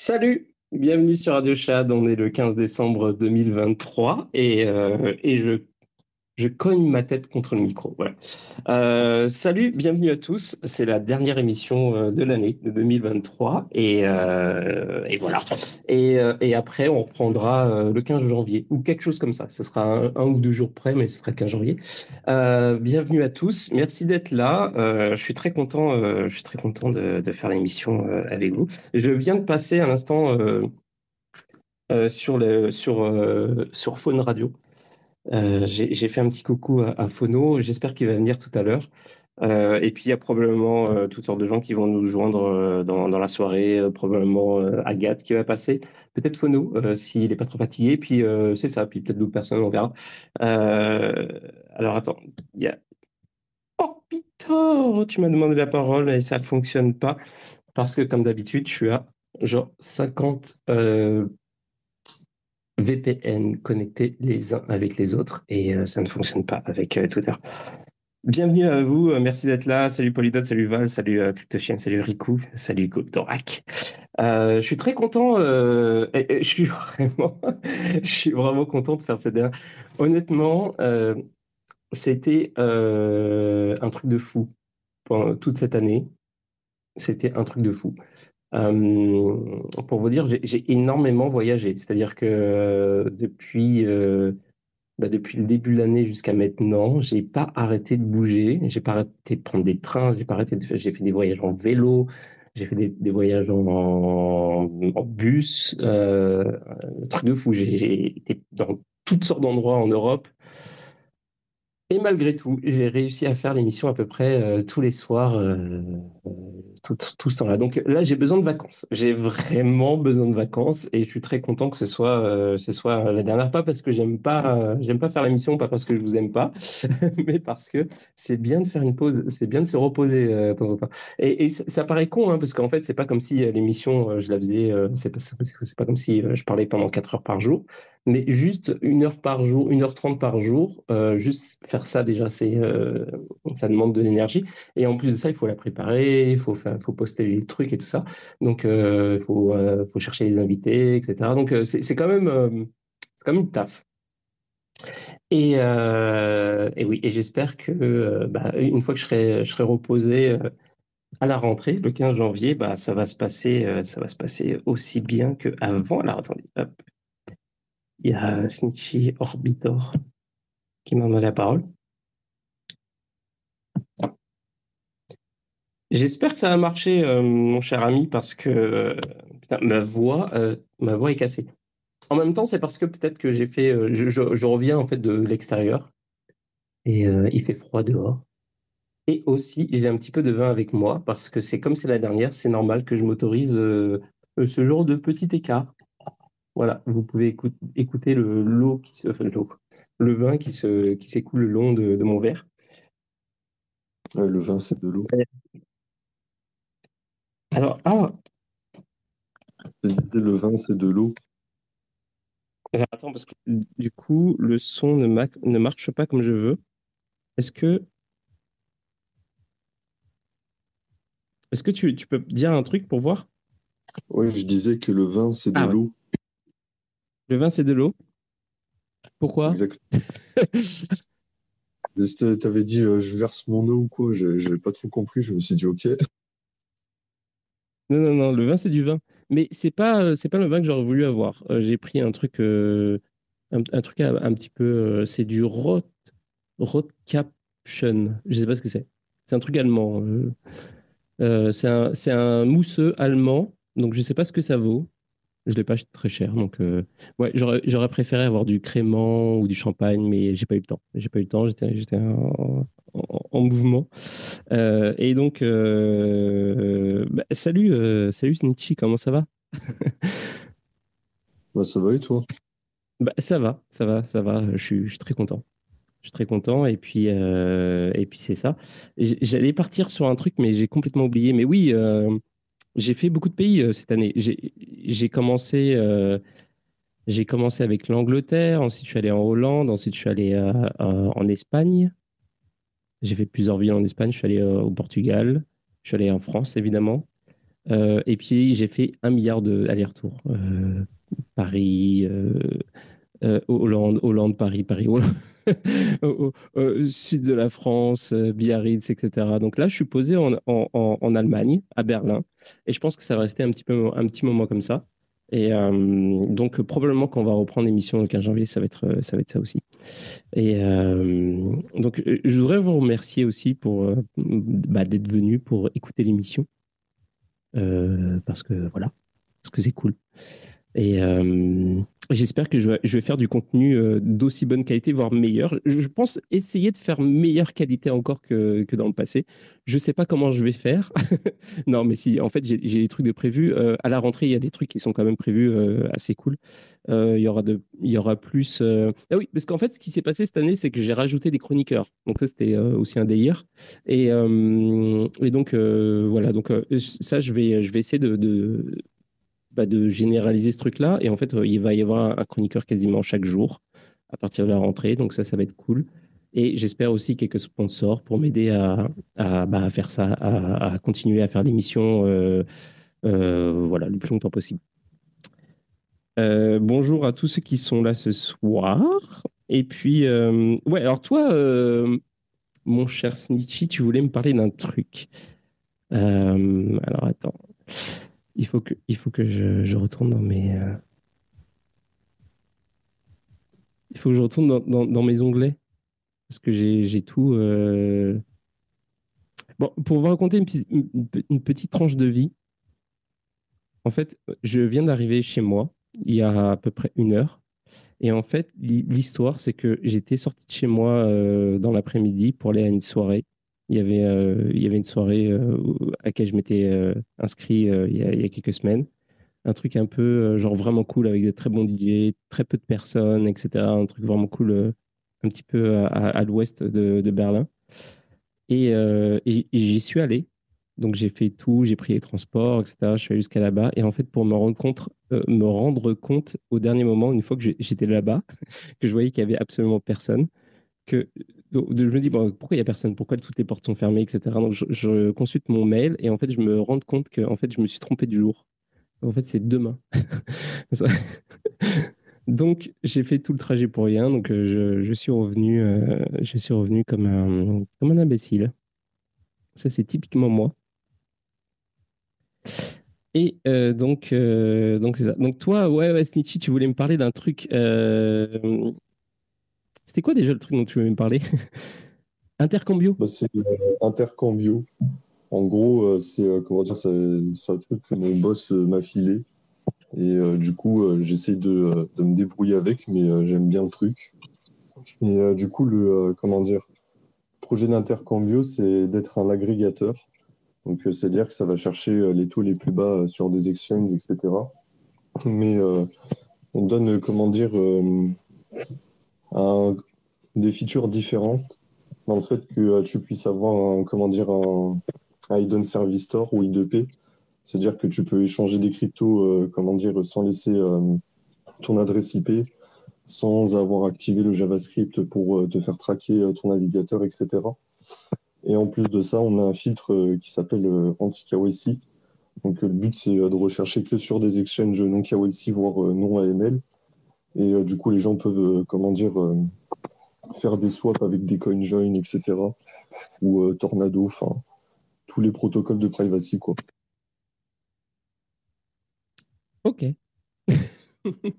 Salut, bienvenue sur Radio Chad. On est le 15 décembre 2023 et, euh, et je je cogne ma tête contre le micro. Euh, salut, bienvenue à tous. C'est la dernière émission euh, de l'année de 2023 et, euh, et voilà. Et, après, on reprendra le 15 janvier ou quelque chose comme ça. Ce sera un, ou deux jours près, mais ce sera le 15 janvier. Bienvenue à tous. Merci d'être là. je suis très content. je suis très content de, faire l'émission avec vous. Je viens de passer un instant sur le sur sur Phone Radio. Euh, j'ai fait un petit coucou à, à Phono. J'espère qu'il va venir tout à l'heure. Euh, et puis il y a probablement euh, toutes sortes de gens qui vont nous joindre dans, la soirée, probablement Agathe qui va passer, peut-être Phono s'il n'est pas trop fatigué, puis c'est ça, puis peut-être d'autres personnes, on verra. alors attends, il y a... Oh putain, tu m'as demandé la parole et ça fonctionne pas, parce que comme d'habitude, je suis à genre 50 VPN connectés les uns avec les autres et euh, ça ne fonctionne pas avec euh, Twitter. Bienvenue à vous, euh, merci d'être là. Salut Polydot, salut Val, salut CryptoChien, salut Riku, salut Gotorak. Euh, je suis très content, je suis vraiment, vraiment content de faire cette dernière. Honnêtement, c'était un truc de fou pendant toute cette année. C'était un truc de fou. Euh, pour vous dire, j'ai énormément voyagé. C'est-à-dire que euh, depuis, euh, bah, depuis le début de l'année jusqu'à maintenant, j'ai pas arrêté de bouger. J'ai pas arrêté de prendre des trains. J'ai fait des voyages en vélo. J'ai fait des, voyages en, bus. Euh, truc de fou. J'ai été dans toutes sortes d'endroits en Europe. Et malgré tout, j'ai réussi à faire l'émission à peu près tous les soirs, tout, tout, ce temps-là. Donc là, j'ai besoin de vacances. J'ai vraiment besoin de vacances et je suis très content que ce soit, euh, ce soit la dernière. Pas parce que j'aime pas, j'aime pas faire l'émission, pas parce que je vous aime pas, mais parce que c'est bien de faire une pause, c'est bien de se reposer de temps en temps. Et, ça paraît con, hein, parce qu'en fait, c'est pas comme si l'émission, je la faisais, c'est pas, pas comme si je parlais pendant quatre heures par jour mais juste une heure par jour, une heure trente par jour, euh, juste faire ça déjà, c'est euh, ça demande de l'énergie. Et en plus de ça, il faut la préparer, il faut faut poster les trucs et tout ça. Donc euh, il faut euh, faut chercher les invités, etc. Donc euh, c'est quand même euh, une taf. Et, oui, et j'espère que bah, une fois que je serai je serai reposé à la rentrée, le 15 janvier, bah, ça va se passer, ça va se passer aussi bien qu'avant. Alors attendez, hop, il y a Snitchy Orbitor qui m'a donné la parole. J'espère que ça va marcher, euh, mon cher ami, parce que euh, putain, ma voix, euh, ma voix est cassée. En même temps, c'est parce que peut-être que j'ai fait, euh, je, je, je, reviens en fait de l'extérieur et il fait froid dehors. Et aussi, j'ai un petit peu de vin avec moi parce que c'est comme c'est la dernière, c'est normal que je m'autorise ce genre de petit écart. Voilà, vous pouvez écouter, écouter le l'eau qui se, enfin, le vin qui se, qui s'écoule le long de, de mon verre. Ouais, le vin, c'est de l'eau. Alors, ah. Le vin, c'est de l'eau. Attends, parce que du coup, le son ne, ne marche pas comme je veux. Est-ce que. Est-ce que tu, tu, peux dire un truc pour voir? Oui, je disais que le vin, c'est de ah, l'eau. Le vin, c'est de l'eau. Pourquoi? Exact. tu avais dit euh, je verse mon eau ou quoi Je n'avais pas trop compris. Je me suis dit ok. Non, non, non. Le vin, c'est du vin. Mais c'est pas, euh, c'est pas le vin que j'aurais voulu avoir. Euh, J'ai pris un truc, euh, un, truc un, petit peu. C'est du Rot, Rotcaption. Je sais pas ce que c'est. C'est un truc allemand. C'est un, un mousseux allemand. Donc je sais pas ce que ça vaut. Je l'ai pas acheté très cher, donc euh, ouais, j'aurais préféré avoir du crément ou du champagne, mais j'ai pas eu le temps. J'ai pas eu le temps, j'étais en, en, en, mouvement. Euh, et donc, euh, bah, salut, salut Snitchy, comment ça va? Bah, Ça va et toi? Bah, Ça va, ça va, ça va. Je suis, je suis très content. Je suis très content et puis euh, et puis c'est ça. J'allais partir sur un truc, mais j'ai complètement oublié. Mais oui. Euh, j'ai fait beaucoup de pays euh, cette année. J'ai commencé, euh, commencé avec l'Angleterre, ensuite je suis allé en Hollande, ensuite je suis allé euh, en Espagne. J'ai fait plusieurs villes en Espagne. Je suis allé au Portugal, je suis allé en France évidemment. et puis j'ai fait un milliard d'allers-retours. Paris, Hollande, Hollande, Paris, Paris, Hollande. au, sud de la France, Biarritz, etc. Donc là, je suis posé en, Allemagne, à Berlin, et je pense que ça va rester un petit, moment comme ça. Et euh, donc, probablement qu'on va reprendre l'émission le 15 janvier, ça va être ça, aussi. Et euh, donc, je voudrais vous remercier aussi pour euh, bah, d'être venu pour écouter l'émission. parce que voilà, parce que c'est cool. Et J'espère que je vais, faire du contenu euh, d'aussi bonne qualité, voire meilleur. Je pense essayer de faire meilleure qualité encore que, que dans le passé. Je ne sais pas comment je vais faire. non, mais si, en fait, j'ai des trucs de prévus. Euh, à la rentrée, il y a des trucs qui sont quand même prévus euh, assez cool. Il y, aura y aura plus. Ah oui, parce qu'en fait, ce qui s'est passé cette année, c'est que j'ai rajouté des chroniqueurs. Donc, ça, c'était aussi un délire. Et, et donc, voilà. Donc, ça, je vais, je vais essayer de de généraliser ce truc-là. Et en fait, il va y avoir un chroniqueur quasiment chaque jour à partir de la rentrée. Donc ça, ça va être cool. Et j'espère aussi quelques sponsors pour m'aider à, à, bah, faire ça, à, continuer à faire l'émission euh, euh, voilà, le plus longtemps possible. Euh, bonjour à tous ceux qui sont là ce soir. Et puis, ouais, alors toi, mon cher Snitchy, tu voulais me parler d'un truc. alors attends il faut que, il faut que je, retourne dans mes. Euh, il faut que je retourne dans, mes onglets. Parce que j'ai tout. Euh, bon, pour vous raconter une, petite tranche de vie, en fait, je viens d'arriver chez moi il y a à peu près une heure. Et en fait, l'histoire, c'est que j'étais sorti de chez moi euh, dans l'après-midi pour aller à une soirée il y avait, euh, il y avait une soirée euh, à laquelle je m'étais euh, inscrit il y, a, quelques semaines. Un truc un peu, genre vraiment cool avec de très bons DJ, très peu de personnes, etc. Un truc vraiment cool, un petit peu à, l'ouest de, Berlin. Et, j'y suis allé. Donc j'ai fait tout, j'ai pris les transports, etc. Je suis allé jusqu'à là-bas. Et en fait, pour me rendre compte, me rendre compte au dernier moment, une fois que j'étais là-bas, que je voyais qu'il n'y avait absolument personne, que je me dis, bon, pourquoi il n'y a personne? Pourquoi toutes les portes sont fermées, etc. Donc, je, consulte mon mail et en fait, je me rends compte que en fait, je me suis trompé du jour. En fait, c'est demain. donc, j'ai fait tout le trajet pour rien. Donc, euh, je, suis revenu, euh, je suis revenu comme un, comme un imbécile. Ça, c'est typiquement moi. Et euh, donc, donc c'est ça. Donc, toi, ouais, Snitchy, tu voulais me parler d'un truc. C'était quoi déjà le truc dont tu voulais me parler Intercambio bah, C'est euh, Intercambio. En gros, euh, c'est euh, comment dire, c'est un truc que mon boss m'a filé. Et du coup, j'essaye de, de, me débrouiller avec, mais j'aime bien le truc. Et du coup, le comment dire, projet d'Intercambio, c'est d'être un agrégateur. Donc, c'est-à-dire que ça va chercher les taux les plus bas sur des exchanges, etc. Mais on donne, comment dire, des features différentes dans le fait que euh, tu puisses avoir un, comment dire, un, hidden service store ou I2P. C'est-à-dire que tu peux échanger des cryptos, euh, comment dire, sans laisser euh, ton adresse IP, sans avoir activé le JavaScript pour te faire traquer ton navigateur, etc. Et en plus de ça, on a un filtre qui s'appelle anti-KYC. Donc le but, c'est de rechercher que sur des exchanges non KYC, voire non AML. Et euh, du coup, les gens peuvent, euh, comment dire, euh, faire des swaps avec des CoinJoin, etc. Ou Tornado, enfin, tous les protocoles de privacy, quoi. Ok.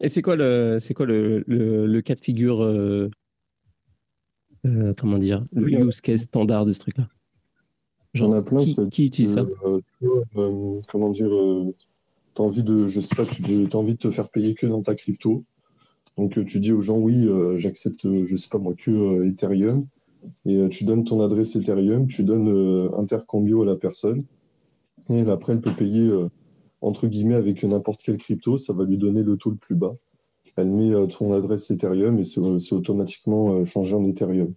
Et c'est quoi le, c'est quoi le, le, cas de figure, comment dire, le use case standard de ce truc-là? J'en ai plein. Qui, qui utilise ça? Comment dire tu as envie de, je sais pas, envie de te faire payer que dans ta crypto. Donc euh, tu dis aux gens oui, euh, j'accepte, euh, je sais pas moi, que Ethereum. Et tu donnes ton adresse Ethereum, tu donnes intercambio à la personne. Et après, elle peut payer entre guillemets avec n'importe quelle crypto, ça va lui donner le taux le plus bas. Elle met ton adresse Ethereum et c'est automatiquement changé en Ethereum.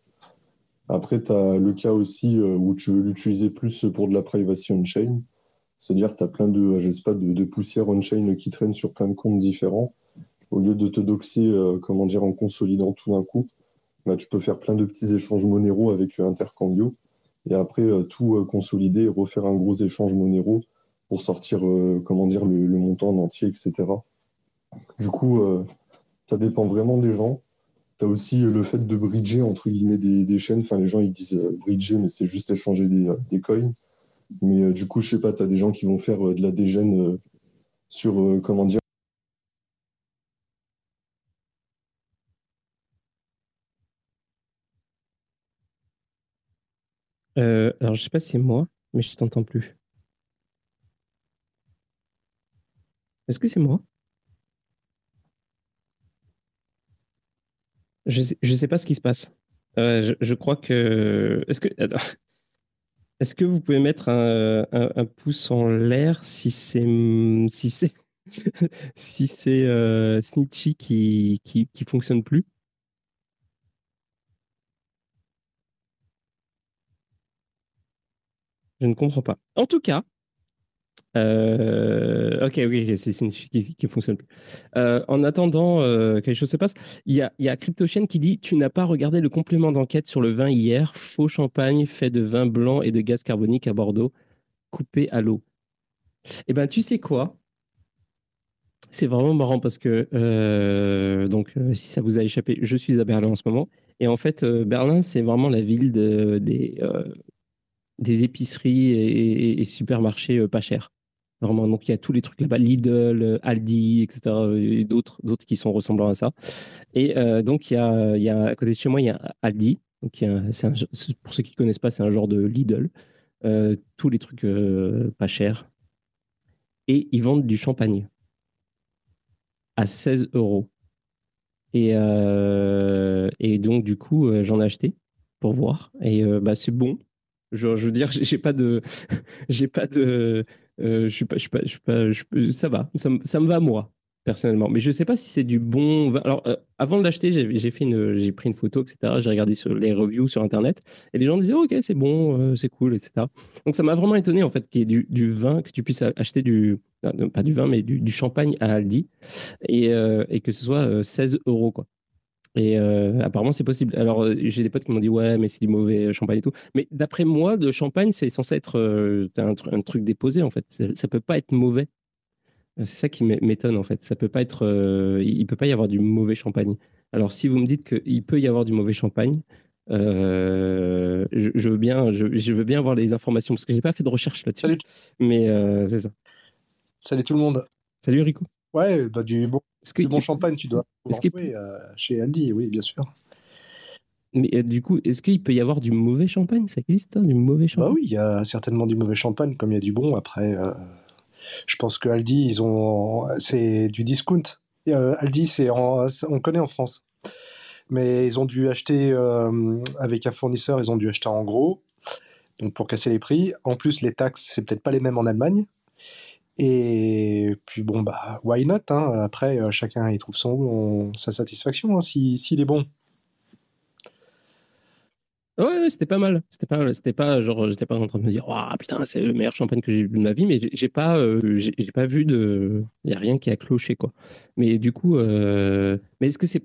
Après, tu as le cas aussi où tu veux l'utiliser plus pour de la privacy on-chain. C'est-à-dire tu as plein de, je sais pas, de, poussière on-chain qui traînent sur plein de comptes différents. Au lieu de te doxer, euh, comment dire, en consolidant tout d'un coup, bah, tu peux faire plein de petits échanges monéraux avec euh, Intercambio. et après tout consolider et refaire un gros échange Monero pour sortir, comment dire, le, montant en entier, etc. Du coup, ça dépend vraiment des gens. Tu as aussi le fait de bridger entre guillemets des, chaînes. Enfin, les gens ils disent bridger, mais c'est juste échanger des coins. Mais du coup, je sais pas, tu as des gens qui vont faire de la dégène sur, comment dire, Euh, alors, je sais pas si c'est moi, mais je t'entends plus. Est-ce que c'est moi? Je je sais pas ce qui se passe. Euh, je, je, crois que. Est-ce que. Est-ce que vous pouvez mettre un, un pouce en l'air si c'est si c'est si c'est euh, Snitchy qui, qui qui fonctionne plus? Je ne comprends pas. En tout cas, euh, ok, ok, c'est une qui, qui fonctionne plus. Euh, en attendant euh, quelque chose se passe, il y a, y a CryptoChain qui dit Tu n'as pas regardé le complément d'enquête sur le vin hier, faux champagne fait de vin blanc et de gaz carbonique à Bordeaux, coupé à l'eau. Eh ben, tu sais quoi? C'est vraiment marrant parce que, donc, si ça vous a échappé, je suis à Berlin en ce moment. Et en fait, Berlin, c'est vraiment la ville de, des des épiceries et, supermarchés pas chers. Vraiment, donc il y a tous les trucs là-bas, Lidl, euh, Aldi, etc. et d'autres, d'autres qui sont ressemblants à ça. Et euh, donc il y a, il y a à côté de chez moi, il y a Aldi. Donc il pour ceux qui ne connaissent pas, c'est un genre de Lidl. Euh, tous les trucs pas chers. Et ils vendent du champagne à 16 euros. Et, et donc du coup, j'en ai acheté pour voir. Et bah, c'est bon. Je, je veux dire, j'ai pas de, j'ai pas de, je suis pas, je suis pas, je suis pas, ça va, ça, ça, me va moi personnellement. Mais je sais pas si c'est du bon. Alors, euh, avant de l'acheter, j'ai fait une, j'ai pris une photo, etc. J'ai regardé sur les reviews sur internet et les gens disaient ok, c'est bon, euh, c'est cool, etc. Donc ça m'a vraiment étonné en fait qu'il y ait du, du, vin, que tu puisses acheter du, pas du vin, mais du, du champagne à Aldi et, euh, et que ce soit 16 euros quoi. Et euh, apparemment, c'est possible. Alors, euh, j'ai des potes qui m'ont dit, ouais, mais c'est du mauvais champagne et tout. Mais d'après moi, le champagne, c'est censé être euh, un, un, truc déposé, en fait. Ça, ça peut pas être mauvais. C'est ça qui m'étonne, en fait. Ça peut pas être, euh, il peut pas y avoir du mauvais champagne. Alors, si vous me dites qu'il peut y avoir du mauvais champagne, euh, je, je, veux bien, je, je, veux bien avoir les informations parce que j'ai pas fait de recherche là-dessus. Salut. Mais c'est ça. Salut tout le monde. Salut Rico. Ouais, bah, du bon, que, du bon champagne, tu dois trouver euh, chez Aldi, oui, bien sûr. Mais euh, du coup, est-ce qu'il peut y avoir du mauvais champagne? Ça existe, hein, du mauvais champagne? Bah oui, il y a certainement du mauvais champagne, comme il y a du bon. Après, euh, je pense que Aldi, ils ont, c'est du discount. Aldi, c'est on connaît en France, mais ils ont dû acheter avec un fournisseur, ils ont dû acheter en gros, donc pour casser les prix. En plus, les taxes, c'est peut-être pas les mêmes en Allemagne. Et puis bon, bah, why not hein? Après, euh, chacun y trouve son, sa satisfaction, hein, s'il si, si est bon. Ouais, c'était pas mal. C'était pas, c'était pas genre, j'étais pas en train de me dire, oh, putain, c'est le meilleur champagne que j'ai vu de ma vie, mais j'ai pas, euh, j'ai pas vu de, il y a rien qui a cloché quoi. Mais du coup, euh... mais est-ce que c'est,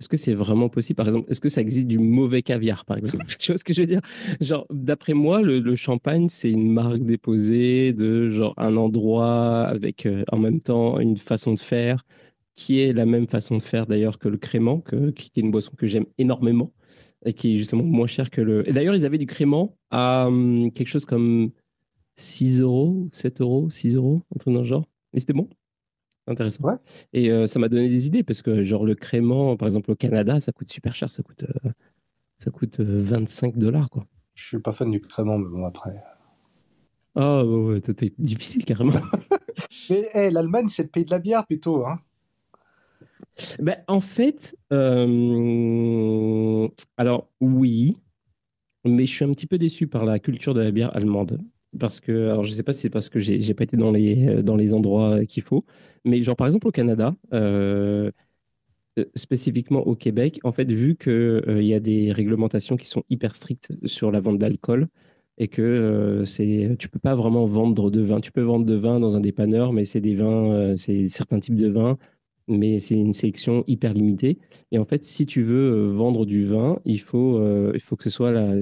est-ce que c'est vraiment possible Par exemple, est-ce que ça existe du mauvais caviar, par exemple? Tu vois ce que je veux dire? Genre, d'après moi, le, le champagne, c'est une marque déposée de genre un endroit avec euh, en même temps une façon de faire qui est la même façon de faire d'ailleurs que le crément, que, qui est une boisson que j'aime énormément et qui est justement moins cher que le. Et d'ailleurs, ils avaient du crément à hum, quelque chose comme 6 euros, 7 euros, 6 euros, un truc dans le genre. Et c'était bon? Intéressant. Ouais. Et euh, ça m'a donné des idées parce que, genre, le crément, par exemple, au Canada, ça coûte super cher. Ça coûte, euh, ça coûte 25 dollars, quoi. Je suis pas fan du crément, mais bon, après. Ah, oh, ouais, ouais, t'es difficile, carrément. mais hey, l'Allemagne, c'est le pays de la bière, plutôt. Hein ben, en fait, euh... alors, oui. Mais je suis un petit peu déçu par la culture de la bière allemande parce que, alors je sais pas si c'est parce que j'ai, j'ai pas été dans les, dans les endroits qu'il faut, mais genre par exemple au Canada, euh, spécifiquement au Québec, en fait, vu qu'il euh, y a des réglementations qui sont hyper strictes sur la vente d'alcool et que euh, c'est, tu peux pas vraiment vendre de vin. Tu peux vendre de vin dans un dépanneur, mais c'est des vins, euh, c'est certains types de vins mais c'est une sélection hyper limitée. Et en fait, si tu veux vendre du vin, il faut, il faut que ce soit la,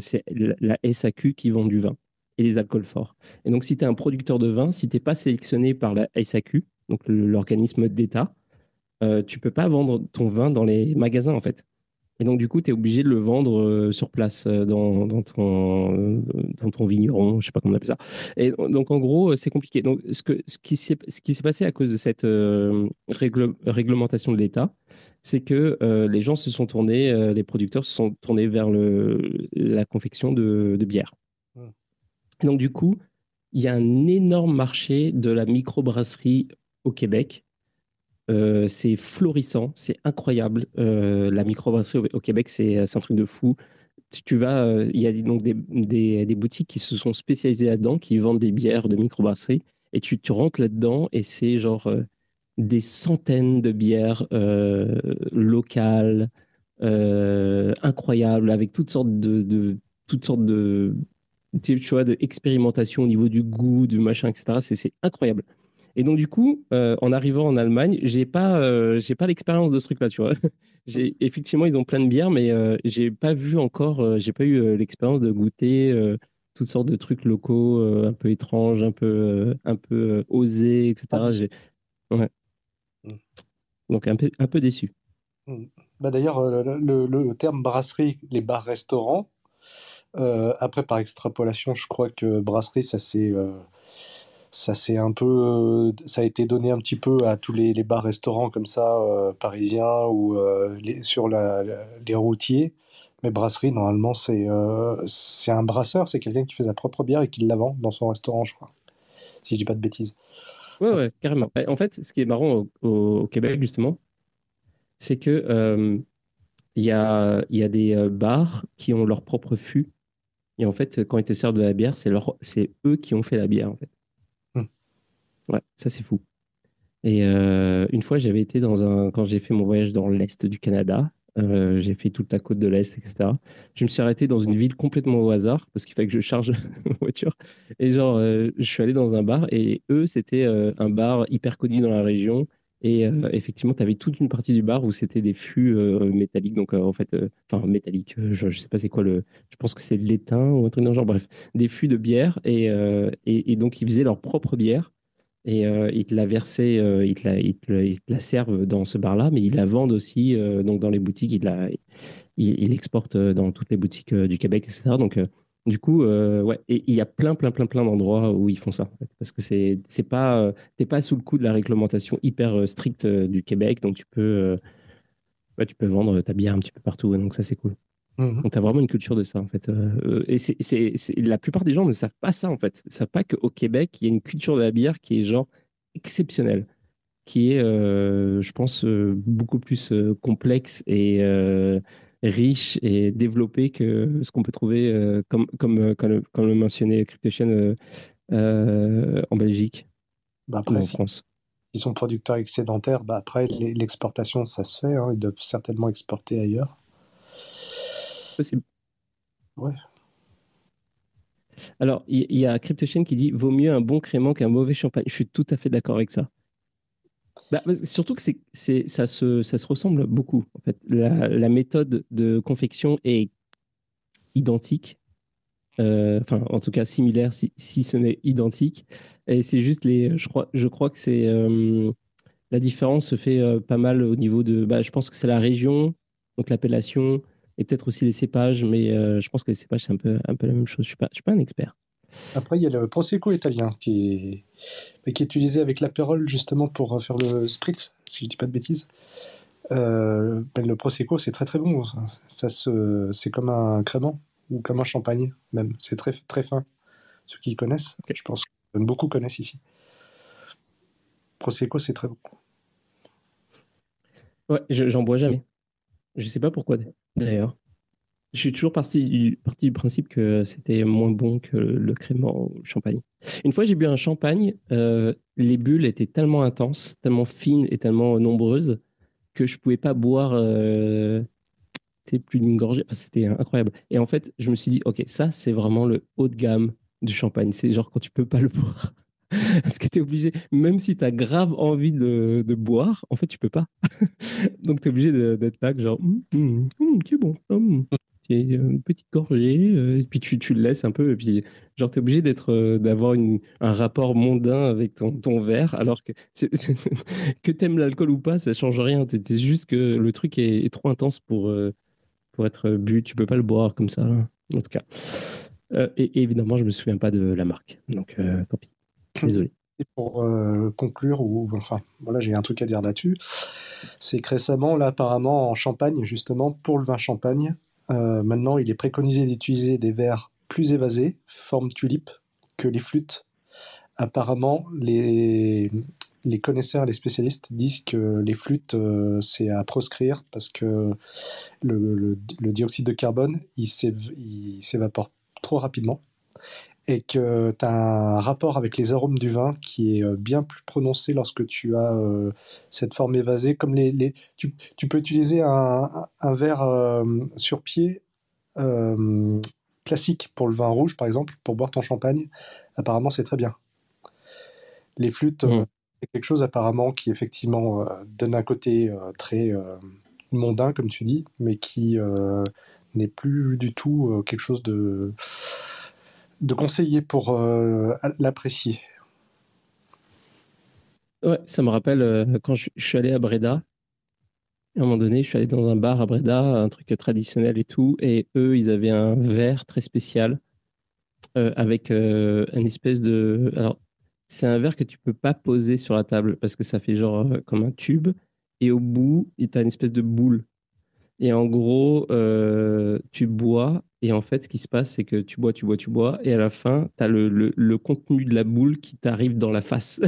la, SAQ qui vend du vin et les alcools forts. Et donc, si tu es un producteur de vin, si tu n'es pas sélectionné par la SAQ, donc l'organisme d'État, euh, tu peux pas vendre ton vin dans les magasins, en fait. Et donc, du coup, tu es obligé de le vendre euh, sur place, euh, dans, ton, dans ton vigneron, je sais pas comment on appelle ça. Et donc, en gros, c'est compliqué. Donc, ce, que, ce qui s'est passé à cause de cette réglementation de l'État, c'est que les gens se sont tournés, les producteurs se sont tournés vers le, la confection de bière. Donc, du coup, il y a un énorme marché de la microbrasserie au Québec euh, c'est florissant, c'est incroyable. Euh, la microbrasserie au, Québec, c'est un truc de fou. Tu, vas, euh, il y a donc des, boutiques qui se sont spécialisées là-dedans, qui vendent des bières de microbrasserie, et tu, rentres là-dedans et c'est genre des centaines de bières locales, incroyables, avec toutes sortes de toutes sortes de tu vois, d'expérimentation au niveau du goût, du machin, etc. C'est incroyable. Et donc, du coup, euh, en arrivant en Allemagne, j'ai pas, euh, j'ai pas l'expérience de ce truc-là, tu vois. j'ai, effectivement, ils ont plein de bières, mais euh, j'ai pas vu encore, j'ai pas eu l'expérience de goûter toutes sortes de trucs locaux un peu étranges, un peu, un peu osés, etc. Ouais. Mm. Donc, un peu, un peu déçu. Mm. Bah d'ailleurs, le, le, terme brasserie, les bars-restaurants, après, par extrapolation, je crois que brasserie, ça c'est ça c'est un peu, euh, ça a été donné un petit peu à tous les, bars-restaurants comme ça euh, parisiens ou euh, sur les routiers. Mais brasserie, normalement, c'est un brasseur, c'est quelqu'un qui fait sa propre bière et qui la vend dans son restaurant, je crois. Si je dis pas de bêtises. Ouais, ouais, carrément. En fait, ce qui est marrant au, Québec, justement, c'est que il y, a, y a des bars qui ont leur propre fût. Et en fait, quand ils te servent de la bière, c'est eux qui ont fait la bière, en fait. Ouais, ça c'est fou. Et euh, une fois, j'avais été dans un. Quand j'ai fait mon voyage dans l'Est du Canada, euh, j'ai fait toute la côte de l'Est, etc. Je me suis arrêté dans une ville complètement au hasard parce qu'il fallait que je charge ma voiture. Et genre, euh, je suis allé dans un bar et eux, c'était un bar hyper connu dans la région. Et effectivement, tu avais toute une partie du bar où c'était des fûts métalliques. Donc, en fait, enfin, métalliques, je, ne sais pas c'est quoi le. Je pense que c'est de l'étain ou un truc dans genre. Bref, des fûts de bière. Et, et, donc, ils faisaient leur propre bière et euh, ils te la versaient, euh, ils, la, ils, servent dans ce bar-là, mais ils la vendent aussi euh, donc dans les boutiques, ils la, ils l'exportent dans toutes les boutiques du Québec, etc. Donc, du coup, ouais, et il y a plein, plein, plein, plein d'endroits où ils font ça, parce que c'est, c'est pas, t'es pas sous le coup de la réglementation hyper stricte du Québec, donc tu peux, ouais, tu peux vendre ta bière un petit peu partout, donc ça c'est cool. Mmh. Donc, tu as vraiment une culture de ça, en fait. Euh, et c'est, c'est, la plupart des gens ne savent pas ça, en fait. Ils ne savent pas qu'au Québec, il y a une culture de la bière qui est, genre, exceptionnelle, qui est, euh, je pense, euh, beaucoup plus complexe et riche et développée que ce qu'on peut trouver, comme, comme, comme, comme, le mentionnait CryptoChain en Belgique bah après, en France. Ils sont producteurs excédentaires, bah après, l'exportation, ça se fait. Hein. ils doivent certainement exporter ailleurs. Possible. Ouais. Alors, il y, a CryptoChain qui dit vaut mieux un bon crément qu'un mauvais champagne. Je suis tout à fait d'accord avec ça. Bah, surtout que ça, se, ressemble beaucoup. En fait, la, méthode de confection est identique. Euh, enfin, en tout cas, similaire, si, ce n'est identique. Et c'est juste les. Je crois, que. Euh, la différence se fait euh, pas mal au niveau de. Bah, je pense que c'est la région, donc l'appellation, et peut-être aussi les cépages, mais je pense que les cépages, c'est un peu, la même chose. Je ne suis pas un expert. Après, il y a le Prosecco italien qui est, qui est utilisé avec l'apérole justement pour faire le spritz, si je ne dis pas de bêtises. Euh, ben, le Prosecco, c'est très très bon. Ça se, c'est comme un crément ou comme un champagne même. C'est très très fin. Ceux qui connaissent, je pense que beaucoup connaissent ici. Prosecco, c'est très bon. Ouais, j'en bois jamais. Je sais pas pourquoi d'ailleurs. Je suis toujours parti du, principe que c'était moins bon que le crément ou champagne. Une fois, j'ai bu un champagne, euh, les bulles étaient tellement intenses, tellement fines et tellement nombreuses que je pouvais pas boire euh, plus d'une gorgée. c'était incroyable. Et en fait, je me suis dit, ok, ça, c'est vraiment le haut de gamme du champagne. C'est genre quand tu peux pas le boire. Parce que tu es obligé, même si tu as grave envie de, boire, en fait, tu peux pas. Donc, tu es obligé d'être là, genre, hum, c'est bon. Hum, une petite gorgée, euh, et puis tu, tu, le laisses un peu, et puis genre tu es obligé d'être, euh, d'avoir un rapport mondain avec ton, ton verre, alors que que tu aimes l'alcool ou pas, ça change rien. C'est juste que le truc est, trop intense pour, euh, pour être bu, tu peux pas le boire comme ça, en tout cas. Et, évidemment, je me souviens pas de la marque, donc tant pis. Désolé. Et pour conclure, ou enfin, voilà, j'ai un truc à dire là-dessus, c'est que récemment, là, apparemment, en Champagne, justement, pour le vin Champagne, euh, maintenant, il est préconisé d'utiliser des verres plus évasés, forme tulipe, que les flûtes. Apparemment, les, connaisseurs, les spécialistes disent que les flûtes, euh, c'est à proscrire parce que le, le, dioxyde de carbone, il s'évapore trop rapidement et que tu as un rapport avec les arômes du vin qui est euh, bien plus prononcé lorsque tu as euh, cette forme évasée. Comme les, les tu, tu, peux utiliser un, un verre euh, sur pied classique pour le vin rouge, par exemple, pour boire ton champagne. Apparemment, c'est très bien. Les flûtes, mmh. c'est quelque chose apparemment qui effectivement donne un côté très mondain, comme tu dis, mais qui n'est plus du tout quelque chose de de conseiller pour euh, l'apprécier. Ouais, ça me rappelle euh, quand je, suis allé à Breda. À un moment donné, je suis allé dans un bar à Breda, un truc traditionnel et tout, et eux, ils avaient un verre très spécial euh, avec une espèce de. Alors, c'est un verre que tu peux pas poser sur la table parce que ça fait genre comme un tube, et au bout, tu as une espèce de boule. Et en gros, tu bois et en fait, ce qui se passe, c'est que tu bois, tu bois, tu bois, et à la fin, tu as le, le, contenu de la boule qui t'arrive dans la face.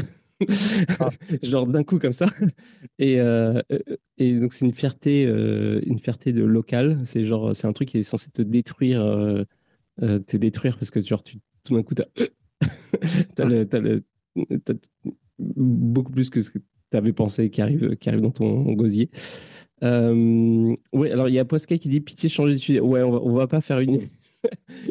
Ah. Genre d'un coup comme ça. Et, euh, et donc, c'est une fierté, euh, une fierté de local. C'est genre, c'est un truc qui est censé te détruire, euh, te détruire parce que genre, tu, tout d'un coup, tu as, le, beaucoup plus que ce que tu avais pensé qui arrive, qui arrive dans ton gosier. Euh, oui, alors il y a Posca qui dit pitié, changer de sujet. Ouais, on va, va pas faire une,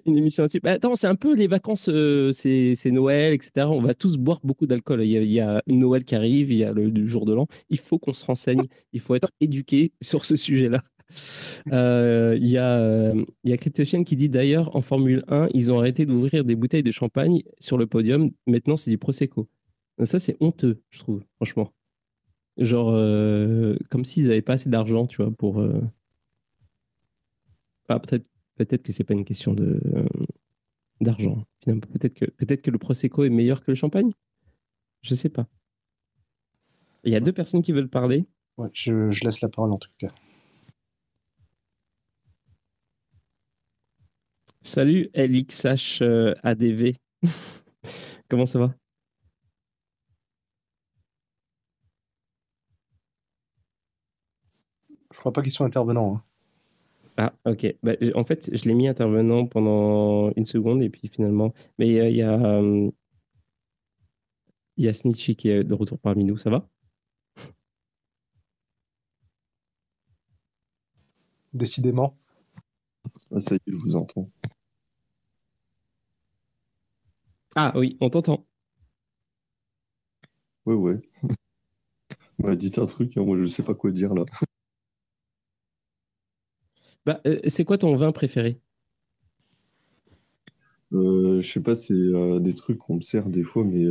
émission là-dessus. Bah, attends, c'est un peu les vacances, euh, c'est Noël, etc. On va tous boire beaucoup d'alcool. Il, y a Noël qui arrive, il y a le, jour de l'an. Il faut qu'on se renseigne, il faut être éduqué sur ce sujet-là. Euh, il y a, il y a qui dit d'ailleurs en Formule 1, ils ont arrêté d'ouvrir des bouteilles de champagne sur le podium. Maintenant, c'est du Prosecco. Ça, c'est honteux, je trouve, franchement. Genre, euh, comme s'ils n'avaient pas assez d'argent, tu vois, pour. Euh, ah, peut-être peut que c'est pas une question de d'argent. Peut-être que, peut que le Prosecco est meilleur que le champagne? Je sais pas. Il y a deux personnes qui veulent parler. Ouais, je, je laisse la parole en tout cas. Salut LXHADV. Comment ça va? Crois pas qu'ils soient intervenants. Hein. Ah, ok. Bah, en fait, je l'ai mis intervenant pendant une seconde et puis finalement. Mais il y a, euh, il y a Snitchy qui est de retour parmi nous. Ça va? Décidément. Ah, ça y est, je vous entends. Ah oui, on t'entend. Ouais, ouais. bah, dites un truc, hein, moi je sais pas quoi dire là. Bah, euh, c'est quoi ton vin préféré? Euh, Je sais pas, c'est euh, des trucs qu'on me sert des fois, mais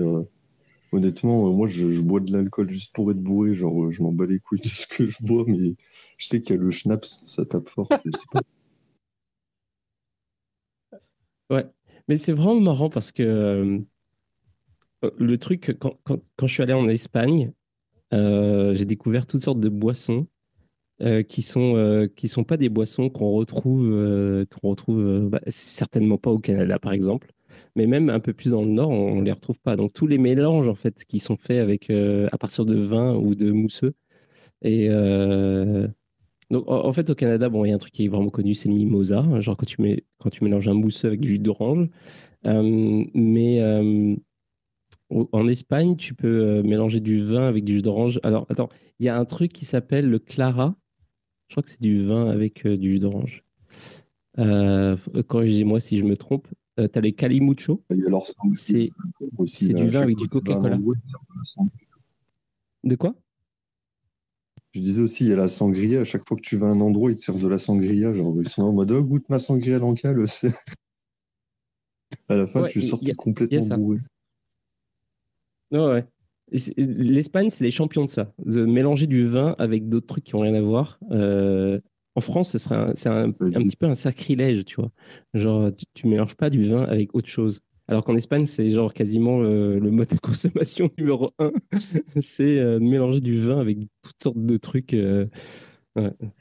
honnêtement, moi je, bois de l'alcool juste pour être bourré. Genre, je m'en bats les couilles de ce que je bois, mais je sais qu'il y a le schnapps, ça tape fort. Ouais, mais c'est vraiment marrant parce que le truc, quand, quand, je suis allé en Espagne, j'ai découvert toutes sortes de boissons euh, qui sont euh, qui sont pas des boissons qu'on retrouve euh, qu'on retrouve bah, certainement pas au Canada par exemple. Mais même un peu plus dans le nord on, ne les retrouve pas. Donc tous les mélanges en fait qui sont faits avec à partir de vin ou de mousseux. Et donc en, fait au Canada bon il y a un truc qui est vraiment connu c'est le mimosa. Genre quand tu mets quand tu mélanges un mousseux avec du jus d'orange. Mais en Espagne, tu peux mélanger du vin avec du jus d'orange. Alors, attends, il y a un truc qui s'appelle le Clara. Je crois que c'est du vin avec euh, du jus d'orange. Euh, corrigez-moi si je me trompe. tu as les Calimucho. C'est du vin avec du Coca-Cola. De quoi? Je disais aussi, il y a la sangria. À chaque fois que tu vas à un endroit, ils te servent de la sangria. Genre, ils sont en mode, oh, goûte ma sangria locale. à la fin, tu es sorti complètement bourré. ouais. L'Espagne, c'est les champions de ça. De mélanger du vin avec d'autres trucs qui n'ont rien à voir. Euh, en France, ce serait c'est un, petit peu un sacrilège, tu vois. Genre, tu, ne mélanges pas du vin avec autre chose. Alors qu'en Espagne, c'est genre quasiment le, mode de consommation numéro un. c'est euh, de mélanger du vin avec toutes sortes de trucs. Euh,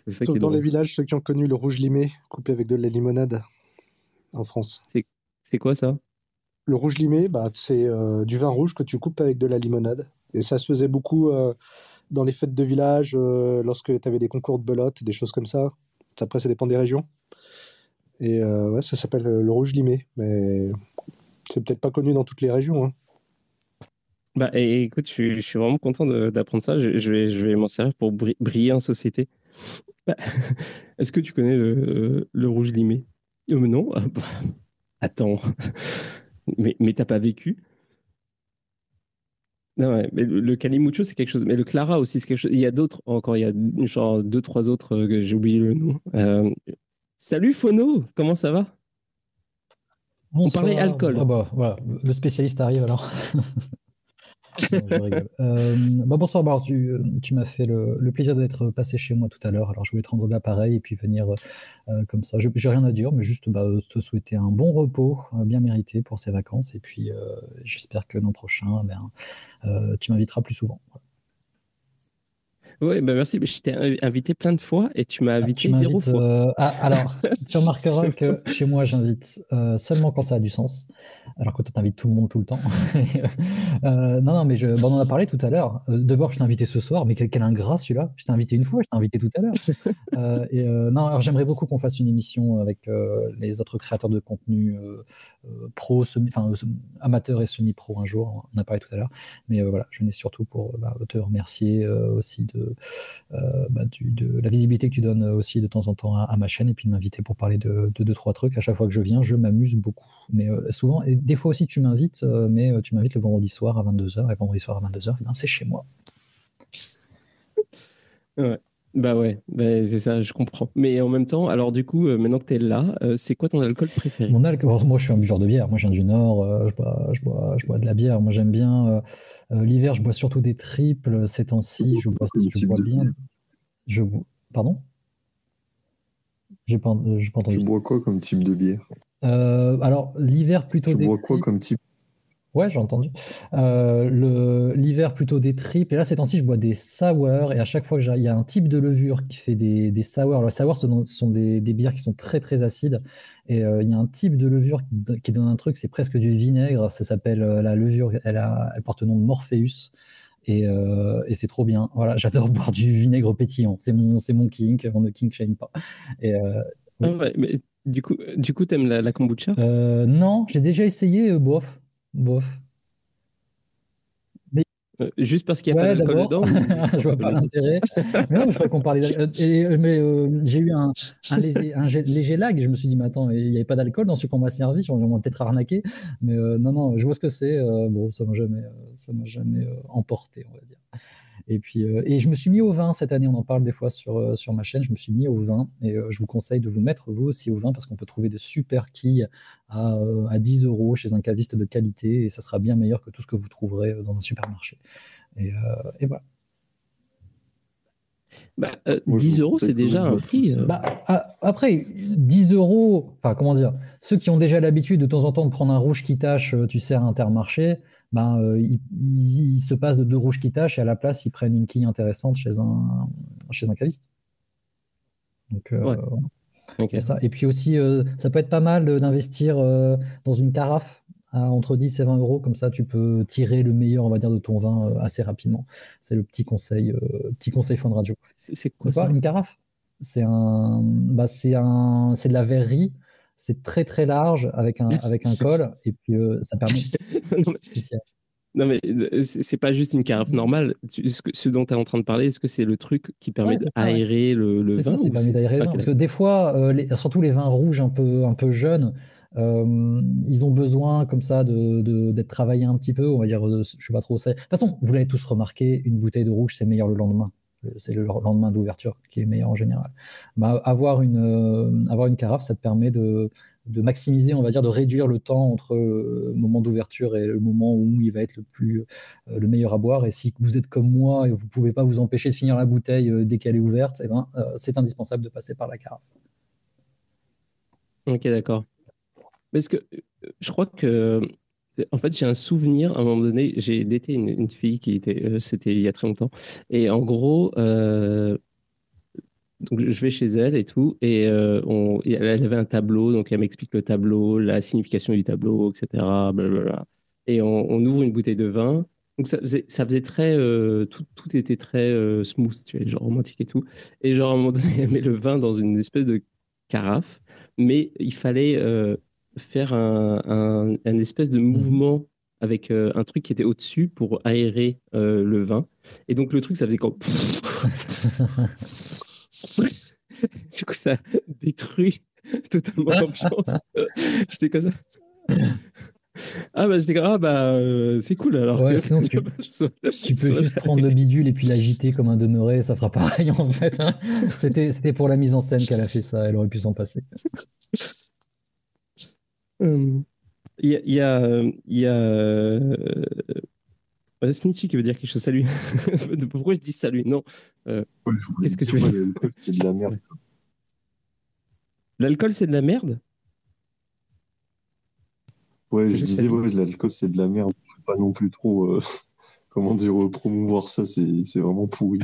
ça dans les villages, ceux qui ont connu le rouge limé coupé avec de la limonade en France. C'est quoi ça? Le rouge limé, bah, c'est euh, du vin rouge que tu coupes avec de la limonade. Et ça se faisait beaucoup dans les fêtes de village, lorsque tu avais des concours de belote, des choses comme ça. Après, ça dépend des régions. Et ça s'appelle le rouge limé. Mais c'est peut-être pas connu dans toutes les régions. Hein. Bah, écoute, je suis, vraiment content d'apprendre ça. Je, vais, je vais m'en servir pour briller en société. Bah, est-ce que tu connais le, rouge limé? Euh, Non. Ah, bah, attends. Mais mais t'as pas vécu? Non, mais le, Calimucho, c'est quelque chose. Mais le Clara aussi, c'est quelque chose. Il y a d'autres, encore, il y a genre deux, trois autres euh, que j'ai oublié le nom. Euh, salut Fono, comment ça va? On parlait alcool. Ah bah, voilà. Le spécialiste arrive alors. Euh, bah, bonsoir, bah, tu, m'as fait le, plaisir d'être passé chez moi tout à l'heure. Alors je voulais te rendre d'appareil et puis venir euh, comme ça. J'ai rien à dire, mais juste bah, te souhaiter un bon repos euh, bien mérité pour ces vacances. Et puis j'espère que l'an prochain, ben, tu m'inviteras plus souvent. Oui, bah merci. Je t'ai invité plein de fois et tu m'as ah, invité zéro fois. Euh, ah, alors, tu remarqueras que chez moi, j'invite euh, seulement quand ça a du sens, alors que toi, t'invites tout le monde tout le temps. Euh, non, non, mais je, bon, on en a parlé tout à l'heure. D'abord, je t'ai invité ce soir, mais quel, quel ingrat celui-là. Je t'ai invité une fois, je t'ai invité tout à l'heure. et non, alors j'aimerais beaucoup qu'on fasse une émission avec les autres créateurs de contenu pro, enfin, amateurs et semi-pro un jour. On en a parlé tout à l'heure. Mais voilà, je venais surtout pour bah, te remercier aussi de euh, bah, de la visibilité que tu donnes aussi de temps en temps à, ma chaîne et puis de m'inviter pour parler de, deux, trois trucs. À chaque fois que je viens, je m'amuse beaucoup. Mais euh, souvent, et des fois aussi, tu m'invites, euh, mais tu m'invites le vendredi soir à 22h et vendredi soir à 22h, eh ben, c'est chez moi. Ouais. Bah ouais, bah c'est ça, je comprends. Mais en même temps, alors du coup, maintenant que tu es là, c'est quoi ton alcool préféré? Mon alcool, moi je suis un buveur de bière. Moi je viens du Nord, je, bois, je, bois, je, bois, de la bière. Moi j'aime bien l'hiver, je bois surtout des triples. Ces temps-ci, je bois, je bois bien. Je... Pardon? J'ai pas, pas entendu. Tu bois quoi comme type de bière? Euh, Alors, l'hiver plutôt. Tu bois quoi comme type Ouais, j'ai entendu. Euh, l'hiver, plutôt des tripes. Et là, ces temps-ci, je bois des sour. Et à chaque fois que il y a un type de levure qui fait des, des sour. Alors, les sour, ce sont des, des, bières qui sont très, très acides. Et euh, il y a un type de levure qui, donne un truc, c'est presque du vinaigre. Ça s'appelle euh, la levure, elle, a, elle, porte le nom de Morpheus. Et, et c'est trop bien. Voilà, j'adore boire du vinaigre pétillant. C'est mon, mon kink. On ne kink shame pas. Et, ah mais du coup, du coup, t'aimes la, la kombucha? Non, j'ai déjà essayé, bof bof. Euh, juste parce qu'il n'y a pas d'alcool dedans Je vois pas l'intérêt. mais non, je crois qu'on parlait d'alcool. Euh, mais euh, j'ai eu un, léger, un, léger, lag. Je me suis dit, mais attends, il n'y avait pas d'alcool dans ce qu'on m'a servi. On m'a peut-être arnaqué. Mais non, non, je vois ce que c'est. bon, ça ne m'a jamais, ça m'a jamais emporté, on va dire. Et puis, euh, et je me suis mis au vin cette année. On en parle des fois sur, euh, sur ma chaîne. Je me suis mis au vin et euh, je vous conseille de vous mettre vous aussi au vin parce qu'on peut trouver de super quilles à, à 10 euros chez un caviste de qualité et ça sera bien meilleur que tout ce que vous trouverez dans un supermarché. Et, et voilà. Bah, 10 euros, c'est déjà un prix. Bah, après, 10 euros, enfin, comment dire, ceux qui ont déjà l'habitude de temps en temps de prendre un rouge qui tâche, tu sais, à Intermarché, ben, euh, ils, se passent de deux rouges qui tâchent et à la place, ils prennent une quille intéressante chez un, chez un caviste. Donc, euh, ça. Et puis aussi, euh, ça peut être pas mal d'investir dans une carafe à entre 10 et 20 euros. Comme ça, tu peux tirer le meilleur, on va dire, de ton vin assez rapidement. C'est le petit conseil, petit conseil fond de radio. C'est quoi, ça? Une carafe? C'est un, bah, c'est un, c'est de la verrerie c'est très très large avec un, avec un col et puis euh, ça permet. non mais euh, c'est pas juste une carafe normale. Ce, dont tu es en train de parler, est-ce que c'est le truc qui permet d'aérer le, le vin ça, permet d'aérer le vin? Parce que des fois, euh, surtout les vins rouges un peu, un peu jeunes, ils ont besoin comme ça de, d'être travaillés un petit peu, on va dire, je sais pas trop. De toute façon, vous l'avez tous remarqué, une bouteille de rouge, c'est meilleur le lendemain c'est le lendemain d'ouverture qui est meilleur en général. Bah, avoir, une, euh, avoir une carafe, ça te permet de, de, maximiser, on va dire, de réduire le temps entre le moment d'ouverture et le moment où il va être le, plus, euh, le meilleur à boire. Et si vous êtes comme moi et vous ne pouvez pas vous empêcher de finir la bouteille euh, dès qu'elle est ouverte, eh ben, c'est indispensable de passer par la carafe. Ok, d'accord. Parce que je crois que en fait, j'ai un souvenir, à un moment donné, j'ai daté une, fille qui était, euh, c'était il y a très longtemps. Et en gros, euh, donc je vais chez elle et tout, et, euh, on, elle avait un tableau, donc elle m'explique le tableau, la signification du tableau, etc. Blablabla. Et on, ouvre une bouteille de vin. Donc ça faisait, très, tout, était très smooth, genre romantique et tout. Et genre à un moment donné, elle met le vin dans une espèce de carafe, mais il fallait faire un, un, espèce de mmh mouvement avec euh, un truc qui était au-dessus pour aérer euh, le vin. Et donc le truc, ça faisait comme... du coup, ça détruit totalement l'ambiance. J'étais comme ça. Ah bah j'étais comme ah bah euh, c'est cool alors. Ouais, sinon tu, tu peux juste prendre le bidule et puis l'agiter comme un demeuré, ça fera pareil en fait. Hein. C'était c'était pour la mise en scène qu'elle a fait ça, elle aurait pu s'en passer. Il y a, y a, y a euh, euh, Snitchy qui veut dire quelque chose. Salut. Pourquoi je dis salut? Non. Euh, qu'est-ce que tu veux dire? C'est de la merde. L'alcool, c'est de la merde? Ouais, je, disais, ouais, l'alcool, c'est de la merde. Pas non plus trop, comment dire, promouvoir ça, c'est vraiment pourri.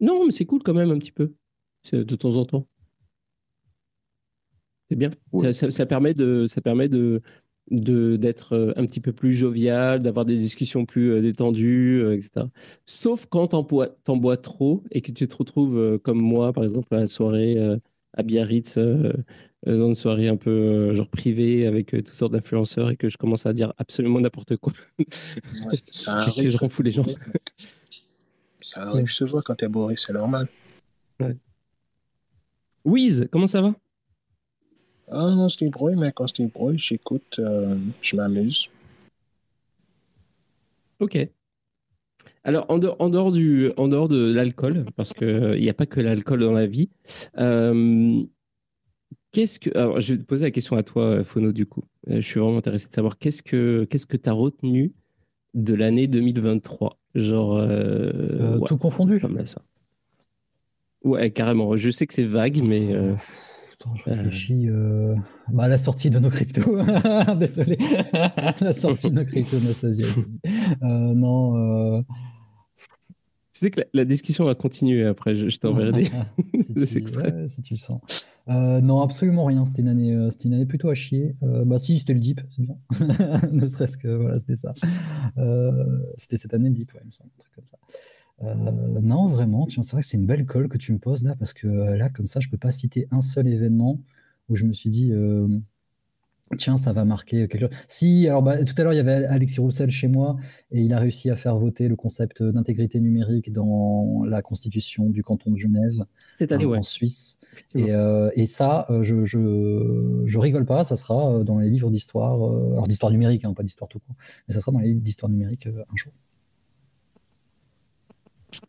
Non, mais c'est cool quand même un petit peu, de temps en temps. C'est bien. Ça, permet de, ça permet de d'être euh, un petit peu plus jovial, d'avoir des discussions plus euh, détendues, euh, etc. Sauf quand t'en bois, trop et que tu te retrouves comme moi, par exemple, à la soirée à Biarritz, dans une soirée un peu genre privée avec toutes sortes d'influenceurs et que je commence à dire absolument n'importe quoi. et que je rends fou les gens. Ça arrive souvent quand t'es bourré, c'est normal. Ouais. Wiz, comment ça va? Ah, non, c'est bruit, mais quand c'est bruit, j'écoute, euh, je m'amuse. Ok. Alors, en dehors, en dehors, du, en dehors de l'alcool, parce qu'il euh, n'y a pas que l'alcool dans la vie, euh, qu'est-ce que. Alors, je vais te poser la question à toi, Fono, du coup. Je suis vraiment intéressé de savoir qu'est-ce que qu'est-ce que tu as retenu de l'année 2023 Genre. tout confondu Comme ça. Ouais, carrément. Je sais que c'est vague, mais je réfléchis. Euh... Bah, la sortie de nos cryptos. Désolé. la sortie de nos cryptos, Nastasia. Euh, non. Euh... Tu sais que la, discussion va continuer après. Je, t'enverrai des, si extraits. si tu le sens. Euh, non, absolument rien. C'était une année, euh, c'était une année plutôt à chier. bah si, c'était le Deep, c'est bien. ne serait-ce que voilà, c'était ça. c'était cette année le Deep, ouais, il me semble, un truc comme ça. Euh, non, vraiment, c'est vrai que c'est une belle colle que tu me poses là, parce que euh, là, comme ça, je peux pas citer un seul événement où je me suis dit, euh, tiens, ça va marquer quelque chose. Si, alors bah, tout à l'heure, il y avait Alexis Roussel chez moi, et il a réussi à faire voter le concept d'intégrité numérique dans la constitution du canton de Genève, en Suisse. Et, ça, je, je, rigole pas, ça sera dans les livres d'histoire, alors d'histoire numérique, hein, pas d'histoire tout court, mais ça sera dans les livres d'histoire numérique un jour.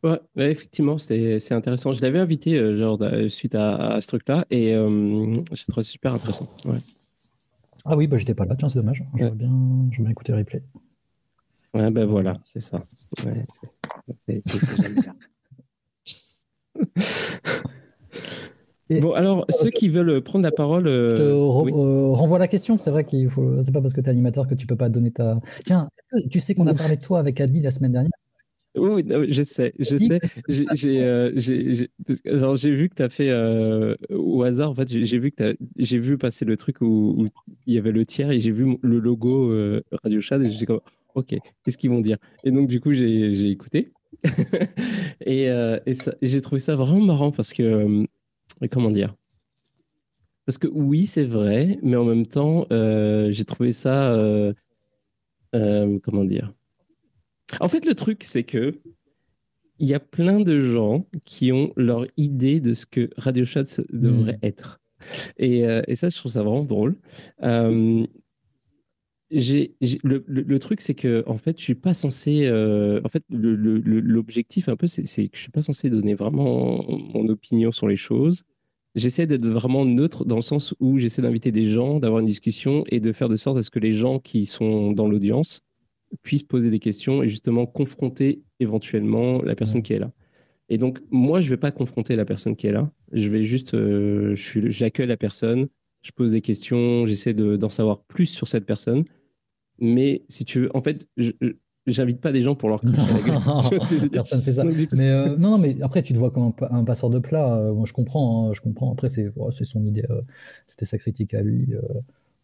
Ouais, effectivement, c'est intéressant. Je l'avais invité euh, genre, suite à, ce truc-là et euh, j'ai trouvé super intéressant. Ah oui, bah, j'étais pas là, tiens, c'est dommage. Je veux bien, bien écouter le replay. Ouais, ben voilà, c'est ça. bon, alors, ceux qui veulent prendre la parole. Je te euh, renvoie la question. C'est vrai qu'il faut. C'est pas parce que tu es animateur que tu peux pas donner ta. Tiens, tu sais qu'on a parlé de toi avec Adi la semaine dernière? Oui, je sais, je sais. Euh, j'ai vu que tu as fait euh, au hasard, en fait, j'ai vu que j'ai vu passer le truc où, il y avait le tiers et j'ai vu le logo euh, Radio Chat et j'ai comme, ok, qu'est-ce qu'ils vont dire? Et donc, du coup, j'ai écouté. et, et j'ai trouvé ça vraiment marrant parce que, comment dire? Parce que oui, c'est vrai, mais en même temps, j'ai trouvé ça, comment dire? En fait, le truc, c'est que il y a plein de gens qui ont leur idée de ce que Radio Chat devrait mm. être. Et, euh, et, ça, je trouve ça vraiment drôle. Euh, le, truc, c'est que en fait, je suis pas censé. Euh, en fait, l'objectif un peu, c'est, que je suis pas censé donner vraiment mon opinion sur les choses. J'essaie d'être vraiment neutre dans le sens où j'essaie d'inviter des gens, d'avoir une discussion et de faire de sorte à ce que les gens qui sont dans l'audience puissent poser des questions et justement confronter éventuellement la personne qui est là. Et donc, moi, je vais pas confronter la personne qui est là. Je vais juste, euh, j'accueille la personne, je pose des questions, j'essaie d'en savoir plus sur cette personne. Mais si tu veux, en fait, j'invite pas des gens pour leur coucher la gueule. Personne fait ça. mais euh, non, mais après, tu te vois comme un, passeur de plat. Euh, moi, je comprends. Hein, je comprends. Après, c'est c'est son idée. C'était sa critique à lui.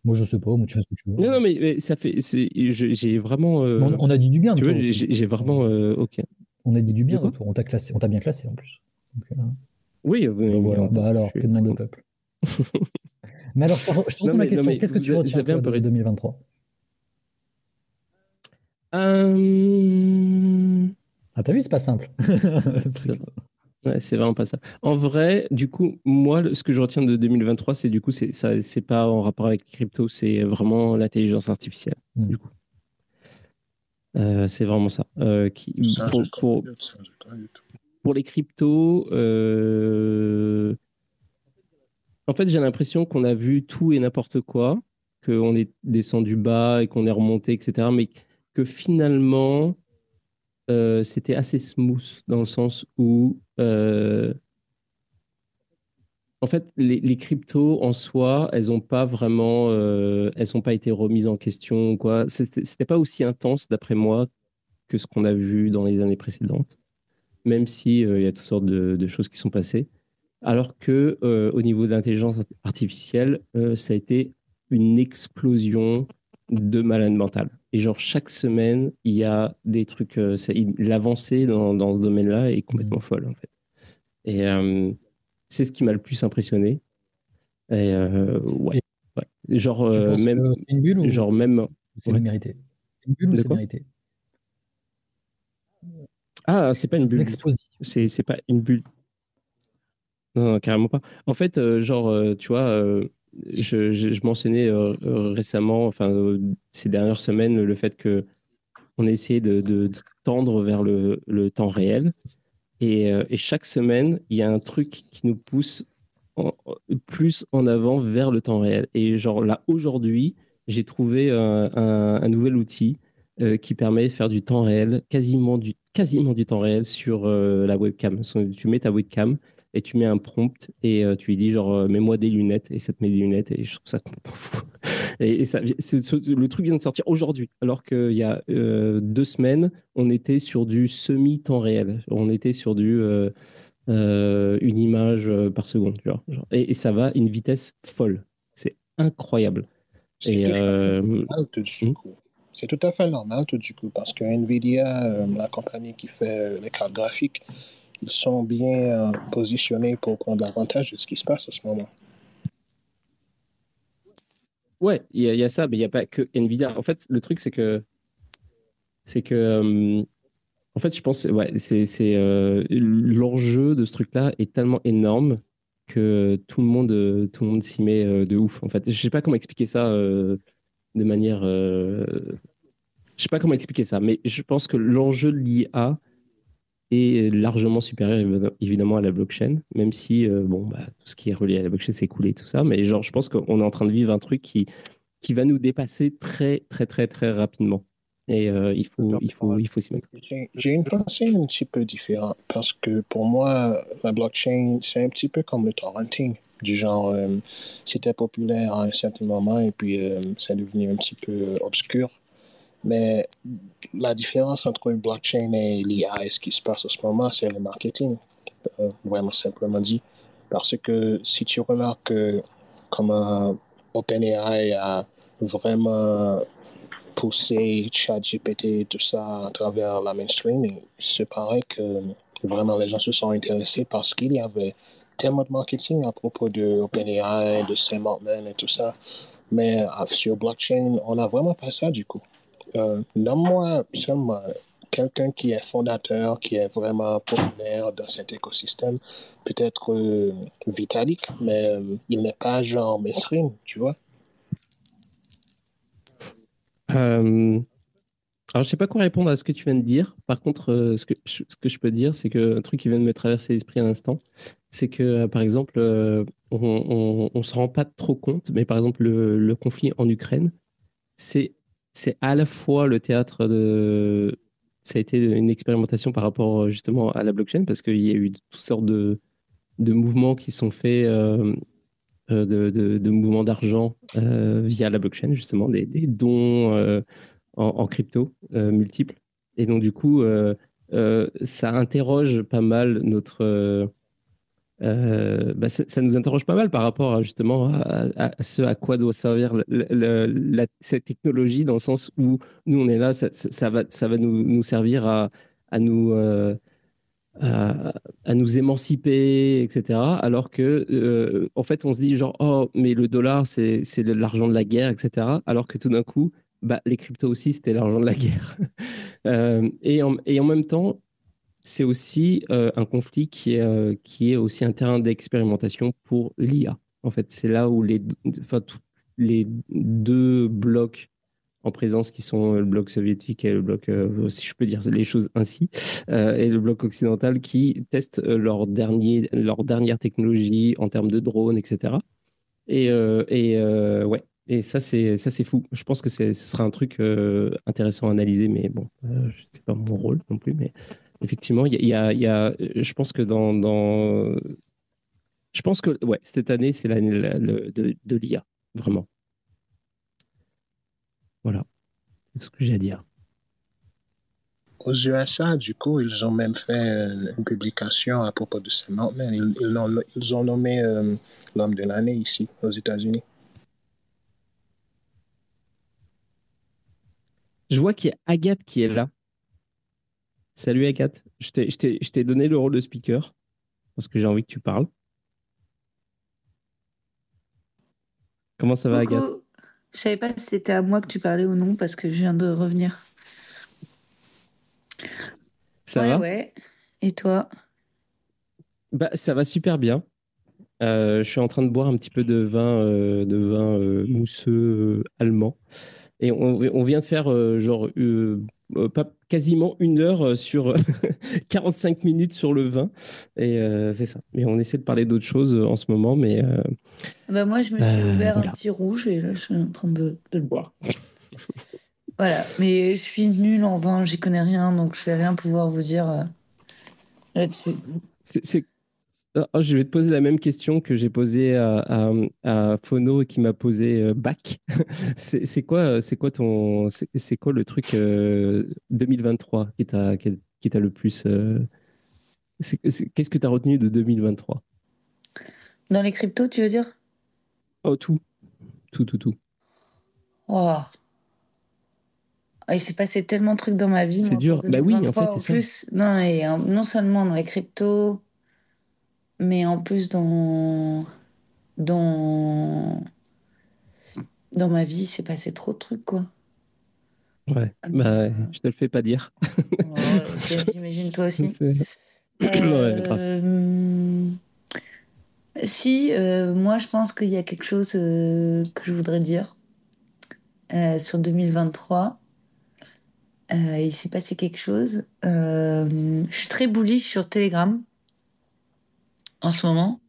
Moi, je sais pas. Moi, tu fais ce que tu veux. Non, non, mais, ça fait. J'ai vraiment. On, a dit du bien. Tu vois, j'ai vraiment. ok. On a dit du bien On t'a classé. On t'a bien classé en plus. Euh, oui, voilà. Bah alors, que demande le peuple? Mais alors, je te ma question. Qu'est-ce que tu retiens de 2023 euh... Ah, t'as vu, c'est pas simple. ouais, c'est vraiment pas ça. En vrai, du coup, moi, ce que je retiens de 2023, c'est du coup, c'est ça, c'est pas en rapport avec les crypto, c'est vraiment l'intelligence artificielle. Hmm. Du coup, euh, c'est vraiment ça. Euh, qui, pour, pour, les cryptos, euh, en fait, j'ai l'impression qu'on a vu tout et n'importe quoi, qu'on est descendu bas et qu'on est remonté, etc. Mais que finalement, c'était assez smooth dans le sens où en fait, les, cryptos en soi, elles n'ont pas vraiment, euh, elles n'ont pas été remises en question quoi. C'était pas aussi intense d'après moi que ce qu'on a vu dans les années précédentes, même si euh, il y a toutes sortes de, choses qui sont passées. Alors que euh, au niveau de l'intelligence artificielle, ça a été une explosion de malade mental. Et genre chaque semaine, il y a des trucs. L'avancée dans, dans, ce domaine-là est complètement mmh. folle en fait. Et c'est ce qui m'a le plus impressionné. Et euh, ouais. Genre, euh, même, une bulle ou genre même. C'est mérité? Une bulle ou c'est mérité? Ah, c'est pas une bulle. C'est c'est pas une bulle. Non, carrément pas. En fait, euh, genre, tu vois, je, mentionnais récemment, enfin, ces dernières semaines, le fait que on a de, tendre vers le, temps réel. Euh, et, chaque semaine, il y a un truc qui nous pousse plus en avant vers le temps réel. Et genre là, aujourd'hui, j'ai trouvé un, nouvel outil euh, qui permet de faire du temps réel, quasiment du, temps réel sur euh, la webcam. Tu mets ta webcam et tu mets un prompt et euh, tu lui dis genre euh, mets-moi des lunettes et ça te met des lunettes et je trouve ça complètement fou. Et, ça, le truc vient de sortir aujourd'hui alors qu'il y a euh, deux semaines on était sur du semi temps réel. On était sur du une image par seconde, genre, Et, ça va à une vitesse folle. C'est incroyable. C'est hmm? tout, à fait normal tout du coup parce que Nvidia, la compagnie qui fait les cartes graphiques, ils sont bien euh, positionnés pour prendre l'avantage de ce qui se passe à ce moment. Ouais, il y, a ça, mais il n'y a pas que Nvidia. En fait, le truc, c'est que. C'est que. Euh, en fait, je pense ouais, c'est euh, l'enjeu de ce truc-là est tellement énorme que tout le monde, tout le monde s'y met de ouf. En fait, je sais pas comment expliquer ça de manière. je sais pas comment expliquer ça, mais je pense que l'enjeu de l'IA est largement supérieur évidemment à la blockchain, même si euh, bon, bah, tout ce qui est relié à la blockchain c'est coulé tout ça. Mais genre, je pense qu'on est en train de vivre un truc qui, qui va nous dépasser très, très, très, très rapidement. Et euh, il faut, il faut, il faut s'y mettre. J'ai une pensée un petit peu différente parce que pour moi, la blockchain, c'est un petit peu comme le torrenting. Du genre, euh, c'était populaire à un certain moment et puis ça est devenu un petit peu obscur. Mais la différence entre une blockchain et l'IA ce qui se passe en ce moment, c'est le marketing, euh, vraiment simplement dit. Parce que si tu remarques comment OpenAI a vraiment poussé ChatGPT et tout ça à travers la mainstream, c'est pareil que vraiment les gens se sont intéressés parce qu'il y avait tellement de marketing à propos de OpenAI, de Sam Altman et tout ça. Mais euh, sur blockchain, on n'a vraiment pas ça du coup. Euh, Nomme-moi seulement quelqu'un qui est fondateur, qui est vraiment populaire dans cet écosystème, peut-être euh, Vitalik, mais euh, il n'est pas genre mainstream, tu vois. Euh, alors, je sais pas quoi répondre à ce que tu viens de dire. Par contre, euh, ce, que, je peux dire, c'est que un truc qui vient de me traverser l'esprit à l'instant, c'est que, par exemple, on, on, se rend pas trop compte, mais par exemple, le, le conflit en Ukraine, c'est c'est à la fois le théâtre de. Ça a été une expérimentation par rapport justement à la blockchain, parce qu'il y a eu toutes sortes de, de mouvements qui sont faits. Euh, de, de, de, mouvements d'argent euh, via la blockchain, justement, des, dons euh, en, crypto euh, multiples. Et donc, du coup, euh, euh, ça interroge pas mal notre. Bah, ça, nous interroge pas mal par rapport à, justement à, ce à quoi doit servir cette technologie, dans le sens où nous, on est là, ça, va, ça va nous, nous servir à, à nous. À, à, nous émanciper, etc. Alors que, euh, en fait, on se dit genre, oh, mais le dollar, c'est l'argent de la guerre, etc. Alors que tout d'un coup, bah, les cryptos aussi, c'était l'argent de la guerre. euh, et, en, et, en, même temps, c'est aussi euh, un conflit qui est, euh, qui est aussi un terrain d'expérimentation pour l'IA. En fait, c'est là où les, enfin, les deux blocs en présence qui sont le bloc soviétique et le bloc, euh, si je peux dire les choses ainsi, euh, et le bloc occidental qui testent leur, dernier, leur dernière technologie en termes de drones, etc. Et, euh, et ouais, et ça, c'est ça, c'est fou. Je pense que ce sera un truc euh, intéressant à analyser, mais bon, euh, c'est pas mon rôle non plus. Mais effectivement, il y a, y a, je pense que dans, dans, je pense que ouais, cette année, c'est l'année de, de l'IA, vraiment. Voilà, c'est ce que j'ai à dire. Aux USA, du coup, ils ont même fait euh, une publication à propos de ce Ils, ils, ont, ils ont nommé l'homme de l'année ici, aux États-Unis. Je vois qu'il y a Agathe qui est là. Salut Agathe. Je t'ai donné le rôle de speaker parce que j'ai envie que tu parles. Comment ça va Agathe? Je savais pas si c'était à moi que tu parlais ou non parce que je viens de revenir. Ça va? Ouais. Et toi? Bah, Ça va super bien. Euh, je suis en train de boire un petit peu de vin, euh, de vin euh, mousseux allemand. Et on, vient de faire genre pas, quasiment une heure sur 45 minutes sur le vin. Et c'est ça. Mais on essaie de parler d'autres choses en ce moment. Mais, bah moi, je me suis ouvert un petit rouge et là, je suis en train de, de le boire. voilà. Mais je suis nulle en vin, j'y connais rien, donc je vais rien pouvoir vous dire là-dessus. C'est ah, je vais te poser la même question que j'ai posée à, à, Phono et qui m'a posé euh, Bac. c'est quoi, c'est quoi ton, c'est quoi le truc 2023 euh, qui t'a qui t'a le plus, euh, qu'est-ce que tu as retenu de 2023 Dans les cryptos, tu veux dire? Oh tout, tout, tout, tout. Oh. Il s'est passé tellement de trucs dans ma vie. C'est dur. Bah oui, en fait, c'est ça. Non, et non seulement dans les cryptos mais en plus dans dans dans ma vie, c'est passé trop de trucs quoi. Ouais, bah je te le fais pas dire. J'imagine toi aussi. Euh, si, euh, moi je pense qu'il y a quelque chose euh, que je voudrais dire sur 2023. il s'est passé quelque chose. je suis très bullish sur Telegram en ce moment.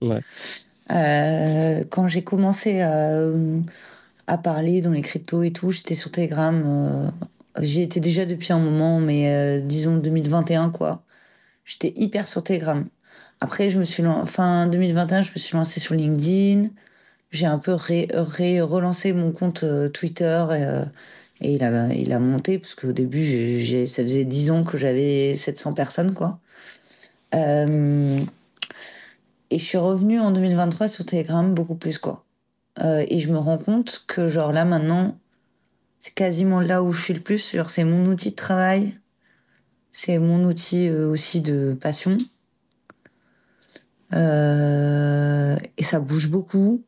Euh, quand j'ai commencé à, à, parler dans les cryptos et tout, j'étais sur Telegram. Euh, j'y étais déjà depuis un moment, mais euh, disons 2021, quoi. J'étais hyper sur Telegram. Après, je me suis fin 2021, je me suis lancée sur LinkedIn. J'ai un peu ré, relancé mon compte Twitter et, et, il, a, il a monté parce qu'au début, ça faisait 10 ans que j'avais 700 personnes, quoi. Euh, et je suis revenue en 2023 sur Telegram beaucoup plus, quoi. Euh, et je me rends compte que, genre, là, maintenant, c'est quasiment là où je suis le plus. Genre, c'est mon outil de travail. C'est mon outil euh, aussi de passion. Euh, et ça bouge beaucoup.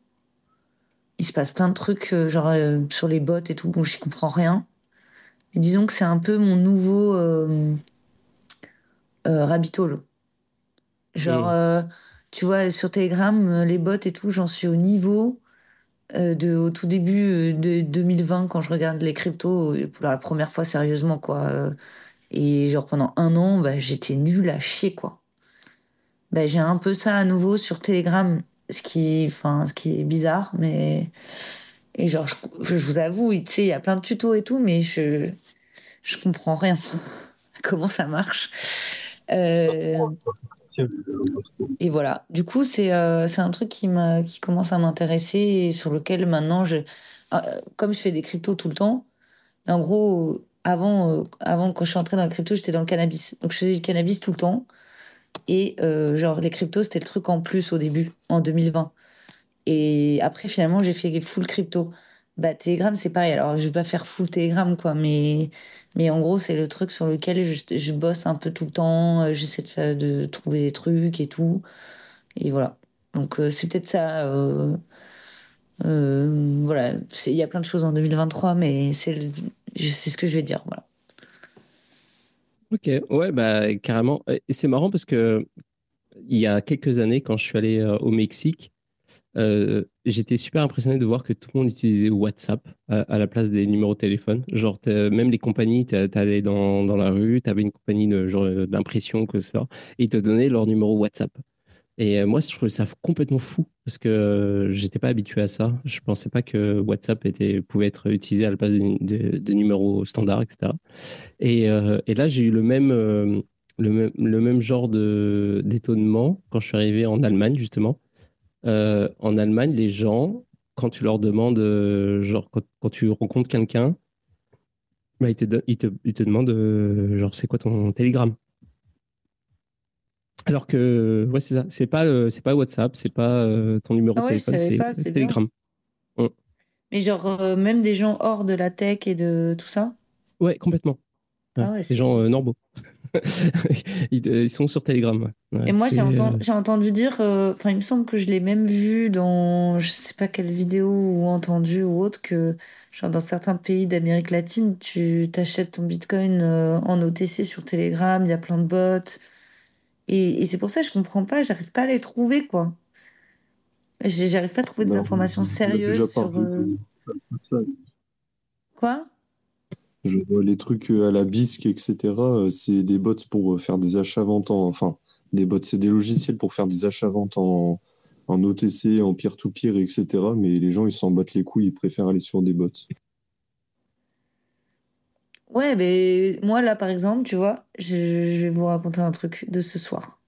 Il se passe plein de trucs, genre, sur les bots et tout, bon, j'y comprends rien. disons que c'est un peu mon nouveau rabbit hole. Genre, Mm. Tu vois, sur Telegram, euh, les bots et tout, j'en suis au niveau euh, de, au tout début euh, de 2020 quand je regarde les cryptos pour la première fois sérieusement, quoi. Et genre pendant un an, bah, j'étais nulle à chier, quoi. Bah, j'ai un peu ça à nouveau sur Telegram, ce qui, enfin, ce qui est bizarre, mais et genre, je, vous avoue, tu sais, il y a plein de tutos et tout, mais je, je comprends rien comment ça marche. Et voilà. Du coup, c'est euh, un truc qui qui commence à m'intéresser et sur lequel maintenant je euh, comme je fais des cryptos tout le temps, en gros avant euh, avant quand je suis entrée dans la crypto, j'étais dans le cannabis. Donc je faisais du cannabis tout le temps et euh, genre les cryptos, c'était le truc en plus au début en 2020. Et après finalement, j'ai fait full crypto. Bah Telegram, c'est pareil. Alors, je vais pas faire full Telegram quoi, mais mais en gros, c'est le truc sur lequel je, bosse un peu tout le temps, euh, j'essaie de de trouver des trucs et tout. Et voilà. Donc euh, c'est peut-être ça. euh, euh, voilà, il y a plein de choses en 2023, mais c'est ce que je vais dire. Voilà. Ok, ouais, bah carrément. C'est marrant parce que il y a quelques années, quand je suis allé au Mexique, euh, j'étais super impressionné de voir que tout le monde utilisait WhatsApp à, la place des numéros de téléphone. Genre, t'as- même les compagnies, tu allais dans, dans la rue, tu avais une compagnie euh, d'impression, que ça, et ils te donnaient leur numéro WhatsApp. Et euh, moi, je trouvais ça complètement fou parce que euh, j'étais pas habitué à ça. Je pensais pas que WhatsApp était, pouvait être utilisé à la place de, numéros standards, etc. Et, euh, là, j'ai eu le même, euh, le même, le même genre d'étonnement quand je suis arrivé en Allemagne, justement. Euh, en Allemagne, les gens, quand tu leur demandes, euh, genre, quand, quand tu rencontres quelqu'un, bah, ils, te, don- ils, te, ils te demandent, euh, genre, c'est quoi ton Telegram? Alors que, ouais, c'est ça. C'est pas, c'est pas WhatsApp, c'est pas ton numéro Ah de ouais, je téléphone, c'est bien. Telegram. Mais genre, même des gens hors de la tech et de tout ça? Ouais, complètement. Ouais, Ah ouais, les c'est euh, normaux. ils, euh, ils sont sur Telegram. ouais. Et moi, j'ai entendu, euh, entendu dire, euh, enfin, il me semble que je l'ai même vu dans, je sais pas quelle vidéo ou entendu ou autre, que genre dans certains pays d'Amérique latine, tu t'achètes ton Bitcoin euh, en OTC sur Telegram, il y a plein de bots. Et, et c'est pour ça que je comprends pas, j'arrive pas à les trouver, quoi. J'arrive pas à trouver des Bah, informations sérieuses sur... euh, de. Quoi? Vois les trucs euh, à la bisque, etc. euh, C'est des bots pour euh, faire des achats-ventes en. Enfin, des bots, c'est des logiciels pour faire des achats-ventes en, en OTC, en peer-to-peer, etc. Mais les gens, ils s'en battent les couilles, ils préfèrent aller sur des bots. Ouais, mais moi, là, par exemple, tu vois, je, vais vous raconter un truc de ce soir.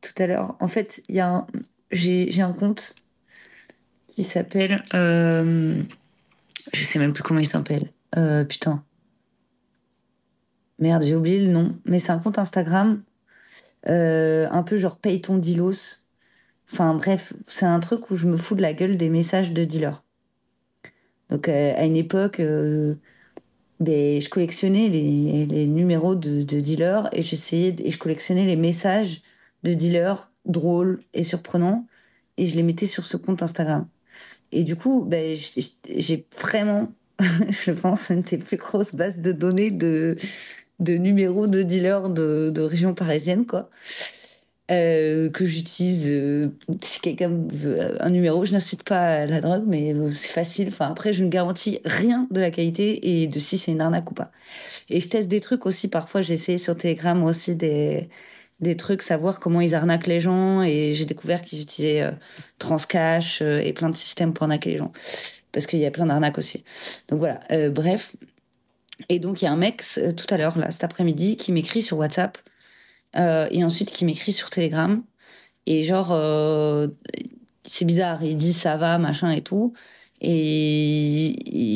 Tout à l'heure, en fait. J'ai un compte qui s'appelle... Je sais même plus comment il s'appelle. Euh, putain. Merde, j'ai oublié le nom. Mais c'est un compte Instagram, euh, un peu genre paye ton dealos. Enfin bref, c'est un truc où je me fous de la gueule des messages de dealers. Donc euh, à une époque, ben, je collectionnais les, les numéros de, de dealers et j'essayais et je collectionnais les messages de dealers drôles et surprenants et je les mettais sur ce compte Instagram. Et du coup, ben, j'ai vraiment, je pense, une des plus grosses bases de données de, de numéros de dealers de, de région parisienne, quoi. Euh, que j'utilise euh, si quelqu'un veut un numéro. Je n'incite pas à la drogue, mais euh, c'est facile. Enfin, après, je ne garantis rien de la qualité et de si c'est une arnaque ou pas. Et je teste des trucs aussi. Parfois, j'ai essayé sur Telegram aussi des, des trucs, savoir comment ils arnaquent les gens. Et j'ai découvert qu'ils utilisaient euh, Transcash euh, et plein de systèmes pour arnaquer les gens. Parce qu'il y a plein d'arnaques aussi. Donc voilà, Euh, bref. Et donc, il y a un mec euh, tout à l'heure, là, cet après-midi, qui m'écrit sur WhatsApp euh, et ensuite qui m'écrit sur Telegram. Et genre, c'est bizarre, il dit ça va, machin et tout. Et,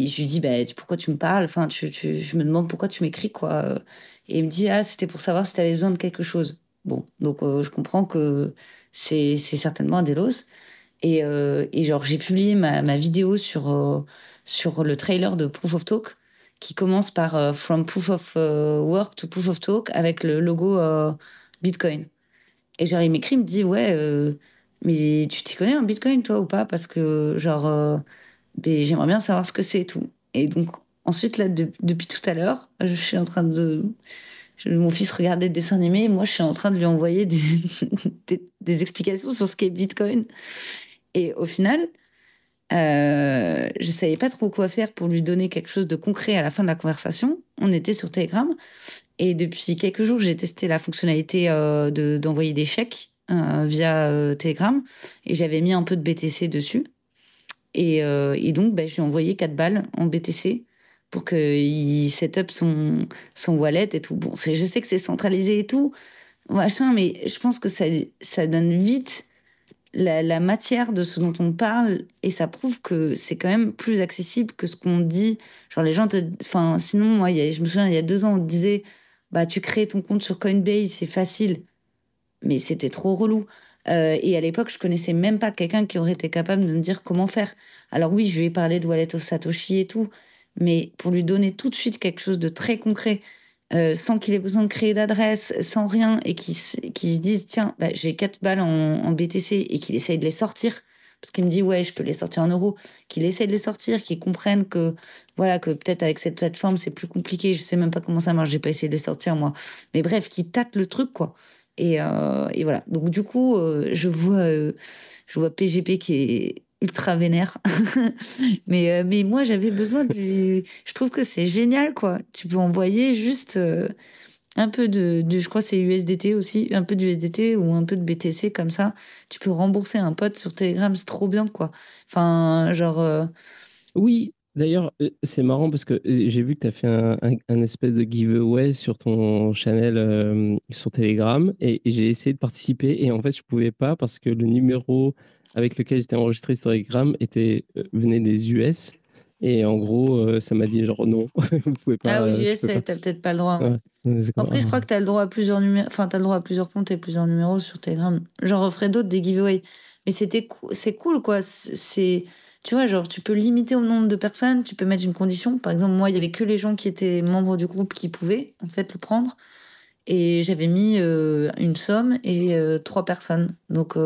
je lui dis, bah, pourquoi tu me parles? Enfin, Je me demande pourquoi tu m'écris, quoi. Et il me dit, ah, c'était pour savoir si tu avais besoin de quelque chose. Bon, donc je comprends que c'est certainement un délos. Et, euh, et genre, j'ai publié ma, vidéo sur, euh, sur le trailer de Proof of Talk qui commence par euh, From Proof of Work to Proof of Talk avec le logo Bitcoin. Et genre, il m'écrit, il me dit, ouais, mais tu t'y connais en Bitcoin, toi, ou pas? Parce que, genre, ben, j'aimerais bien savoir ce que c'est et tout. Et donc, ensuite, là, depuis tout à l'heure, je suis en train de. mon fils regardait des dessins animés, moi, je suis en train de lui envoyer des, explications sur ce qu'est Bitcoin. Et au final, euh, je savais pas trop quoi faire pour lui donner quelque chose de concret à la fin de la conversation. On était sur Telegram. Et depuis quelques jours, j'ai testé la fonctionnalité euh, d'envoyer des chèques euh, via euh, Telegram. Et j'avais mis un peu de BTC dessus. Et, euh, et donc, ben, j'ai envoyé 4 balles en BTC pour qu'il set up son, son wallet et tout. Bon, je sais que c'est centralisé et tout, machin, mais je pense que ça, ça donne vite la, matière de ce dont on parle et ça prouve que c'est quand même plus accessible que ce qu'on dit. Genre, les gens. Enfin, sinon, moi, je me souviens, il y a deux ans, on disait bah, tu crées ton compte sur Coinbase, c'est facile. Mais c'était trop relou. Euh, et à l'époque, je connaissais même pas quelqu'un qui aurait été capable de me dire comment faire. Alors oui, je lui ai parlé de Wallet au Satoshi et tout, mais pour lui donner tout de suite quelque chose de très concret, euh, sans qu'il ait besoin de créer d'adresse, sans rien, et qu'il qu se dise, tiens, bah, j'ai 4 balles en, en BTC, et qu'il essaye de les sortir, parce qu'il me dit, ouais, je peux les sortir en euros, qu'il essaye de les sortir, qu'il comprenne que, voilà, que peut-être avec cette plateforme, c'est plus compliqué, je sais même pas comment ça marche, j'ai pas essayé de les sortir, moi. Mais bref, qu'il tâte le truc, quoi. Et, euh, et, voilà. Donc du coup, euh, je vois, euh, je vois PGP qui est ultra vénère. mais euh, mais moi, j'avais besoin du. Je trouve que c'est génial, quoi. Tu peux envoyer juste euh, un peu de, je crois c'est USDT aussi, un peu de USDT ou un peu de BTC comme ça. Tu peux rembourser un pote sur Telegram, c'est trop bien, quoi. Enfin, genre. Euh, oui, D'ailleurs, c'est marrant parce que j'ai vu que tu as fait un, espèce de giveaway sur ton channel sur Telegram et, j'ai essayé de participer et en fait, je pouvais pas parce que le numéro avec lequel j'étais enregistré sur Telegram était, venait des US. Et en gros, ça m'a dit genre non, vous pouvez pas. Ah, aux US, t'as peut-être pas le droit. Après, je crois que tu as le droit à plusieurs numéros, enfin, as le droit à plusieurs comptes et plusieurs numéros sur Telegram. J'en referai d'autres des giveaways. Mais c'était c'est cool, quoi. C'est tu vois, genre, tu peux limiter au nombre de personnes, tu peux mettre une condition. Par exemple, moi, il y avait que les gens qui étaient membres du groupe qui pouvaient, en fait, le prendre. Et j'avais mis euh, une somme et euh, trois personnes. Donc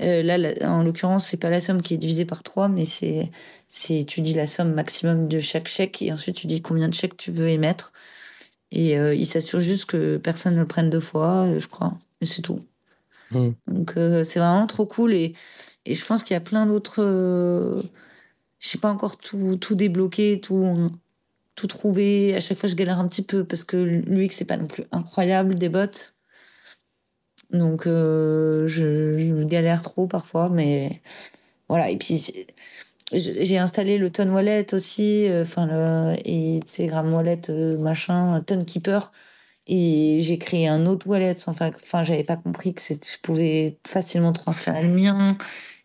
euh, là, en l'occurrence, c'est pas la somme qui est divisée par trois, mais c'est, c'est, tu dis la somme maximum de chaque chèque et ensuite tu dis combien de chèques tu veux émettre. Et il s'assure juste que personne ne le prenne deux fois, je crois. Et c'est tout. Mmh. Donc c'est vraiment trop cool et et je pense qu'il y a plein d'autres. Euh, je sais pas encore tout, tout débloqué, tout, tout trouvé. À chaque fois, je galère un petit peu parce que l'UX, c'est pas non plus incroyable des bots. Donc, euh, je, je, galère trop parfois, mais voilà. Et puis, j'ai installé le Ton Wallet aussi, euh, enfin, le, et Telegram Wallet, euh, machin, Ton Keeper. Et j'ai créé un autre wallet. Enfin, enfin j'avais pas compris que je pouvais facilement transférer le mien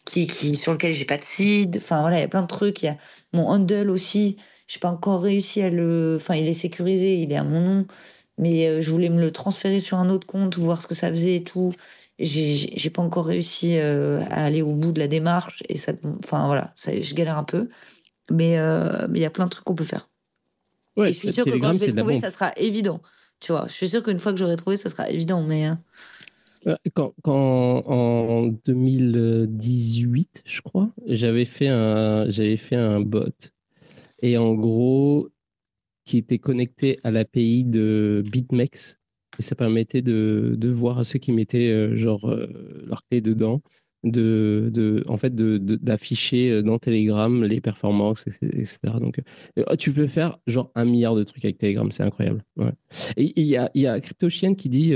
qui, qui, sur lequel j'ai pas de seed. Enfin voilà, il y a plein de trucs. Il y a mon handle aussi. J'ai pas encore réussi à le. Enfin, il est sécurisé, il est à mon nom. Mais euh, je voulais me le transférer sur un autre compte, voir ce que ça faisait et tout. J'ai pas encore réussi euh, à aller au bout de la démarche. Et ça. Enfin voilà, ça, je galère un peu. Mais euh, mais il y a plein de trucs qu'on peut faire. Ouais, je suis sûre que quand je vais trouver, ça sera évident. Tu vois, je suis sûre qu'une fois que j'aurai trouvé, ça sera évident. Mais. Euh, quand, quand, en 2018, je crois, j'avais fait un, j'avais fait un bot et en gros qui était connecté à l'API de BitMEX et ça permettait de, de voir à ceux qui mettaient euh, genre euh, leur clé dedans de, de en fait de, d'afficher dans Telegram les performances etc donc tu peux faire genre un milliard de trucs avec Telegram c'est incroyable il y a y a CryptoChien qui dit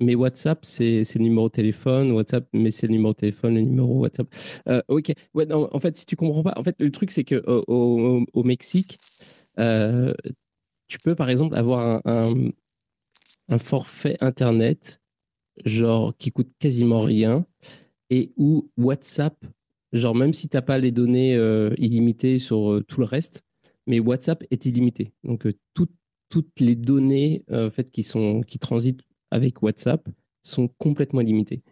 mais WhatsApp, c'est le numéro de téléphone. WhatsApp, mais c'est le numéro de téléphone, le numéro WhatsApp. Euh, ok. Ouais, non, en fait, si tu comprends pas, en fait, le truc, c'est que au, au, Mexique, euh, tu peux, par exemple, avoir un, forfait Internet, genre, qui coûte quasiment rien, et où WhatsApp, genre, même si tu n'as pas les données euh, illimitées sur tout le reste, mais WhatsApp est illimité. Donc, toutes les données en fait, qui, sont, qui transitent avec WhatsApp sont complètement limités.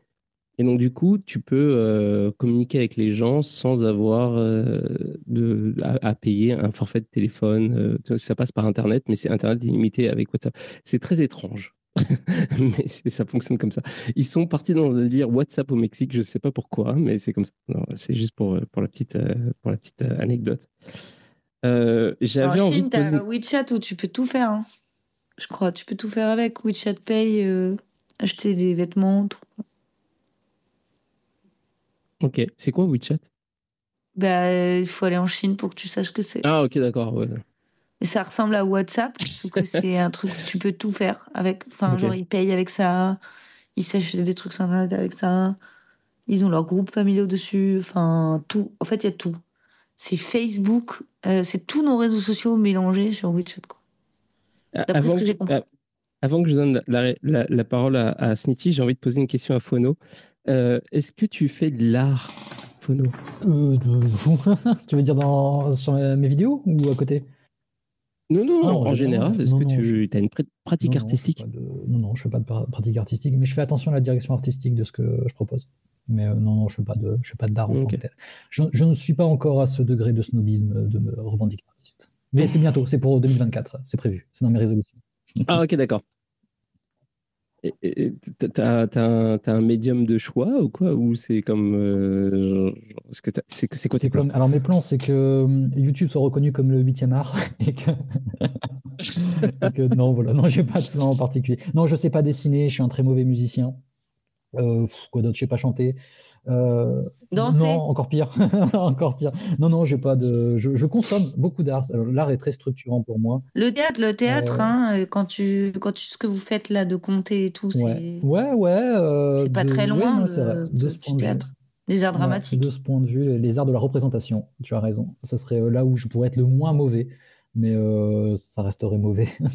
Et donc, du coup, tu peux euh, communiquer avec les gens sans avoir euh, de, à, payer un forfait de téléphone. Euh, ça passe par Internet, mais c'est Internet illimité avec WhatsApp. C'est très étrange, mais ça fonctionne comme ça. Ils sont partis dans le dire WhatsApp au Mexique, je ne sais pas pourquoi, mais c'est comme ça. C'est juste pour, pour la petite, pour la petite anecdote. J'avais En envie Chine, de poser. WeChat où tu peux tout faire. hein. Je crois, tu peux tout faire avec WeChat Pay, acheter des vêtements, tout. Ok, c'est quoi WeChat? Bah, il faut aller en Chine pour que tu saches ce que c'est. Ah, ok, d'accord. Ouais. Ça ressemble à WhatsApp, sauf que c'est un truc que tu peux tout faire avec. Enfin, genre, ils payent avec ça, ils s'achètent des trucs sur Internet avec ça, ils ont leurs groupes familiaux dessus, enfin, tout. En fait, il y a tout. C'est Facebook, euh, c'est tous nos réseaux sociaux mélangés sur WeChat, quoi. D'après ce Avant, que j'ai compris. avant que je donne la, la- la- la parole à, à Snitty, j'ai envie de poser une question à Phono. Euh, Est-ce que tu fais de l'art, Phono Euh, tu veux dire dans, sur mes vidéos ou à côté? Non, non, Ah, non, en général, est-ce que non, tu as une pr- pratique Non, artistique? de- Non, non, je fais pas de pra- pratique artistique, mais je fais attention à la direction artistique de ce que je propose. Mais euh, non, non, je fais pas de, je fais pas d'art en tant que tel. Je, je ne suis pas encore à ce degré de snobisme de me revendiquer artiste. Mais c'est bientôt, c'est pour 2024, ça, c'est prévu, c'est dans mes résolutions. Ah, ok, d'accord. T'as un, médium de choix ou quoi? Ou c'est comme. euh, c'est quoi tes plans? alors mes plans, c'est que hum, YouTube soit reconnu comme le huitième art et que, et que- non, voilà, non, j'ai pas de plan en particulier. Non, je sais pas dessiner, je suis un très mauvais musicien. Euh, quoi d'autre, je sais pas chanter. Euh, Danser Non, encore pire, encore pire. Non, non, j'ai pas de. Je, je consomme beaucoup d'art. L'art est très structurant pour moi. Le théâtre, le théâtre, Euh, hein, euh, quand tu, quand tu, ce que vous faites là de compter et tout, Ouais, c'est, ouais, ouais. c'est pas de- très ouais, loin non, c'est vrai, de, ce du théâtre. Les arts Ouais, dramatiques. de ce point de vue, les, arts de la représentation, tu as raison. Ce serait là où je pourrais être le moins mauvais, mais euh, ça resterait mauvais.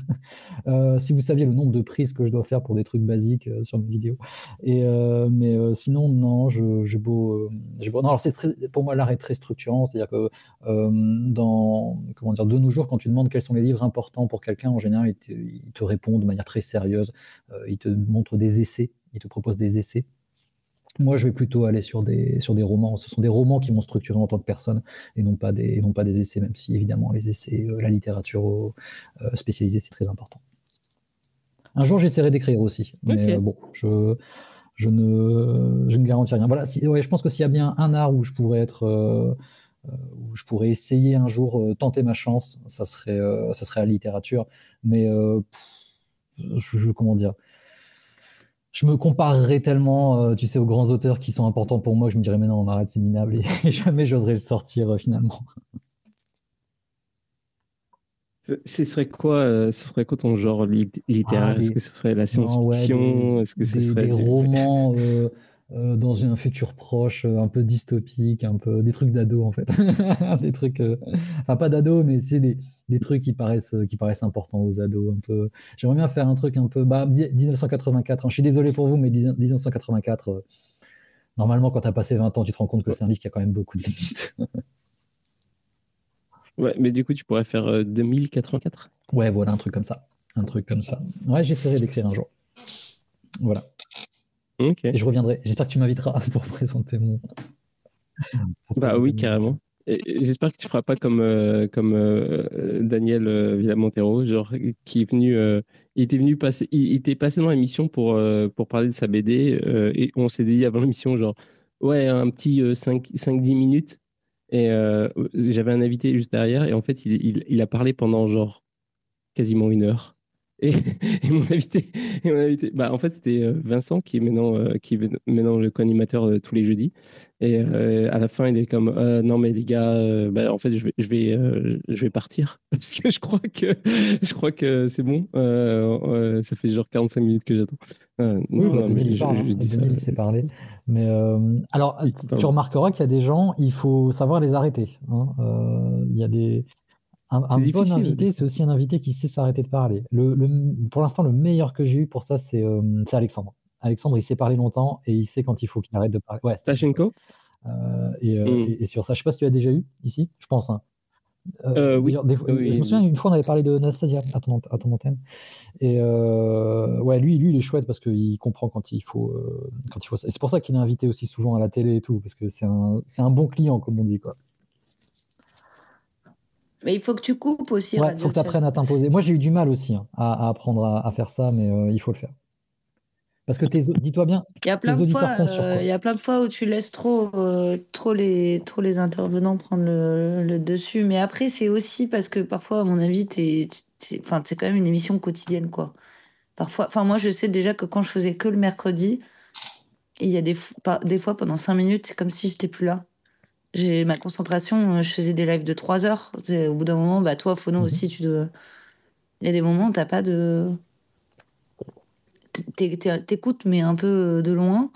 Euh, si vous saviez le nombre de prises que je dois faire pour des trucs basiques euh, sur mes vidéos. Mais sinon, non, j'ai beau, beau. Non, alors très- pour moi, l'art est très structurant. C'est-à-dire que dans, comment dire, de nos jours, quand tu demandes quels sont les livres importants pour quelqu'un, en général, il te, répond de manière très sérieuse. Il te montre des essais, il te propose des essais. Moi, je vais plutôt aller sur des, sur des romans. Ce sont des romans qui m'ont structuré en tant que personne et non pas des, non pas des essais, même si évidemment les essais, euh, la littérature euh, spécialisée, c'est très important. Un jour, j'essaierai d'écrire aussi, mais euh, bon, je, je, ne, je ne garantis rien. Voilà, si, ouais, je pense que s'il y a bien un art où je pourrais être, euh, euh, où je pourrais essayer un jour euh, tenter ma chance, ça serait, euh, ça serait la littérature. Mais euh, pff, je- comment dire je me comparerais tellement, euh, tu sais, aux grands auteurs qui sont importants pour moi que je me dirais, mais non, on arrête, c'est minable, et jamais j'oserais le sortir euh, finalement. Ce serait quoi, euh, ce serait quoi ton genre lit- littéraire? Ah, Est-ce que ce serait la ouais, science-fiction? Est-ce que ce des- serait des romans euh, dans un futur proche, euh, un peu dystopique, un peu des trucs d'ado en fait, des trucs, euh, enfin pas d'ado, mais c'est des, des trucs qui paraissent qui paraissent importants aux ados, un peu. J'aimerais bien faire un truc un peu, bah, 1984. hein. Je suis désolé pour vous, mais 10 1984. euh, normalement, quand tu as passé 20 ans, tu te rends compte que c'est un livre qui a quand même beaucoup de limites. Ouais, mais du coup, tu pourrais faire euh, 2084 Ouais, voilà, un truc comme ça. Un truc comme ça. Ouais, j'essaierai d'écrire un jour. Voilà. Et je reviendrai. J'espère que tu m'inviteras pour présenter mon. pour Bah oui, carrément. J'espère que tu feras pas comme, euh, comme euh, Daniel euh, Villamontero, genre qui est venu, euh, il était venu passer, il, il était passé dans l'émission pour, pour parler de sa BD et on s'est dit avant l'émission genre ouais un petit 5-10 minutes et j'avais un invité juste derrière et en fait il, il, il a parlé pendant genre quasiment une heure. Et, et mon invité, et mon invité bah, en fait, c'était euh, Vincent qui est maintenant, euh, qui est maintenant le co-animateur de tous les jeudis. Et euh, à la fin, il est comme euh, non mais les gars, euh, bah, en fait, je vais, je vais, euh, je vais partir parce que je crois que, je crois que c'est bon. Euh, euh, ça fait genre 45 minutes que j'attends. Euh, Oui, non, bah, non, mais 2000, il je, parle, je hein. dis ça. 2000, c'est parlé. Mais euh, alors, tu remarqueras qu'il y a des gens, il faut savoir les arrêter. hein. Euh, il y a des un, un bon invité, c'est aussi un invité qui sait s'arrêter de parler. Le, le- pour l'instant, le meilleur que j'ai eu pour ça, c'est euh, Alexandre. Alexandre, il sait parler longtemps et il sait quand il faut qu'il arrête de parler. Ouais, Stachenko euh, et, euh, Mm. et- et sur ça, je sais pas si tu as déjà eu ici, je pense. hein. Euh, oui. des je me souviens une fois on avait parlé de Nastasia à ton, à ton antenne. Et ouais, lui, lui, il est chouette parce qu'il comprend quand il faut, quand il faut ça. Et c'est pour ça qu'il est invité aussi souvent à la télé et tout, parce que c'est un, un bon client, comme on dit quoi. Mais il faut que tu coupes aussi. Ouais, Radio faut que tu apprennes à t'imposer. Moi, j'ai eu du mal aussi hein, à, à apprendre à, à faire ça, mais euh, il faut le faire. Parce que dis-toi bien, il y a plein de fois, il y a plein de fois où tu laisses trop, trop les, trop les intervenants prendre le, dessus. Mais après, c'est aussi parce que parfois, à mon avis, c'est quand même une émission quotidienne, quoi. Parfois, enfin, moi, je sais déjà que quand je faisais que le mercredi, il y a des, des fois pendant cinq minutes, c'est comme si j'étais plus là. J'ai ma concentration, je faisais des lives de trois heures. Au bout d'un moment, bah, toi, Phono mhm. aussi, tu dois. Il y a des moments où t'as pas de t'écoutes, mais un peu de loin,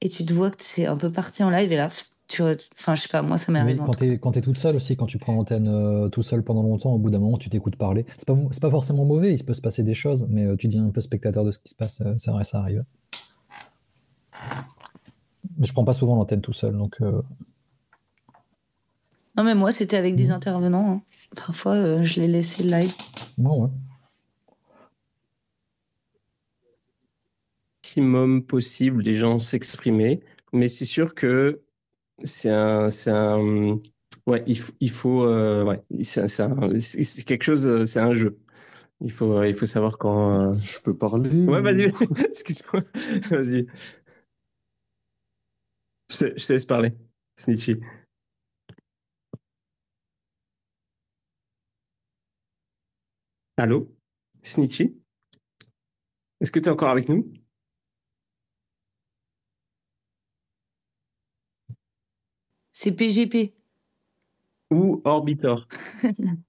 et tu te vois que c'est un peu parti en live, et là, tu, enfin, je sais pas, moi, ça m'est arrivé. quand t'es, quand es toute seule aussi, quand tu prends l'antenne euh, tout seul pendant longtemps, au bout d'un moment, tu t'écoutes parler. C'est pas, pas forcément mauvais, il peut se passer des choses, mais euh, tu deviens un peu spectateur de ce qui se passe, euh, c'est vrai, ça arrive. Mais je prends pas souvent l'antenne tout seul, donc. Non, mais moi, c'était avec des mmh. intervenants. Hein. Parfois, je les laissais live. Moi, ouais. maximum possible les gens s'exprimer, mais c'est sûr que c'est un, c'est un, ouais, il, il faut, euh, ouais, c'est, c'est, quelque chose, euh, c'est un jeu. Il faut, il faut savoir quand. Euh, Je peux parler. Ouais, vas-y. Excuse-moi. vas-y. Je te, je te laisse parler, Snitchy. Allô, Snitchy Est-ce que tu es encore avec nous? C'est PGP. Ou Orbitor.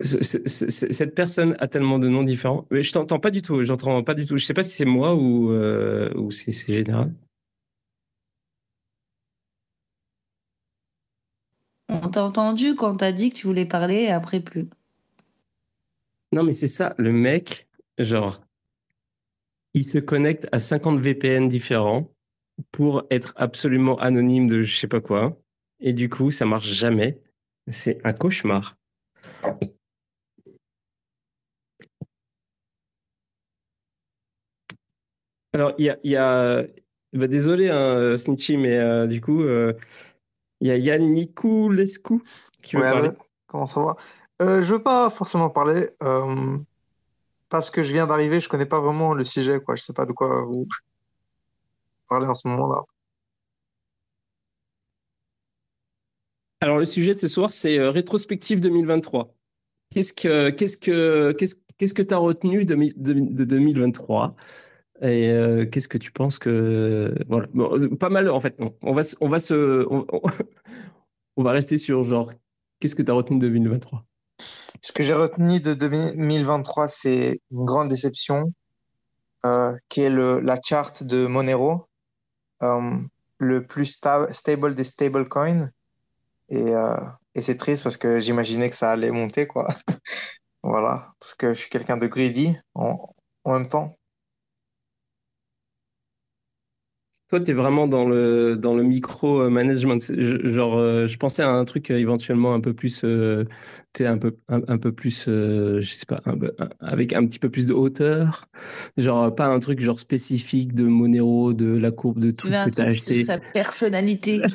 cette personne a tellement de noms différents. Mais je t'entends pas du tout. J'entends pas du tout. Je sais pas si c'est moi ou, euh, ou si c'est général. On entendu quand t'as dit que tu voulais parler et après plus. Non, mais c'est ça. Le mec, genre, il se connecte à 50 VPN différents pour être absolument anonyme de je sais pas quoi. Et du coup, ça marche jamais. C'est un cauchemar. Alors, il y a, y a... Bah, désolé, hein, Snitchy, mais euh, du coup, euh, il y a Yann Nicoulescu qui veut parler. comment ça va? Euh, Je veux pas forcément parler euh, parce que je viens d'arriver, je connais pas vraiment le sujet, quoi. Je sais pas de quoi vous parler en ce moment-là Alors, le sujet de ce soir, c'est euh, rétrospective 2023. Qu'est-ce que qu'est-ce que qu'est-ce qu'est-ce que tu as retenu de, de, 2023 et euh, qu'est-ce que tu penses que voilà euh, pas mal en fait on va on va se on, va rester sur genre qu'est-ce que tu as retenu de 2023 Ce que j'ai retenu de 2023 c'est une grande déception qui est le, la charte de Monero euh, le plus stable des stablecoins. Et, euh, et c'est triste parce que j'imaginais que ça allait monter, quoi. voilà, parce que je suis quelqu'un de greedy en, en même temps. Toi, tu es vraiment dans le, dans le micro-management. Genre, euh, je pensais à un truc euh, éventuellement un peu plus, euh, un peu, un, peu plus, je sais pas, avec un petit peu plus de hauteur. Genre, pas un truc genre spécifique de Monero, de la courbe de tout que tu as acheté. Sa personnalité.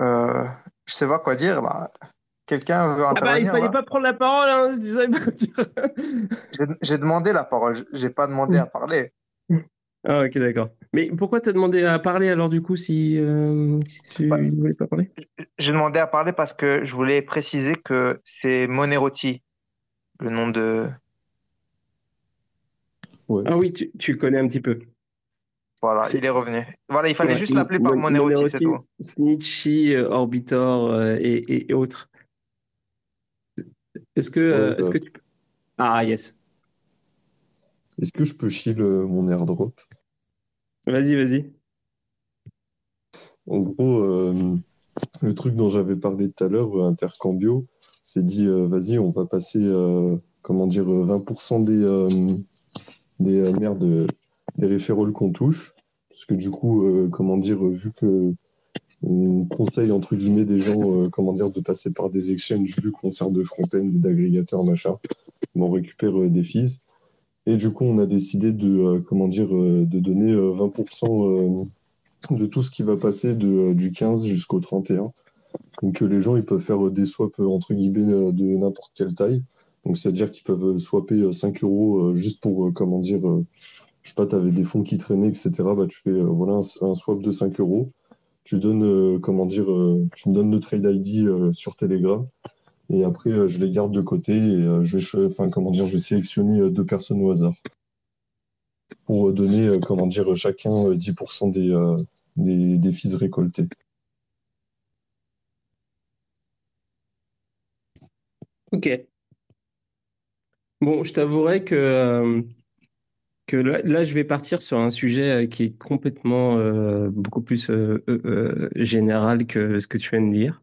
euh, je sais pas quoi dire là. Quelqu'un veut intervenir ah bah, Il fallait pas prendre la parole, hein, J'ai demandé la parole, j'ai pas demandé à parler. Ah ok, d'accord. Mais pourquoi tu as demandé à parler alors du coup si, euh, tu ne bah, voulais pas parler? J'ai demandé à parler parce que je voulais préciser que c'est Moneroti, le nom de... Ah oui, tu, tu, connais un petit peu. Voilà, il est revenu. Voilà, il fallait juste l'appeler par Moneroti, c'est tout. Snitchy, Orbitor euh, et, et, autres. Est-ce que, euh, est-ce bah. que tu peux... Ah, yes. Est-ce que je peux chier mon airdrop? Vas-y, vas-y. En gros, euh, le truc dont j'avais parlé tout à l'heure, euh, Intercambio, c'est dit, vas-y, on va passer, comment dire, 20% des, des merdes, des référents qu'on touche. Parce que du coup, comment dire, vu que on conseille entre guillemets des gens euh, comment dire de passer par des exchanges vu qu'on sert de front-end d'agrégateurs machin on récupère euh, des fees et du coup on a décidé de euh, comment dire de donner 20% de tout ce qui va passer du 15 jusqu'au 31 Donc les gens, ils peuvent faire des swaps entre guillemets de n'importe quelle taille. Donc c'est-à-dire qu'ils peuvent swapper 5 euros juste pour, comment dire, je sais pas, tu des fonds qui traînaient, etc. Bah, tu fais voilà, un, swap de 5 euros. Tu donnes, comment dire, tu me donnes le trade ID sur Telegram. Et après, je les garde de côté et je vais, comment dire, je sélectionner deux personnes au hasard pour donner, comment dire, chacun 10% des, des, des fils récoltés. Ok. Bon, je t'avouerai que, euh, là, je vais partir sur un sujet euh, qui est complètement euh, beaucoup plus général que ce que tu viens de dire.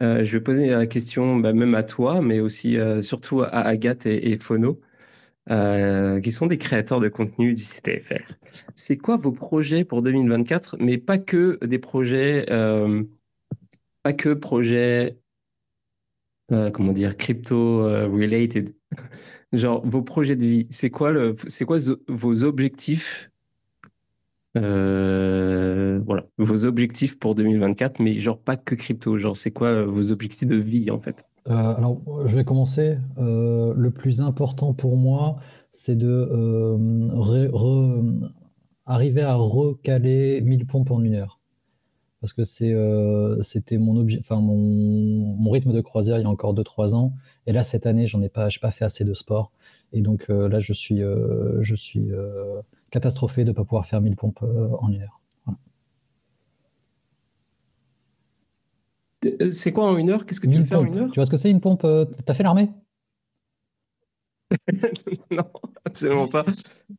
je vais poser la question bah, même à toi, mais aussi surtout à Agathe et, et Phono, qui sont des créateurs de contenu du CTFR. C'est quoi vos projets pour 2024, mais pas que des projets, pas que projets euh, comment dire, crypto euh, related. Genre vos projets de vie, c'est quoi le, c'est quoi vos objectifs euh, voilà, vos objectifs pour 2024, mais genre pas que crypto, genre c'est quoi vos objectifs de vie en fait? Alors je vais commencer. le plus important pour moi, c'est de arriver à recaler 1000 pompes en une heure parce que c'est, euh, c'était mon, objet, mon, mon, rythme de croisière il y a encore 2-3 ans. Et là, cette année, j'en ai pas, pas fait assez de sport. Et donc euh, là, je suis, euh, je suis catastrophé de ne pas pouvoir faire 1000 pompes en une heure. C'est quoi en une heure? Qu'est-ce que tu veux faire en une heure? Tu vois ce que c'est une pompe T'as fait l'armée? Non, absolument pas.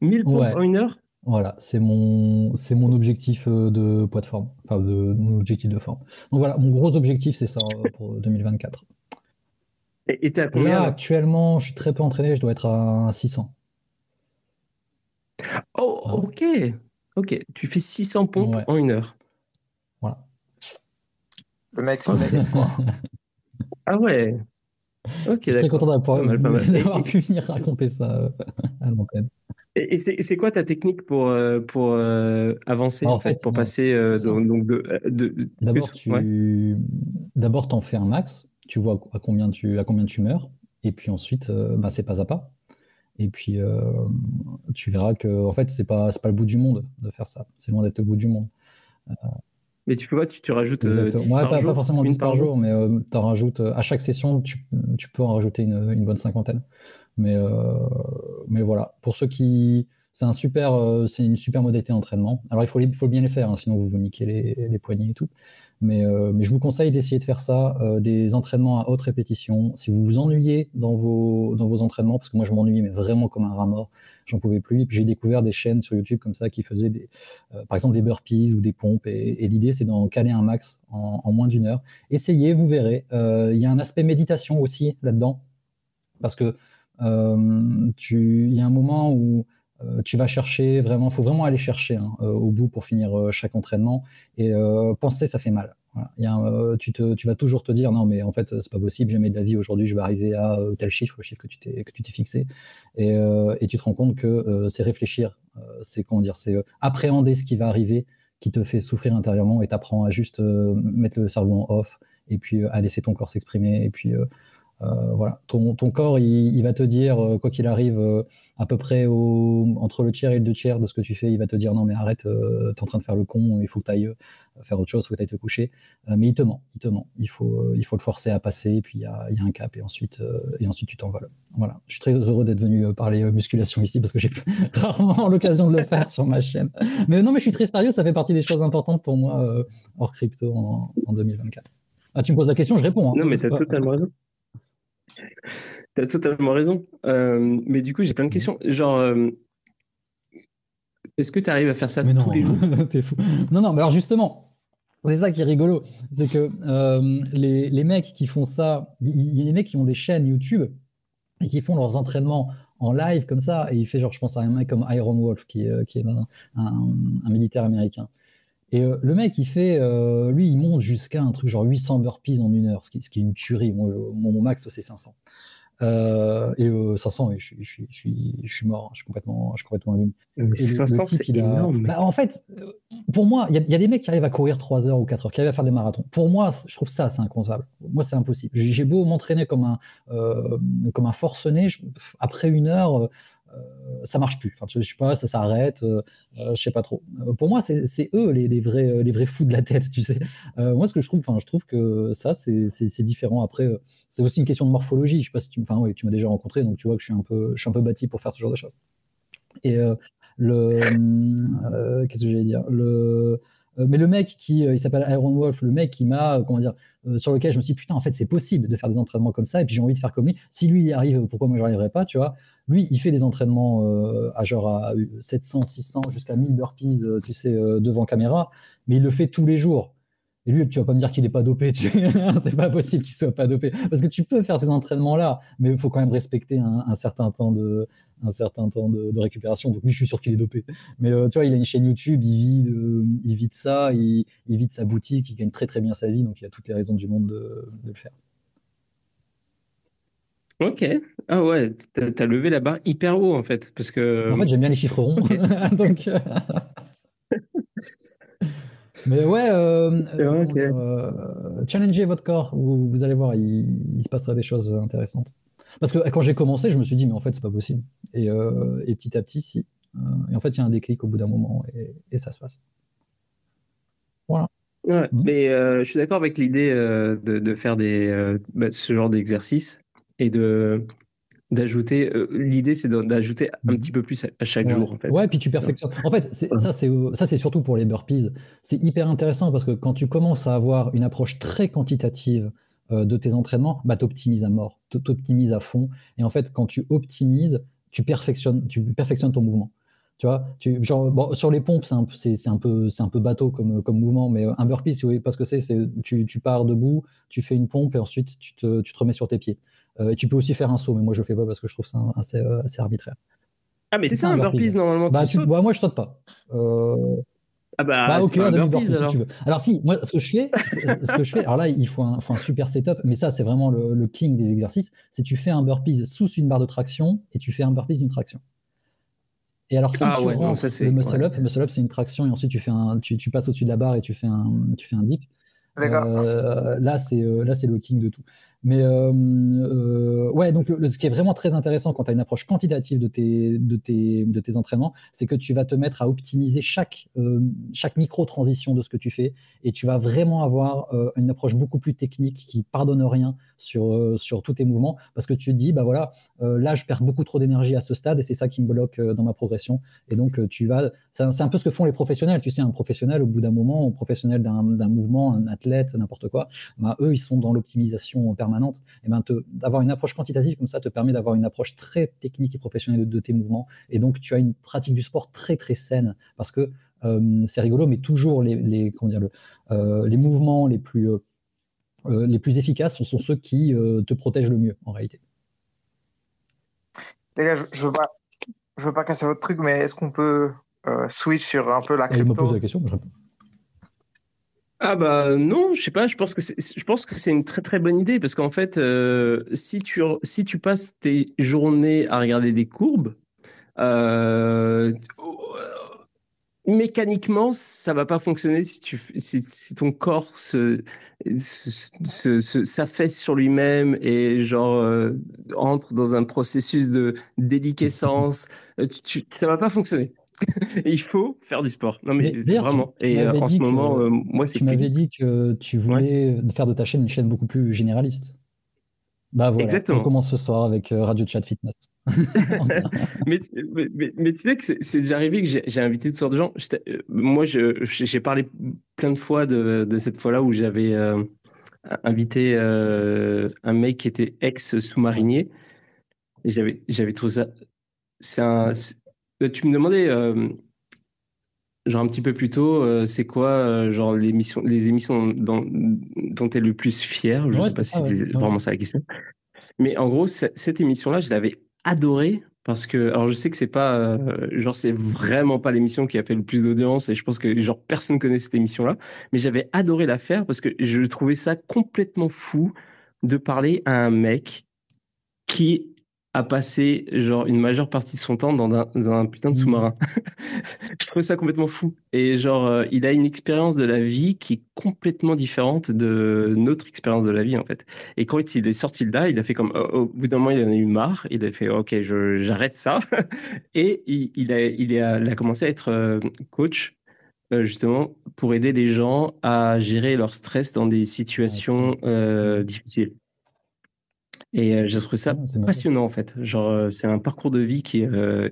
1000 pompes en une heure? Voilà, c'est mon, c'est mon objectif euh, de poids de forme, enfin de mon objectif de forme. Donc voilà, mon gros objectif, c'est ça euh, pour 2024. Et tu à combien là, actuellement, je suis très peu entraîné, je dois être à 600. Oh, ok. Ok, tu fais 600 pompes en une heure. Voilà. Le mec sur quoi. ah ouais. Ok, je suis très content d'avoir pu venir raconter ça euh, à l'antenne. Et, c'est quoi ta technique pour, euh, pour euh, avancer, bah, en, fait, pour passer euh, donc de, D'abord, tu d'abord t'en fais un max, tu vois à combien tu, à combien tu meurs, et puis ensuite, bah, c'est pas à pas. Et puis, tu verras que en fait, c'est pas, pas le bout du monde de faire ça. C'est loin d'être le bout du monde. Mais tu vois, tu, tu rajoutes 10 par pas, jour, pas forcément 10 par, jour, mais tu en rajoutes à chaque session, tu, tu peux en rajouter une, une bonne cinquantaine. Mais, euh, mais voilà, pour ceux qui. C'est un super, euh, c'est une super modalité d'entraînement. Alors il faut, faut bien les faire, hein, sinon vous vous niquez les, les poignets et tout. Mais, euh, mais, je vous conseille d'essayer de faire ça, des entraînements à haute répétition. Si vous vous ennuyez dans vos, dans vos entraînements, parce que moi je m'ennuie mais vraiment comme un rat mort, j'en pouvais plus. J'ai découvert des chaînes sur YouTube comme ça qui faisaient des, par exemple des burpees ou des pompes. Et, l'idée c'est d'en caler un max en, en moins d'une heure. Essayez, vous verrez. Il y a un aspect méditation aussi là-dedans, parce que euh, il y a un moment où euh, tu vas chercher vraiment, faut vraiment aller chercher hein, euh, au bout pour finir chaque entraînement. Et penser, ça fait mal. Y a tu, te, tu, vas toujours te dire non, mais en fait, c'est pas possible, jamais de la vie aujourd'hui, je vais arriver à tel chiffre, le chiffre que tu t'es fixé. Et, et, tu te rends compte que c'est réfléchir, c'est comment dire, c'est appréhender ce qui va arriver qui te fait souffrir intérieurement et t'apprends à juste mettre le cerveau en off et puis à laisser ton corps s'exprimer et puis euh, voilà, ton, ton corps, il, va te dire, euh, quoi qu'il arrive, euh, à peu près au, entre le tiers et le deux tiers de ce que tu fais, il va te dire non mais arrête, tu es en train de faire le con, il faut que tu ailles faire autre chose, il faut que tu ailles te coucher. mais il te ment, il te ment. Il faut, il faut le forcer à passer, et puis il y a, y a, un cap, et ensuite, et ensuite tu t'envoles. Voilà, je suis très heureux d'être venu parler musculation ici, parce que j'ai rarement l'occasion de le faire sur ma chaîne. Mais non, mais je suis très sérieux, ça fait partie des choses importantes pour moi hors crypto en, en 2024. Ah, tu me poses la question, je réponds. Hein. non, mais tu as totalement raison. T'as totalement raison. Euh, mais du coup, j'ai plein de questions. Genre, euh, est-ce que tu arrives à faire ça tous les jours? T'es fou. Non, non, mais alors justement, c'est ça qui est rigolo. C'est que euh, les, les, mecs qui font ça, il y a des mecs qui ont des chaînes YouTube et qui font leurs entraînements en live comme ça. Et il fait, genre, je pense à un mec comme Iron Wolf, qui, qui est un, un militaire américain. Et euh, le mec, il fait, euh, lui, il monte jusqu'à un truc genre 800 burpees en une heure, ce qui, ce qui est une tuerie. Moi, mon, max, c'est 500. Euh, et 500, je, je, suis, je, suis, je suis mort, je suis complètement, je suis complètement allumé. Mais 500, c'est énorme. Bah, en fait, pour moi, il y, y, a des mecs qui arrivent à courir 3 heures ou 4 heures, qui arrivent à faire des marathons. Pour moi, je trouve ça, c'est inconcevable. Moi, c'est impossible. J'ai beau m'entraîner comme un, comme un forcené, après une heure, ça marche plus. Enfin, je sais pas, ça s'arrête, euh, euh, je sais pas trop. pour moi, c'est eux les, vrais, les vrais fous de la tête, tu sais. moi, ce que je trouve, enfin, je trouve que ça, c'est différent. Après, c'est aussi une question de morphologie. Je sais pas si tu, enfin, ouais, tu m'as déjà rencontré, donc tu vois que je suis un peu, je suis un peu bâti pour faire ce genre de choses. Et le, qu'est-ce que j'allais dire? Le mais le mec qui, il s'appelle Iron Wolf, le mec qui m'a, comment dire, sur lequel je me suis dit, putain, en fait, c'est possible de faire des entraînements comme ça, et puis j'ai envie de faire comme lui. Si lui y arrive, pourquoi moi je arriverais pas, tu vois? Lui, il fait des entraînements euh, à genre à 700, 600, jusqu'à 1000 burpees, euh, tu sais, euh, devant caméra, mais il le fait tous les jours. Et lui, tu vas pas me dire qu'il n'est pas dopé. c'est pas possible qu'il soit pas dopé. Parce que tu peux faire ces entraînements-là, mais il faut quand même respecter un, certain temps de, un certain temps de, récupération. Donc lui, je suis sûr qu'il est dopé. Mais tu vois, il a une chaîne YouTube, il vit de, il vit de ça, il, il, vit de sa boutique, il gagne très très bien sa vie, donc il a toutes les raisons du monde de, de le faire. Ok. Ah ouais, t'as as levé la barre hyper haut en fait. Parce que... En fait, j'aime bien les chiffres ronds. Donc, euh, Mais ouais, euh, euh, challengez votre corps. Vous, vous allez voir, il, se passera des choses intéressantes. Parce que quand j'ai commencé, je me suis dit, mais en fait, c'est pas possible. Et, et, petit à petit, si. et en fait, il y a un déclic au bout d'un moment et, et, ça se passe. Voilà. Ouais, mmh. Mais je suis d'accord avec l'idée de, de, faire des, bah, ce genre d'exercice et de d'ajouter euh, l'idée c'est d'ajouter un petit peu plus à, chaque jour en fait. ouais puis tu perfectionnes en fait ça c'est ça c'est surtout pour les burpees c'est hyper intéressant parce que quand tu commences à avoir une approche très quantitative euh, de tes entraînements bah optimises à mort optimises à fond et en fait quand tu optimises tu perfectionnes tu perfectionnes ton mouvement tu vois, tu, genre, bon, sur les pompes, c'est un, un, peu, c'est un peu bateau comme, comme mouvement, mais un burpee, si vous voyez pas ce que c'est, c'est tu, tu, pars debout, tu fais une pompe et ensuite tu te, tu te remets sur tes pieds. Euh, tu peux aussi faire un saut, mais moi je le fais pas parce que je trouve ça assez, euh, assez arbitraire. Ah, mais c'est ça un burpees, normalement. Bah, tu, bah, moi je saute pas. Euh, ah bah, bah ok, un burpees, alors. Si tu veux. Alors si, moi ce que je fais, ce que je fais, alors là il faut un, faut un super setup, mais ça c'est vraiment le, le, king des exercices, c'est tu fais un burpees sous une barre de traction et tu fais un burpees d'une traction. Et alors si ah, tu ouais, non, ça, le muscle up, le muscle up c'est une traction et ensuite tu fais un, tu, tu passes au-dessus de la barre et tu fais un, tu fais un dip. Euh, là c'est là c'est le king de tout. Mais euh, euh, ouais, donc ce qui est vraiment très intéressant quand tu as une approche quantitative de tes, de tes, entraînements, c'est que tu vas te mettre à optimiser chaque, euh, chaque micro-transition de ce que tu fais et tu vas vraiment avoir une approche beaucoup plus technique qui pardonne rien sur, euh, sur tous tes mouvements parce que tu te dis, bah voilà, là je perds beaucoup trop d'énergie à ce stade et c'est ça qui me bloque dans ma progression. Et donc tu vas, c'est un, peu ce que font les professionnels. Tu sais, un professionnel, au bout d'un moment, un professionnel d'un mouvement, un athlète, n'importe quoi, bah, eux, ils sont dans l'optimisation permanente et ben d'avoir une approche quantitative comme ça te permet d'avoir une approche très technique et professionnelle de, tes mouvements. Et donc, tu as une pratique du sport très, très saine parce que euh, c'est rigolo, mais toujours les, les, comment dire, le, euh, les mouvements les plus, euh, les plus efficaces sont, sont ceux qui te protègent le mieux en réalité. Les gars, je, je veux pas, je veux pas casser votre truc, mais est-ce qu'on peut switch sur un peu la crypto me pose la question, je réponds. Ah bah non, je sais pas. Je pense que c'est, je pense que c'est une très très bonne idée parce qu'en fait, euh, si tu si tu passes tes journées à regarder des courbes, euh, mécaniquement ça va pas fonctionner si tu si, ton corps se, se, s'affaisse sur lui-même et genre euh, entre dans un processus de déliquescence. Tu, ça va pas fonctionner. il faut faire du sport. Non, mais, vraiment. et euh, en ce moment, euh, moi, c'est. Tu m'avais dit que tu voulais faire de ta chaîne une chaîne beaucoup plus généraliste. Bah voilà, Exactement. on commence ce soir avec euh, Radio Chat Fitness. mais, mais, tu sais que c'est déjà arrivé que j'ai invité toutes sortes de gens. moi, j'ai parlé plein de fois de, de cette fois-là où j'avais invité un mec qui était ex-sous-marinier. J'avais trouvé ça. Un, euh, tu me demandais, euh, genre un petit peu plus tôt, euh, c'est quoi, genre les émissions, les émissions dont, dont tu es le plus fier? Je ne sais pas si c'est vraiment ça la question. Mais en gros, cette émission-là, je l'avais adorée parce que, alors je sais que c'est pas, genre c'est vraiment pas l'émission qui a fait le plus d'audience et je pense que genre personne connaît cette émission-là, mais j'avais adoré la faire parce que je trouvais ça complètement fou de parler à un mec qui a passé genre une majeure partie de son temps dans un, dans un putain de Mm. sous-marin. je trouve ça complètement fou. Et genre, euh, il a une expérience de la vie qui est complètement différente de notre expérience de la vie, en fait. Et quand il est sorti de là, il a fait comme, au- au bout d'un moment, il en a eu marre. Il a fait, OK, j'arrête ça. Et il, il a, il, a, il a commencé à être euh, coach, euh, justement, pour aider les gens à gérer leur stress dans des situations euh, difficiles. Et euh, j'ai trouvé ça marrant. passionnant, en fait. Genre, euh, c'est un parcours de vie qui est euh,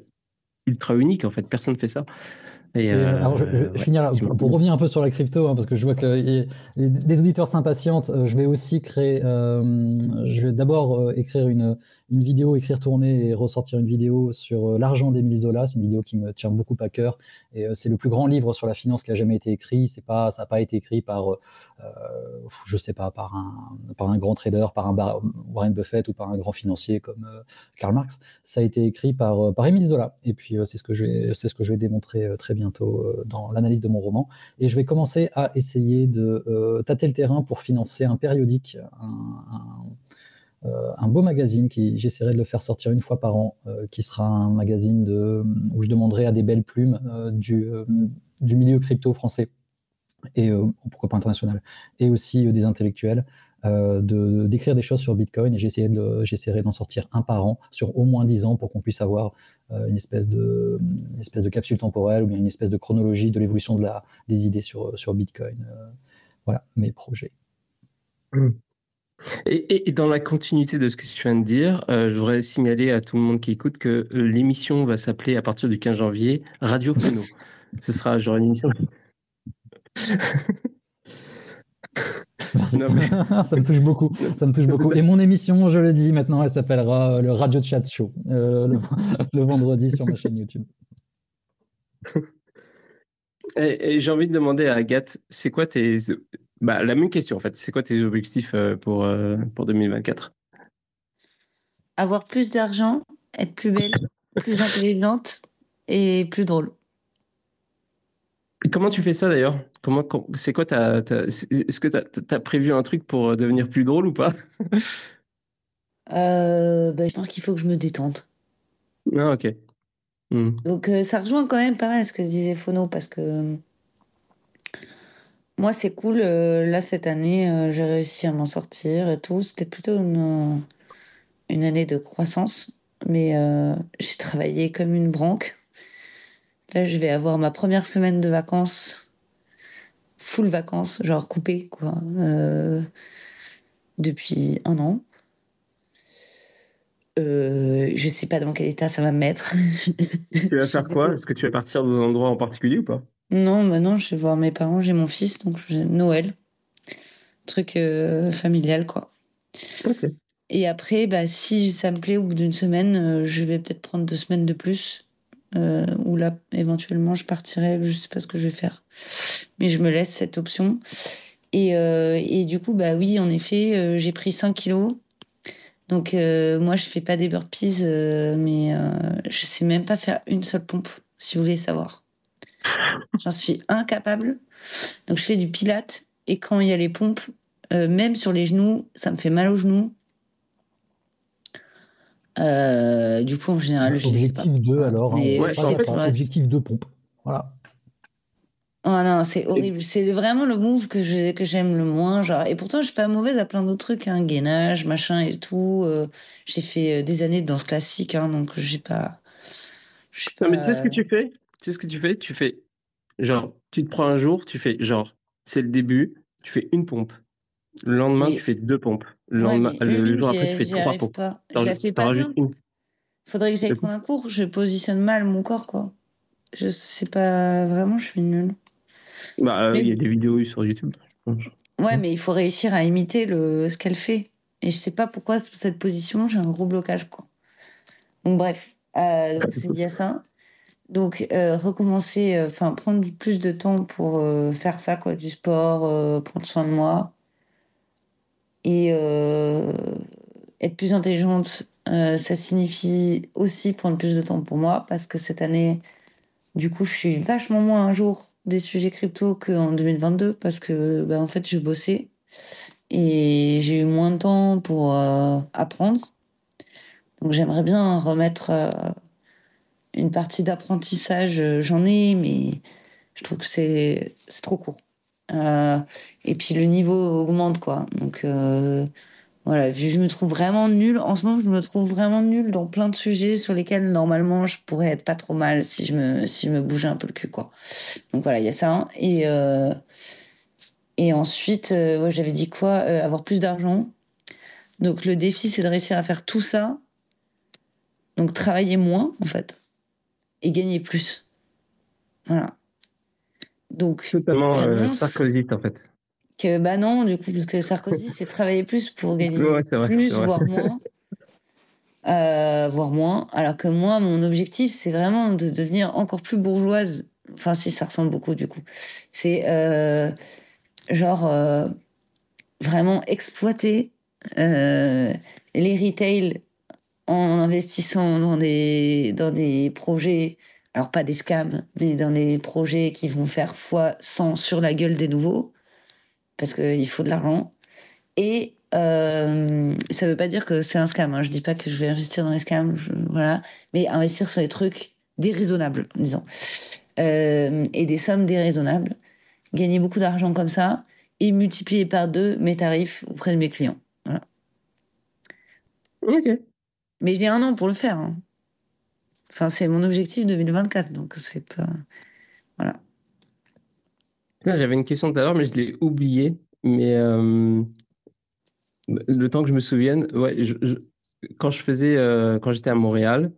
ultra unique, en fait. Personne ne fait ça. Et, euh, alors, je, je- ouais, finis là, pour, pour revenir un peu sur la crypto, hein, parce que je vois que y- y- des auditeurs s'impatientent. je vais aussi créer. euh, je vais d'abord écrire une, une vidéo, écrire, tourner et ressortir une vidéo sur euh, l'argent d'Émile Zola. C'est une vidéo qui me tient beaucoup à cœur. Et euh, c'est le plus grand livre sur la finance qui a jamais été écrit. C'est pas, ça n'a pas été écrit par, euh, euh, je sais pas, par un, par un grand trader, par un Bar- Warren Buffett ou par un grand financier comme Karl Marx. Ça a été écrit par, par Émile Zola. Et puis, c'est ce que je vais, c'est ce que je vais démontrer très bientôt dans l'analyse de mon roman. Et je vais commencer à essayer de euh, tâter le terrain pour financer un périodique, un, un, un beau magazine qui j'essaierai de le faire sortir une fois par an, euh, qui sera un magazine de, où je demanderai à des belles plumes euh, du, euh, du milieu crypto français et euh, pourquoi pas international, et aussi euh, des intellectuels, euh, de d'écrire des choses sur Bitcoin. Et j'essaierai de- d'en sortir un par an sur au moins 10 ans pour qu'on puisse avoir euh, une espèce de une espèce de capsule temporelle ou bien une espèce de chronologie de l'évolution de la des idées sur sur Bitcoin. Euh, voilà mes projets. Et, et- et dans la continuité de ce que tu viens de dire, euh, je voudrais signaler à tout le monde qui écoute que l'émission va s'appeler à partir du 15 janvier Radio Phono. Ce sera genre une émission. Merci. Non, mais- ça me touche beaucoup. Ça me touche beaucoup. Et mon émission, je le dis maintenant, elle s'appellera euh, le Radio Chat Show euh, le, le vendredi sur ma chaîne YouTube. Et, et j'ai envie de demander à Agathe, c'est quoi tes. Bah, la même question en fait. C'est quoi tes objectifs euh, pour, euh, pour 2024 Avoir plus d'argent, être plus belle, plus intelligente et plus drôle. Et Comment tu fais ça d'ailleurs? Comment, com- c'est quoi Est-ce que tu as, prévu un truc pour euh, devenir plus drôle ou pas? Euh, bah, je pense qu'il faut que je me détende. Ah, ok. Hmm. Donc euh, ça rejoint quand même pas mal ce que disait Fono parce que moi c'est cool. euh, là cette année euh, j'ai réussi à m'en sortir et tout. C'était plutôt une, euh, une année de croissance. Mais euh, j'ai travaillé comme une branque. Là je vais avoir ma première semaine de vacances. Full vacances, genre coupée quoi. euh, depuis un an. Euh, je sais pas dans quel état ça va me mettre. Tu vas faire quoi? Est-ce que tu vas partir dans un endroit en particulier ou pas? Non, bah non, je vais voir mes parents, j'ai mon fils, donc Noël. Truc euh, familial, quoi. Ok. Et après, bah, si ça me plaît, au bout d'une semaine, euh, je vais peut-être prendre deux semaines de plus. euh, ou là, éventuellement, je partirai, je sais pas ce que je vais faire. Mais je me laisse cette option. Et, euh, et du coup, bah oui, en effet, j'ai pris 5 kilos. Donc, moi, je fais pas des burpees, mais je sais même pas faire une seule pompe, si vous voulez savoir. J'en suis incapable. Donc, je fais du pilate. Et quand il y a les pompes, euh, même sur les genoux, ça me fait mal aux genoux. Euh, du coup, en général, je les fais pas. Objectif 2 alors. hein, Mais on Ouais, en fait, objectif 2 pompe. Voilà. Oh non, c'est horrible. C'est vraiment le move que je- que j'aime le moins. Genre. Et pourtant, je suis pas mauvaise à plein d'autres trucs, hein, gainage, machin et tout. Euh, j'ai fait des années de danse classique, hein, donc j'ai pas. Je suis Non, mais tu sais ce que tu fais? Sais ce que tu fais? Tu fais genre, tu te prends un jour, tu fais genre, c'est le début, tu fais une pompe. Le lendemain, Mais- tu fais deux pompes. Le, Ouais, lendemain, le, jour après, tu fais trois pompes. pas. Je la fais pas bien. une. Faudrait que j'aille prendre un cours. Je positionne mal mon corps, quoi. Je sais pas vraiment, je suis nulle. Bah, euh, Mais- il y a des vidéos sur YouTube. je pense. Ouais, mais il faut réussir à imiter le, ce qu'elle fait. Et je sais pas pourquoi, cette position, j'ai un gros blocage, quoi. Donc, bref, euh, donc ça. Donc, euh, recommencer, euh, enfin, prendre plus de temps pour euh, faire ça, quoi, du sport, euh, prendre soin de moi. Et euh, être plus intelligente, ça signifie aussi prendre plus de temps pour moi, parce que cette année, du coup, je suis vachement moins un jour des sujets crypto qu'en 2022, parce que, bah, en fait, je bossais et j'ai eu moins de temps pour apprendre. Donc j'aimerais bien remettre une partie d'apprentissage. euh, J'en ai, mais je trouve que c'est trop court. Euh, et puis le niveau augmente, quoi. Donc euh, voilà, je me trouve vraiment nulle. En ce moment, je me trouve vraiment nulle dans plein de sujets sur lesquels normalement je pourrais être pas trop mal si je me, si je me bougeais un peu le cul, quoi. Donc voilà, il y a ça. Et, euh, et ensuite, ouais, j'avais dit quoi Avoir plus d'argent. Donc le défi, c'est de réussir à faire tout ça. Donc travailler moins, en fait. Et gagner plus. Voilà. Donc, Totalement euh, sarkozyte, en fait. que bah non, du coup, parce que Sarkozy, c'est travailler plus pour gagner Ouais, c'est vrai, plus, voire moins. Euh, voire moins. Alors que moi, mon objectif, c'est vraiment de devenir encore plus bourgeoise. Enfin, si, ça ressemble beaucoup, du coup. C'est euh, genre euh, vraiment exploiter euh, les retail en investissant dans des, dans des projets, alors pas des scams, mais dans des projets qui vont faire fois 100 sur la gueule des nouveaux, parce qu'il faut de l'argent. Et euh, ça veut pas dire que c'est un scam. Hein. Je dis pas que je vais investir dans les scams, je- voilà, mais investir sur des trucs déraisonnables, disons, Euh, et des sommes déraisonnables, gagner beaucoup d'argent comme ça et multiplier par deux mes tarifs auprès de mes clients. Voilà. Mais j'ai un an pour le faire. hein. Enfin, c'est mon objectif 2024, donc c'est pas. Voilà. J'avais une question tout à l'heure, mais je l'ai oubliée. Mais euh, le temps que je me souvienne, ouais, quand je faisais, euh, quand j'étais à Montréal,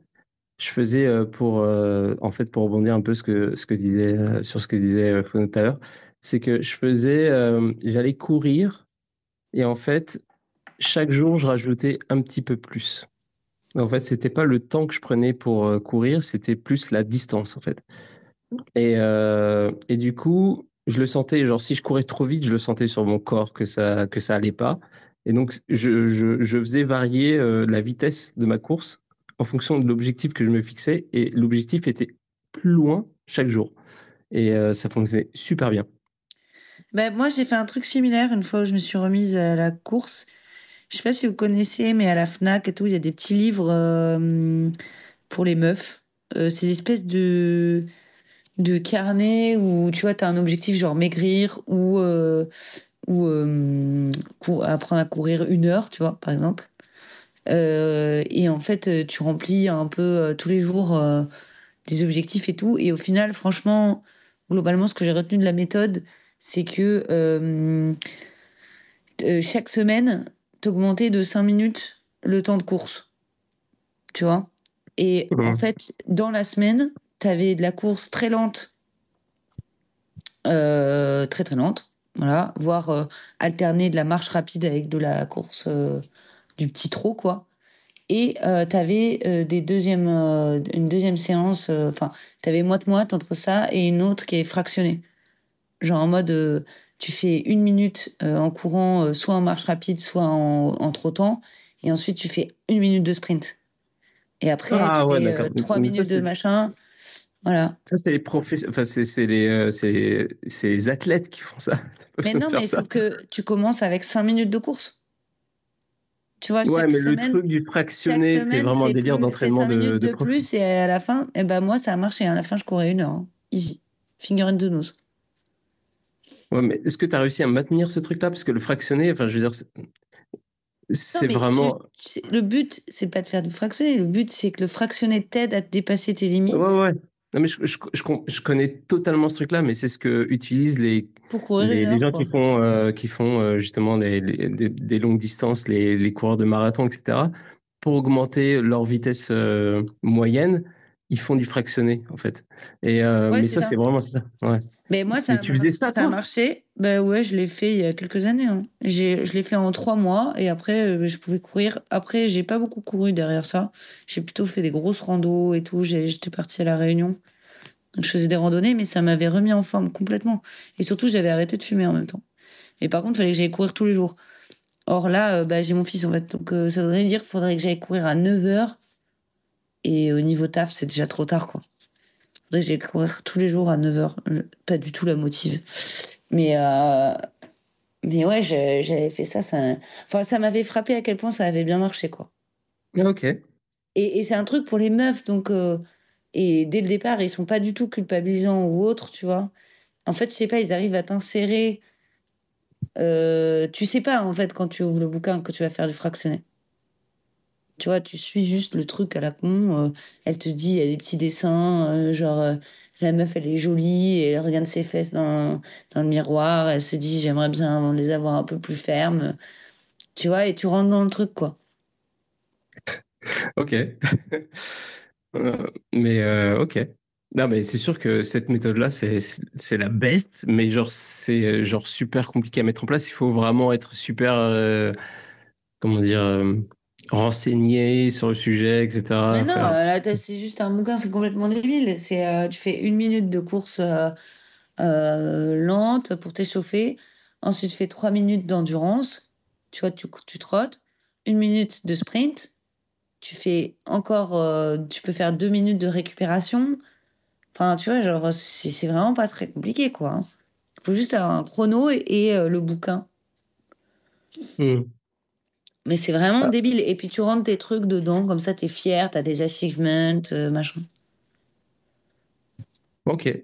je faisais euh, pour, en fait, pour rebondir un peu ce que, ce que disait, sur ce que disait Fono tout à l'heure, c'est que je faisais, j'allais courir et en fait, chaque jour, je rajoutais un petit peu plus. En fait, c'était pas le temps que je prenais pour euh, courir, c'était plus la distance, en fait. Et, euh, et du coup, je le sentais, genre si je courais trop vite, je le sentais sur mon corps que ça, que ça allait pas. Et donc, je, je, faisais varier euh, la vitesse de ma course en fonction de l'objectif que je me fixais. Et l'objectif était plus loin chaque jour. Et ça fonctionnait super bien. Ben, moi, j'ai fait un truc similaire une fois où je me suis remise à la course. Je sais pas si vous connaissez, mais à la Fnac et tout, il y a des petits livres euh, pour les meufs. Euh, ces espèces de, de carnets où tu vois, tu as un objectif genre maigrir ou, euh, ou apprendre à courir une heure, tu vois, par exemple. Et en fait, tu remplis un peu tous les jours des objectifs et tout. Et au final, franchement, globalement, ce que j'ai retenu de la méthode, c'est que chaque semaine, t'augmentais de 5 minutes le temps de course. Tu vois? Et en fait, dans la semaine, t'avais de la course très lente, euh, très très lente, voilà, voire euh, alterner de la marche rapide avec de la course euh, du petit trot, quoi. Et t'avais euh, des deuxièmes, une deuxième séance, enfin, t'avais moite-moite entre ça et une autre qui est fractionnée. Genre en mode, tu fais une minute euh, en courant, euh, soit en marche rapide, soit en, en trottant, et ensuite tu fais une minute de sprint. Et après, Ah tu ouais, fais euh, trois ça, minutes de machin. Voilà. Ça, c'est les enfin, c'est les, c'est les, c'est les athlètes qui font ça. Mais non, mais sauf que tu commences avec cinq minutes de course. Tu vois, Ouais, mais le truc du fractionné, c'est vraiment un délire d'entraînement de, de de plus, et à la fin, eh ben moi, ça a marché. À la fin, je courais une heure. hein. Easy. Finger in the nose. Ouais, mais est-ce que tu as réussi à maintenir ce truc-là? Parce que le fractionné, enfin, je veux dire, c'est- vraiment. tu- le but, c'est pas de faire du fractionné. Le but, c'est que le fractionné t'aide à te dépasser tes limites Ouais, ouais. Non, mais je, je, je, con- je connais totalement ce truc-là, mais c'est ce que utilisent les, pour courir les, les gens quoi. qui font, euh, qui font euh, justement les, des, longues distances, les, les coureurs de marathon, etc. Pour augmenter leur vitesse euh, moyenne, ils font du fractionné, en fait. Et, Ouais, mais ça. c'est vraiment ça. Ouais. Mais moi, ça, Mais a tu mar- faisais ça, a toi? marché. Ben ouais, je l'ai fait il y a quelques années. hein. J'ai, je l'ai fait en trois mois et après, euh, je pouvais courir. Après, j'ai pas beaucoup couru derrière ça. J'ai plutôt fait des grosses randos et tout. J'étais partie à La Réunion. Donc, je faisais des randonnées, mais ça m'avait remis en forme complètement. Et surtout, j'avais arrêté de fumer en même temps. Mais par contre, il fallait que j'aille courir tous les jours. Or là, euh, bah, j'ai mon fils en fait. Donc, euh, ça voudrait dire qu'il faudrait que j'aille courir à 9h. Et au niveau taf, c'est déjà trop tard, quoi. Faudrait que j'aille courir tous les jours à 9h. Pas du tout la motive. Mais, euh, mais ouais, j'avais fait ça. ça... Enfin, ça m'avait frappé à quel point ça avait bien marché, quoi. Ah, Ok. Et, et c'est un truc pour les meufs, donc. euh, et dès le départ, ils sont pas du tout culpabilisants ou autres, tu vois. En fait, je sais pas, ils arrivent à t'insérer. euh, tu sais pas, en fait, quand tu ouvres le bouquin, que tu vas faire du fractionné. Tu vois, tu suis juste le truc à la con. euh, elle te dit, il y a des petits dessins, euh, genre, euh, la meuf, elle est jolie, et elle regarde ses fesses dans, dans le miroir, elle se dit, j'aimerais bien les avoir un peu plus fermes. Tu vois, et tu rentres dans le truc, quoi. Ok. Mais ok. Non, mais c'est sûr que cette méthode-là, c'est la best, mais genre c'est genre super compliqué à mettre en place. Il faut vraiment être super, comment dire, renseigné sur le sujet, etc. Mais non, euh, là, c'est juste un bouquin, c'est complètement débile. C'est, euh, tu fais une minute de course euh, euh, lente pour t'échauffer. Ensuite, tu fais trois minutes d'endurance. Tu vois, tu, tu trottes. Une minute de sprint. Tu fais encore, euh, tu peux faire deux minutes de récupération. Enfin, tu vois, genre, c'est c'est vraiment pas très compliqué, quoi. Il faut juste avoir un chrono et, et, euh, le bouquin. Hmm. Mais c'est vraiment débile. Et puis tu rentres tes trucs dedans, comme ça, t'es fier, t'as des achievements, euh, machin. Ok.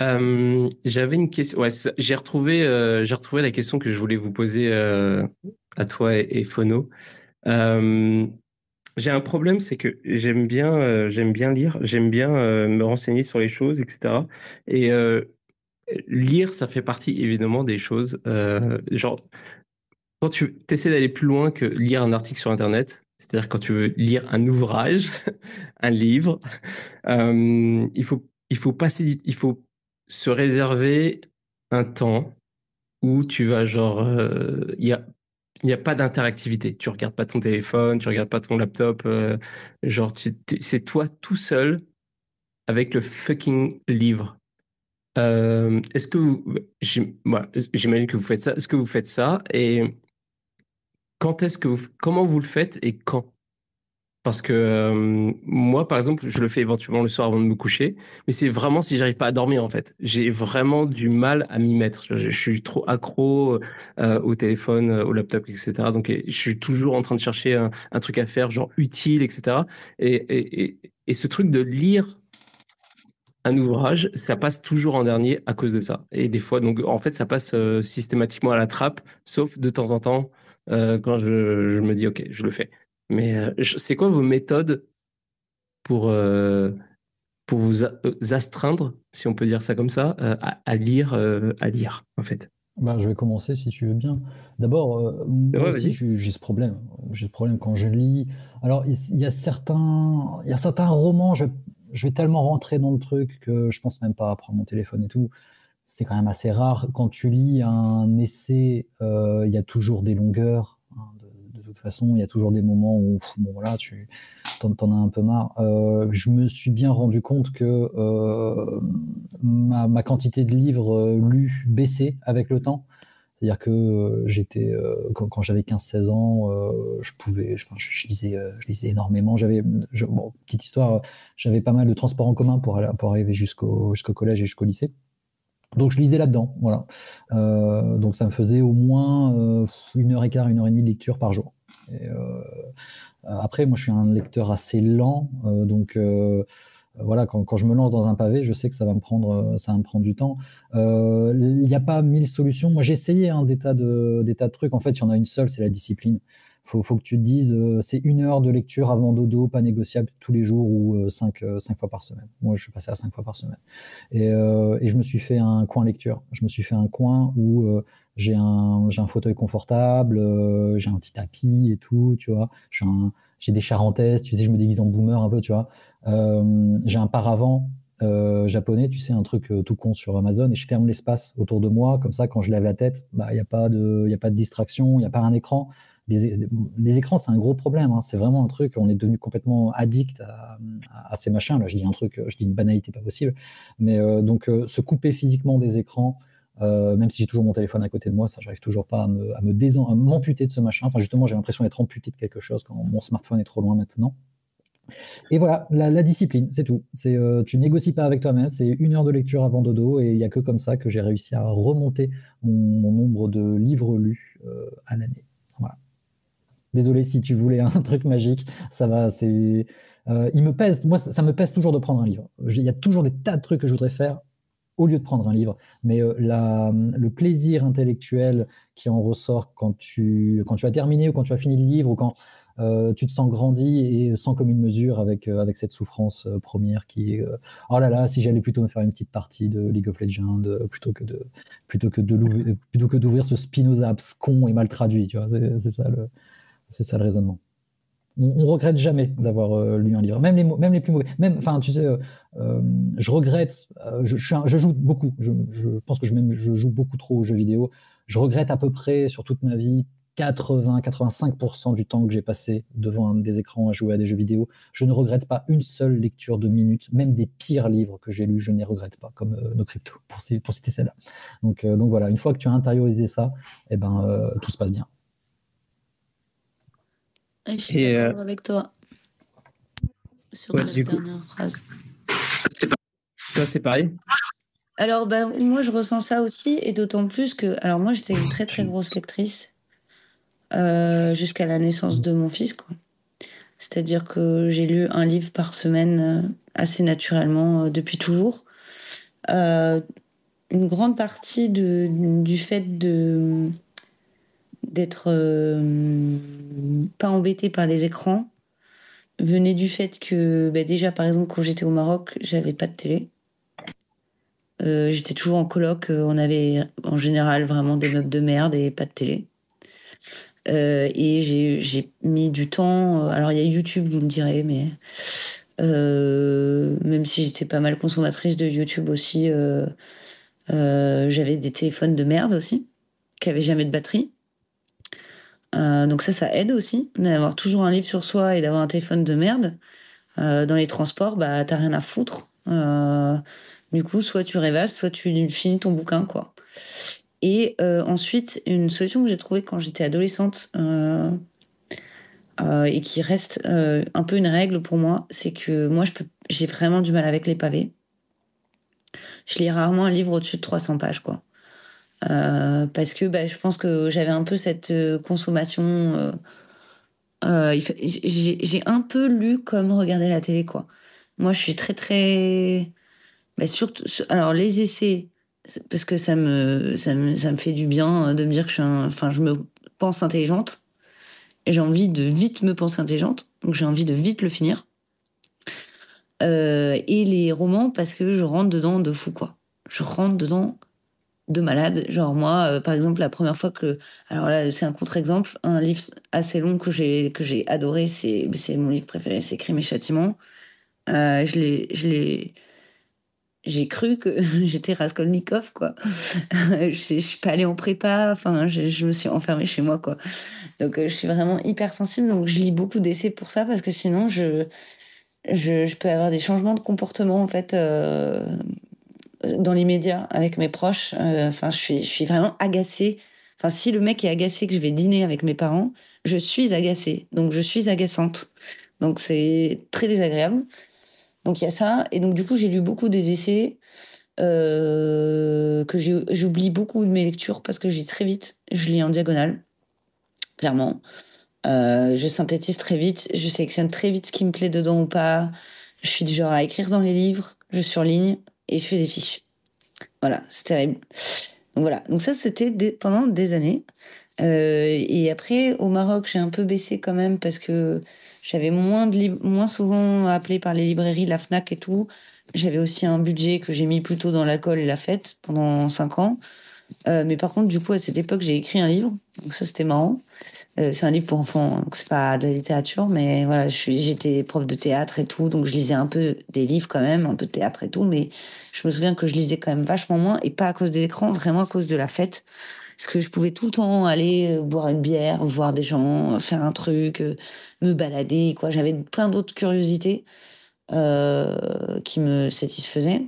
Euh, j'avais une question. Ouais, j'ai retrouvé, euh, j'ai retrouvé la question que je voulais vous poser à toi et, et Phono. J'ai un problème, c'est que j'aime bien, j'aime bien lire, j'aime bien me renseigner sur les choses, etc. Et lire, ça fait partie évidemment des choses. euh, genre, quand tu essaies d'aller plus loin que lire un article sur Internet, c'est-à-dire quand tu veux lire un ouvrage, un livre, euh, il faut, il faut passer, il faut se réserver un temps où tu vas genre, euh, il a, il n'y a pas d'interactivité. Tu regardes pas ton téléphone, tu regardes pas ton laptop, euh, genre c'est toi tout seul avec le fucking livre. Euh, est-ce que vous, j'imagine que vous faites ça. Est-ce que vous faites ça et quand est-ce que vous, comment vous le faites et quand? Parce que euh, moi, par exemple, je le fais éventuellement le soir avant de me coucher, mais c'est vraiment si j'arrive pas à dormir en fait. J'ai vraiment du mal à m'y mettre. Je, suis trop accro euh, au téléphone, euh, au laptop, etc. Donc, je suis toujours en train de chercher un, truc à faire, genre utile, etc. Et, ce truc de lire un ouvrage, ça passe toujours en dernier à cause de ça. Et des fois, donc en fait, ça passe systématiquement à la trappe, sauf de temps en temps euh, quand je, je me dis ok, je le fais. Mais euh, c'est quoi vos méthodes pour euh, pour vous a- astreindre, si on peut dire ça comme ça, à, à lire à lire en fait? Bah, je vais commencer si tu veux bien. D'abord, euh, moi Ouais, aussi, j'ai j'ai ce problème. J'ai ce problème quand je lis. Alors, il il y a certains, il y a certains romans, je, je vais tellement rentrer dans le truc que je pense même pas à prendre mon téléphone et tout. C'est quand même assez rare. Quand tu lis un essai, euh, il y a toujours des longueurs. hein, de, toute façon, il y a toujours des moments où, bon, voilà, tu t'en, as un peu marre. Euh, je me suis bien rendu compte que euh, ma, quantité de livres lus baissait avec le temps. C'est-à-dire que j'étais, quand, j'avais 15-16 ans, je pouvais, je, je lisais, énormément. J'avais, petite histoire, j'avais pas mal de transports en commun pour, pour arriver jusqu'au jusqu'au collège et jusqu'au lycée. Donc je lisais là-dedans, voilà. Euh, donc ça me faisait au moins euh, une heure et quart, une heure et demie de lecture par jour. Euh, après, moi je suis un lecteur assez lent, donc voilà, quand, je me lance dans un pavé, je sais que ça va me prendre, ça me du temps. Il n'y a pas mille solutions. Moi j'ai essayé hein, tas de, des tas de trucs. En fait, il y en a une seule, c'est la discipline. Faut, faut que tu te dises, euh, c'est une heure de lecture avant dodo, pas négociable tous les jours ou euh, cinq, euh, cinq fois par semaine. Moi, je suis passé à cinq fois par semaine. Et, je me suis fait un coin lecture. Je me suis fait un coin où j'ai un, un fauteuil confortable, j'ai un petit tapis et tout, tu vois. J'ai des charentaises, tu sais, je me déguise en boomer un peu, tu vois. J'ai un paravent japonais, tu sais, un truc tout con sur Amazon, et je ferme l'espace autour de moi, comme ça, quand je lève la tête, bah, il n'y a, a pas de distraction, il n'y a pas un écran. Les, écrans, c'est un gros problème. hein. C'est vraiment un truc. On est devenu complètement addict à, ces machins. Là, je dis un truc, je dis une banalité pas possible. Mais euh, donc, euh, se couper physiquement des écrans, euh, même si j'ai toujours mon téléphone à côté de moi, ça, j'arrive toujours pas à me, à m'amputer de ce machin. Enfin, justement, j'ai l'impression d'être amputé de quelque chose quand mon smartphone est trop loin maintenant. Et voilà, la, discipline, c'est tout. C'est tu négocies pas avec toi-même. C'est une heure de lecture avant dodo, et il y a que comme ça que j'ai réussi à remonter mon, nombre de livres lus à l'année. Désolé si tu voulais un truc magique, ça va. C'est, euh, il me pèse. Moi, ça me pèse toujours de prendre un livre. Il y a toujours des tas de trucs que je voudrais faire au lieu de prendre un livre. Mais euh, le plaisir intellectuel qui en ressort quand tu, quand tu as terminé ou quand tu as fini le livre ou quand euh, tu te sens grandi et sans commune mesure avec, avec cette souffrance première qui est oh là là, si j'allais plutôt me faire une petite partie de League of Legends plutôt que de plutôt que plutôt que d'ouvrir ce Spinoza abscon et mal traduit, tu vois, c'est ça le c'est ça le raisonnement. On, on regrette jamais d'avoir lu un livre, même les plus mauvais. Même, enfin, tu sais, je regrette. Je, je, je, joue beaucoup. Je, pense que je même je joue beaucoup trop aux jeux vidéo. Je regrette à peu près sur toute ma vie 80-85% du temps que j'ai passé devant un des écrans à jouer à des jeux vidéo, je ne regrette pas une seule lecture de minutes, même des pires livres que j'ai lus, je ne les regrette pas, comme euh, nos cryptos, pour, citer celle-là. Donc, euh, voilà, une fois que tu as intériorisé ça, eh ben, euh, tout se passe bien. Je suis d'accord avec toi sur la dernière phrase. Toi, c'est pareil? Alors, ben, moi, je ressens ça aussi, et d'autant plus que, alors moi, j'étais une très très grosse lectrice, euh, jusqu'à la naissance de mon fils. C'est-à-dire que j'ai lu un livre par semaine euh, assez naturellement euh, depuis toujours. une grande partie de, du fait de d'être pas embêté par les écrans venait du fait que bah, déjà par exemple quand j'étais au Maroc j'avais pas de télé j'étais toujours en coloc on avait en général vraiment des meubles de merde et pas de télé euh, et j'ai mis du temps. Euh, alors, il y a YouTube, vous me direz, mais euh, même si j'étais pas mal consommatrice de YouTube aussi, euh, euh j'avais des téléphones de merde aussi, qui avaient jamais de batterie. Donc ça, ça aide aussi, d'avoir toujours un livre sur soi et d'avoir un téléphone de merde. dans les transports, bah, t'as rien à foutre. du coup, soit tu rêvasses, soit tu finis ton bouquin, quoi. Et euh, ensuite, une solution que j'ai trouvée quand j'étais adolescente euh, euh, et qui reste un peu une règle pour moi, c'est que moi, j'ai vraiment du mal avec les pavés. Je lis rarement un livre au-dessus de 300 pages, quoi. Parce que bah, je pense que j'avais un peu cette consommation. j'ai un peu lu comme regarder la télé, quoi. Moi, je suis très, très. Bah, surtout, alors, les essais, parce que ça me, ça me, ça me fait du bien euh, de me dire que je suis enfin, je me pense intelligente. J'ai envie de vite me penser intelligente. Donc j'ai envie de vite le finir. Euh, et les romans, parce que je rentre dedans de fou, quoi. Je rentre dedans de malade. Genre moi, euh, par exemple, la première fois que, alors là, c'est un contre-exemple, un livre assez long que j'ai que j'ai adoré, c'est c'est mon livre préféré, c'est Crime et Châtiment. Euh, je l'ai je l'ai j'ai cru que j'étais Raskolnikov, quoi. je, suis pas allée en prépa, enfin, je, je, me suis enfermée chez moi, quoi. Donc, euh, je suis vraiment hyper sensible, donc je lis beaucoup d'essais pour ça, parce que sinon, je, je, je peux avoir des changements de comportement, en fait, euh, dans les médias, avec mes proches. Euh, enfin, je suis, je vraiment agacée. Enfin, si le mec est agacé que je vais dîner avec mes parents, je suis agacée. Donc, je suis agaçante. Donc, c'est très désagréable. Donc il y a ça. Et donc du coup, j'ai lu beaucoup des essais euh, que j'oublie beaucoup de mes lectures parce que j'ai très vite, je lis en diagonale, clairement. Euh, je synthétise très vite, je sélectionne très vite ce qui me plaît dedans ou pas. Je suis du genre à écrire dans les livres, je surligne et je fais des fiches. Voilà, c'est terrible. Donc voilà, donc ça c'était pendant des années. Euh, et après, au Maroc, j'ai un peu baissé quand même parce que j'avais moins, de moins souvent appelé par les librairies, la FNAC et tout. J'avais aussi un budget que j'ai mis plutôt dans l'alcool et la fête pendant cinq ans. Euh, mais par contre, du coup, à cette époque, j'ai écrit un livre. Donc ça, c'était marrant. Euh, c'est un livre pour enfants, donc c'est pas de la littérature, mais voilà, j'étais prof de théâtre et tout, donc je lisais un peu des livres quand même, un peu de théâtre et tout, mais je me souviens que je lisais quand même vachement moins, et pas à cause des écrans, vraiment à cause de la fête. Parce que je pouvais tout le temps aller euh, boire une bière, voir des gens, faire un truc, euh, me balader, quoi. J'avais plein d'autres curiosités euh, qui me satisfaisaient.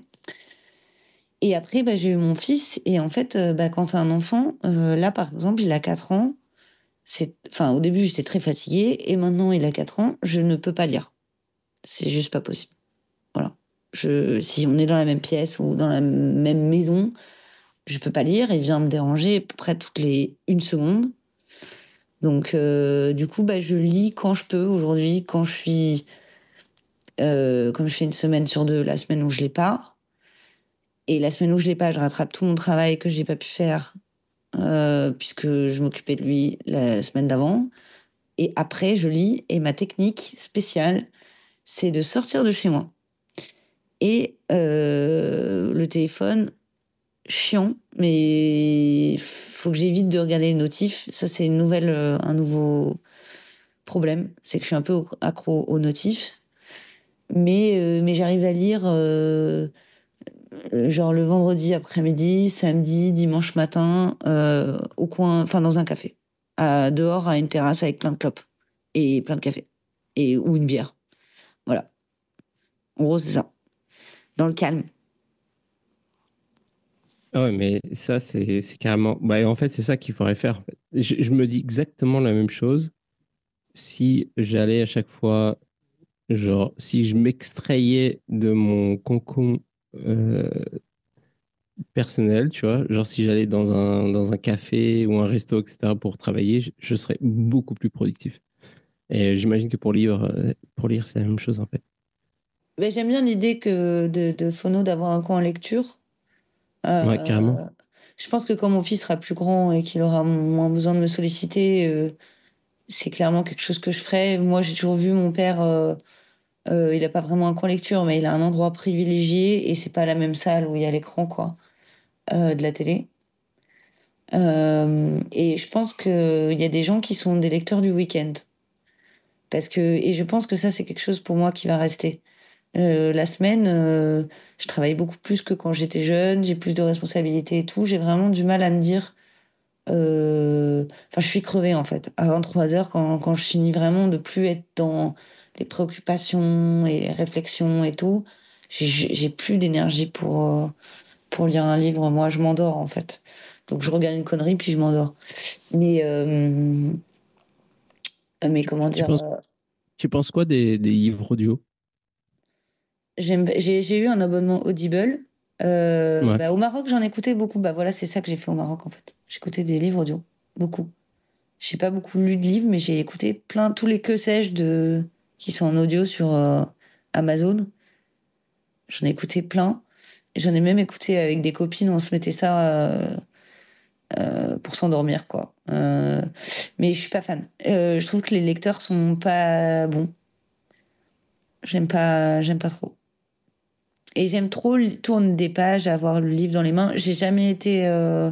Et après, bah, j'ai eu mon fils. Et en fait, euh, bah, quand tu as un enfant, là, par exemple, il a 4 ans. Enfin, au début, j'étais très fatiguée. Et maintenant, il a 4 ans. Je ne peux pas lire. C'est juste pas possible. Voilà. Si on est dans la même pièce ou dans la même maison, je peux pas lire, il vient me déranger à peu près toutes les une seconde. Donc, euh, du coup, bah, je lis quand je peux aujourd'hui, quand je suis. Euh, comme je fais une semaine sur deux, la semaine où je l'ai pas. Et la semaine où je l'ai pas, je rattrape tout mon travail que j'ai pas pu faire, euh, puisque je m'occupais de lui la semaine d'avant. Et après, je lis. Et ma technique spéciale, c'est de sortir de chez moi. Et le téléphone, chiant, mais faut que j'évite de regarder les notifs. Ça, c'est une nouvelle, euh, un nouveau problème. C'est que je suis un peu accro aux notifs. Mais, euh, mais j'arrive à lire euh, genre le vendredi après-midi, samedi, dimanche matin, au coin, enfin dans un café. À, dehors, à une terrasse avec plein de clopes et plein de café. Et, ou une bière. Voilà. En gros, c'est ça. Dans le calme. Ah ouais, mais ça, c'est carrément. Bah, en fait, c'est ça qu'il faudrait faire. Je, me dis exactement la même chose si j'allais à chaque fois, genre, si je m'extrayais de mon concon euh, personnel, tu vois, genre si j'allais dans un, dans un café ou un resto, etc., pour travailler, je, serais beaucoup plus productif. Et j'imagine que pour lire, euh, pour lire c'est la même chose, en fait. J'aime bien l'idée que de, de Phono d'avoir un coin en lecture ouais, carrément. Euh, je pense que quand mon fils sera plus grand et qu'il aura moins besoin de me solliciter, euh, c'est clairement quelque chose que je ferai. Moi, j'ai toujours vu mon père, euh, il n'a pas vraiment un coin lecture, mais il a un endroit privilégié et c'est pas la même salle où il y a l'écran, quoi, de la télé. et je pense qu'il y a des gens qui sont des lecteurs du week-end. Parce que, et je pense que ça, c'est quelque chose pour moi qui va rester. Euh, la semaine, euh, je travaille beaucoup plus que quand j'étais jeune, j'ai plus de responsabilités et tout. J'ai vraiment du mal à me dire. Euh, enfin, je suis crevée en fait. À 23 heures, quand, quand je finis vraiment de plus être dans les préoccupations et les réflexions et tout, j'ai plus d'énergie pour, pour lire un livre. Moi, je m'endors en fait. Donc, je regarde une connerie puis je m'endors. Mais, mais comment dire. Tu penses, tu penses quoi des, des livres audio? J'ai eu un abonnement Audible. Euh, bah, au Maroc, j'en écoutais beaucoup. Bah voilà, c'est ça que j'ai fait au Maroc en fait. J'écoutais des livres audio, beaucoup. J'ai pas beaucoup lu de livres, mais j'ai écouté plein tous les que sais-je de qui sont en audio sur euh, Amazon. J'en ai écouté plein. J'en ai même écouté avec des copines. On se mettait ça euh, pour s'endormir, quoi. mais je suis pas fan. je trouve que les lecteurs sont pas bons. J'aime pas, j'aime pas trop. Et j'aime trop tourner des pages, avoir le livre dans les mains. J'ai jamais été euh,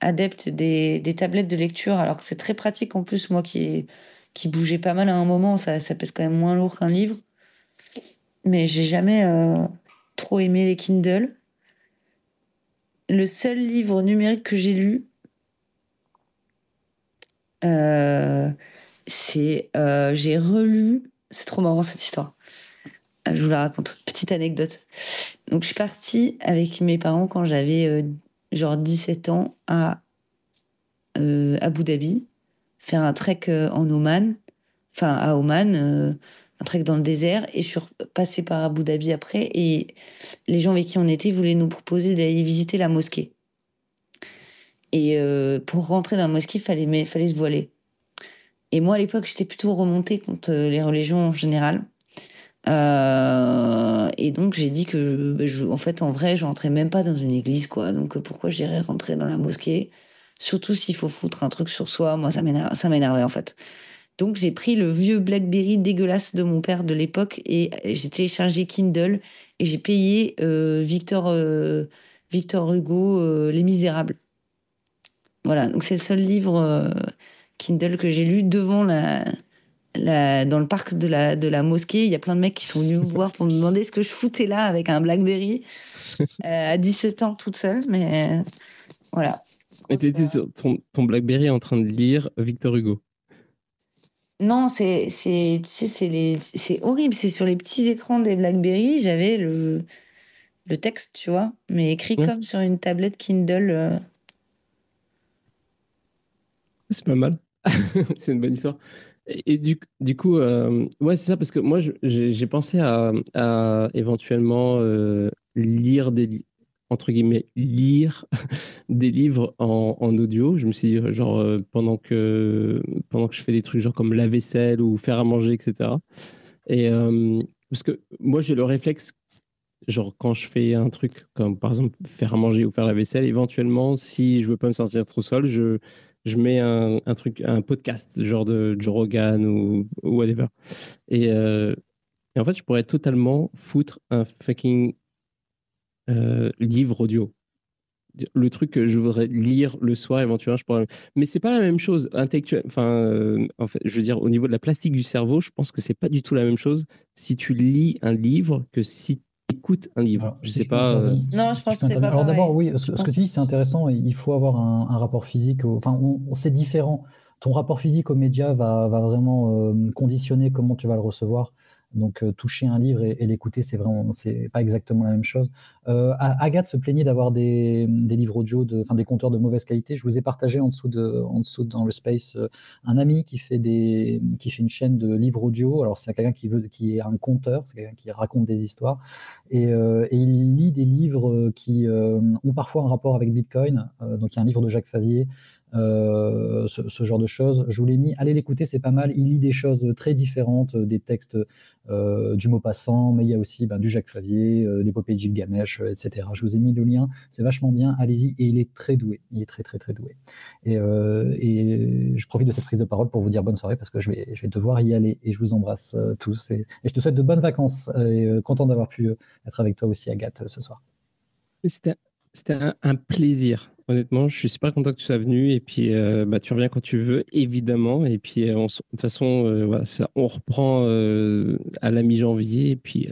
adepte des, tablettes de lecture, alors que c'est très pratique en plus, moi qui, qui bougeais pas mal à un moment, ça, pèse quand même moins lourd qu'un livre. Mais j'ai jamais euh, trop aimé les Kindle. Le seul livre numérique que j'ai lu, euh, c'est. j'ai relu. C'est trop marrant cette histoire. Je vous la raconte. Petite anecdote. Donc, je suis partie avec mes parents quand j'avais euh, genre 17 ans à euh, Abu Dhabi, faire un trek euh, en Oman, enfin à Oman, un trek dans le désert. Et je suis passée par Abu Dhabi après. Et les gens avec qui on était voulaient nous proposer d'aller visiter la mosquée. Et pour rentrer dans la mosquée, il fallait, fallait se voiler. Et moi, à l'époque, j'étais plutôt remontée contre les religions en général. Euh, et donc j'ai dit que, bah, je, en fait, en vrai, je rentrais même pas dans une église, quoi. Donc pourquoi j'irais rentrer dans la mosquée? Surtout s'il faut foutre un truc sur soi, moi ça m'énervait en fait. Donc j'ai pris le vieux BlackBerry dégueulasse de mon père de l'époque et j'ai téléchargé Kindle et j'ai payé euh, Victor euh, Victor Hugo Les Misérables. Voilà, donc c'est le seul livre Kindle que j'ai lu devant la dans le parc de la, de la mosquée, il y a plein de mecs qui sont venus me voir pour me demander ce que je foutais là avec un Blackberry euh, à 17 ans toute seule, mais euh, voilà. Et t'étais sur ton, ton, Blackberry en train de lire Victor Hugo Non, c'est c'est c'est horrible. C'est sur les petits écrans des Blackberry, j'avais le, le texte, tu vois, mais écrit comme sur une tablette Kindle. Euh. C'est pas mal. c'est une bonne histoire. Et du, du coup, euh, ouais, c'est ça, parce que moi, j'ai pensé à, à éventuellement euh, lire des livres. Entre guillemets, lire des livres en, en, audio. Je me suis dit, genre, pendant, que, pendant que je fais des trucs genre comme la vaisselle ou faire à manger, etc. Et parce que moi, j'ai le réflexe, genre, quand je fais un truc comme par exemple faire à manger ou faire la vaisselle, éventuellement, si je veux pas me sentir trop seul, je, je mets un, un truc, un podcast, genre de Joe Rogan ou, whatever. Et, et en fait, je pourrais totalement foutre un fucking euh, livre audio. Le truc que je voudrais lire le soir éventuellement, je pourrais... mais c'est pas la même chose intellectuelle. Enfin, euh, en fait, je veux dire, au niveau de la plastique du cerveau, je pense que c'est pas du tout la même chose si tu lis un livre que si tu écoutes un livre. je sais pas. Euh, non, je pense que c'est pas. Alors d'abord, oui, ce, que tu dis, c'est intéressant. Il faut avoir un, rapport physique. Enfin, c'est différent. Ton rapport physique aux médias va, va vraiment conditionner comment tu vas le recevoir. Donc euh, toucher un livre et, l'écouter, c'est vraiment, c'est pas exactement la même chose. Euh, Agathe se plaignait d'avoir des, livres audio, de, enfin des compteurs de mauvaise qualité. Je vous ai partagé en dessous de, en dessous dans le space euh, un ami qui fait des, qui fait une chaîne de livres audio. Alors c'est quelqu'un qui veut, qui est un conteur, c'est quelqu'un qui raconte des histoires et, il lit des livres qui ont parfois un rapport avec Bitcoin. donc il y a un livre de Jacques Favier. Euh, ce, genre de choses. Je vous l'ai mis, allez l'écouter, c'est pas mal. Il lit des choses très différentes, euh, des textes euh, du Maupassant, mais il y a aussi ben, du Jacques Favier, l'épopée de Gilgamesh, etc. Je vous ai mis le lien, c'est vachement bien, allez-y, et il est très doué, il est très très très doué. Et, je profite de cette prise de parole pour vous dire bonne soirée parce que je vais, devoir y aller et je vous embrasse tous et, et, je te souhaite de bonnes vacances et content d'avoir pu être avec toi aussi, Agathe, ce soir. C'était un plaisir Honnêtement, je suis super content que tu sois venu et puis euh, bah, tu reviens quand tu veux, évidemment. Et puis euh, de toute façon, euh, voilà, ça, on reprend à la mi-janvier et puis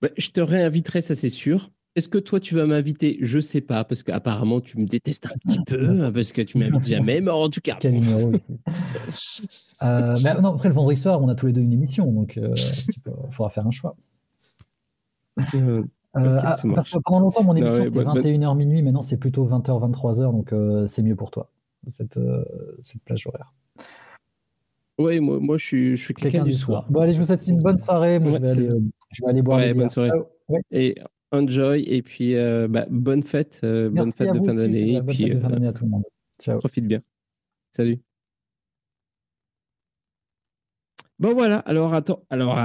bah, je te réinviterai, ça c'est sûr. Est-ce que toi tu vas m'inviter? Je sais pas parce qu'apparemment tu me détestes un petit peu hein, parce que tu m'invites jamais. Mais en tout cas. Quel numéro ici mais non, après le vendredi soir, on a tous les deux une émission, donc il faudra faire un choix. Euh, ah, parce que pendant longtemps, mon émission, c'était 21h minuit. Maintenant, c'est plutôt 20h, 23h. Donc, euh, c'est mieux pour toi, cette, euh, cette plage horaire. Oui, moi, moi je suis, je suis quelqu'un du soir. Bon, allez, je vous souhaite une bonne soirée. Moi, je, vais aller, je, vais aller, boire. Ouais, bonne soirée. Et enjoy. Et puis, bah, bonne fête. bonne fête de fin d'année. Et puis, de fin d'année à tout le monde. Ciao. Profite bien. Salut. Bon, voilà. Alors, attends. Alors,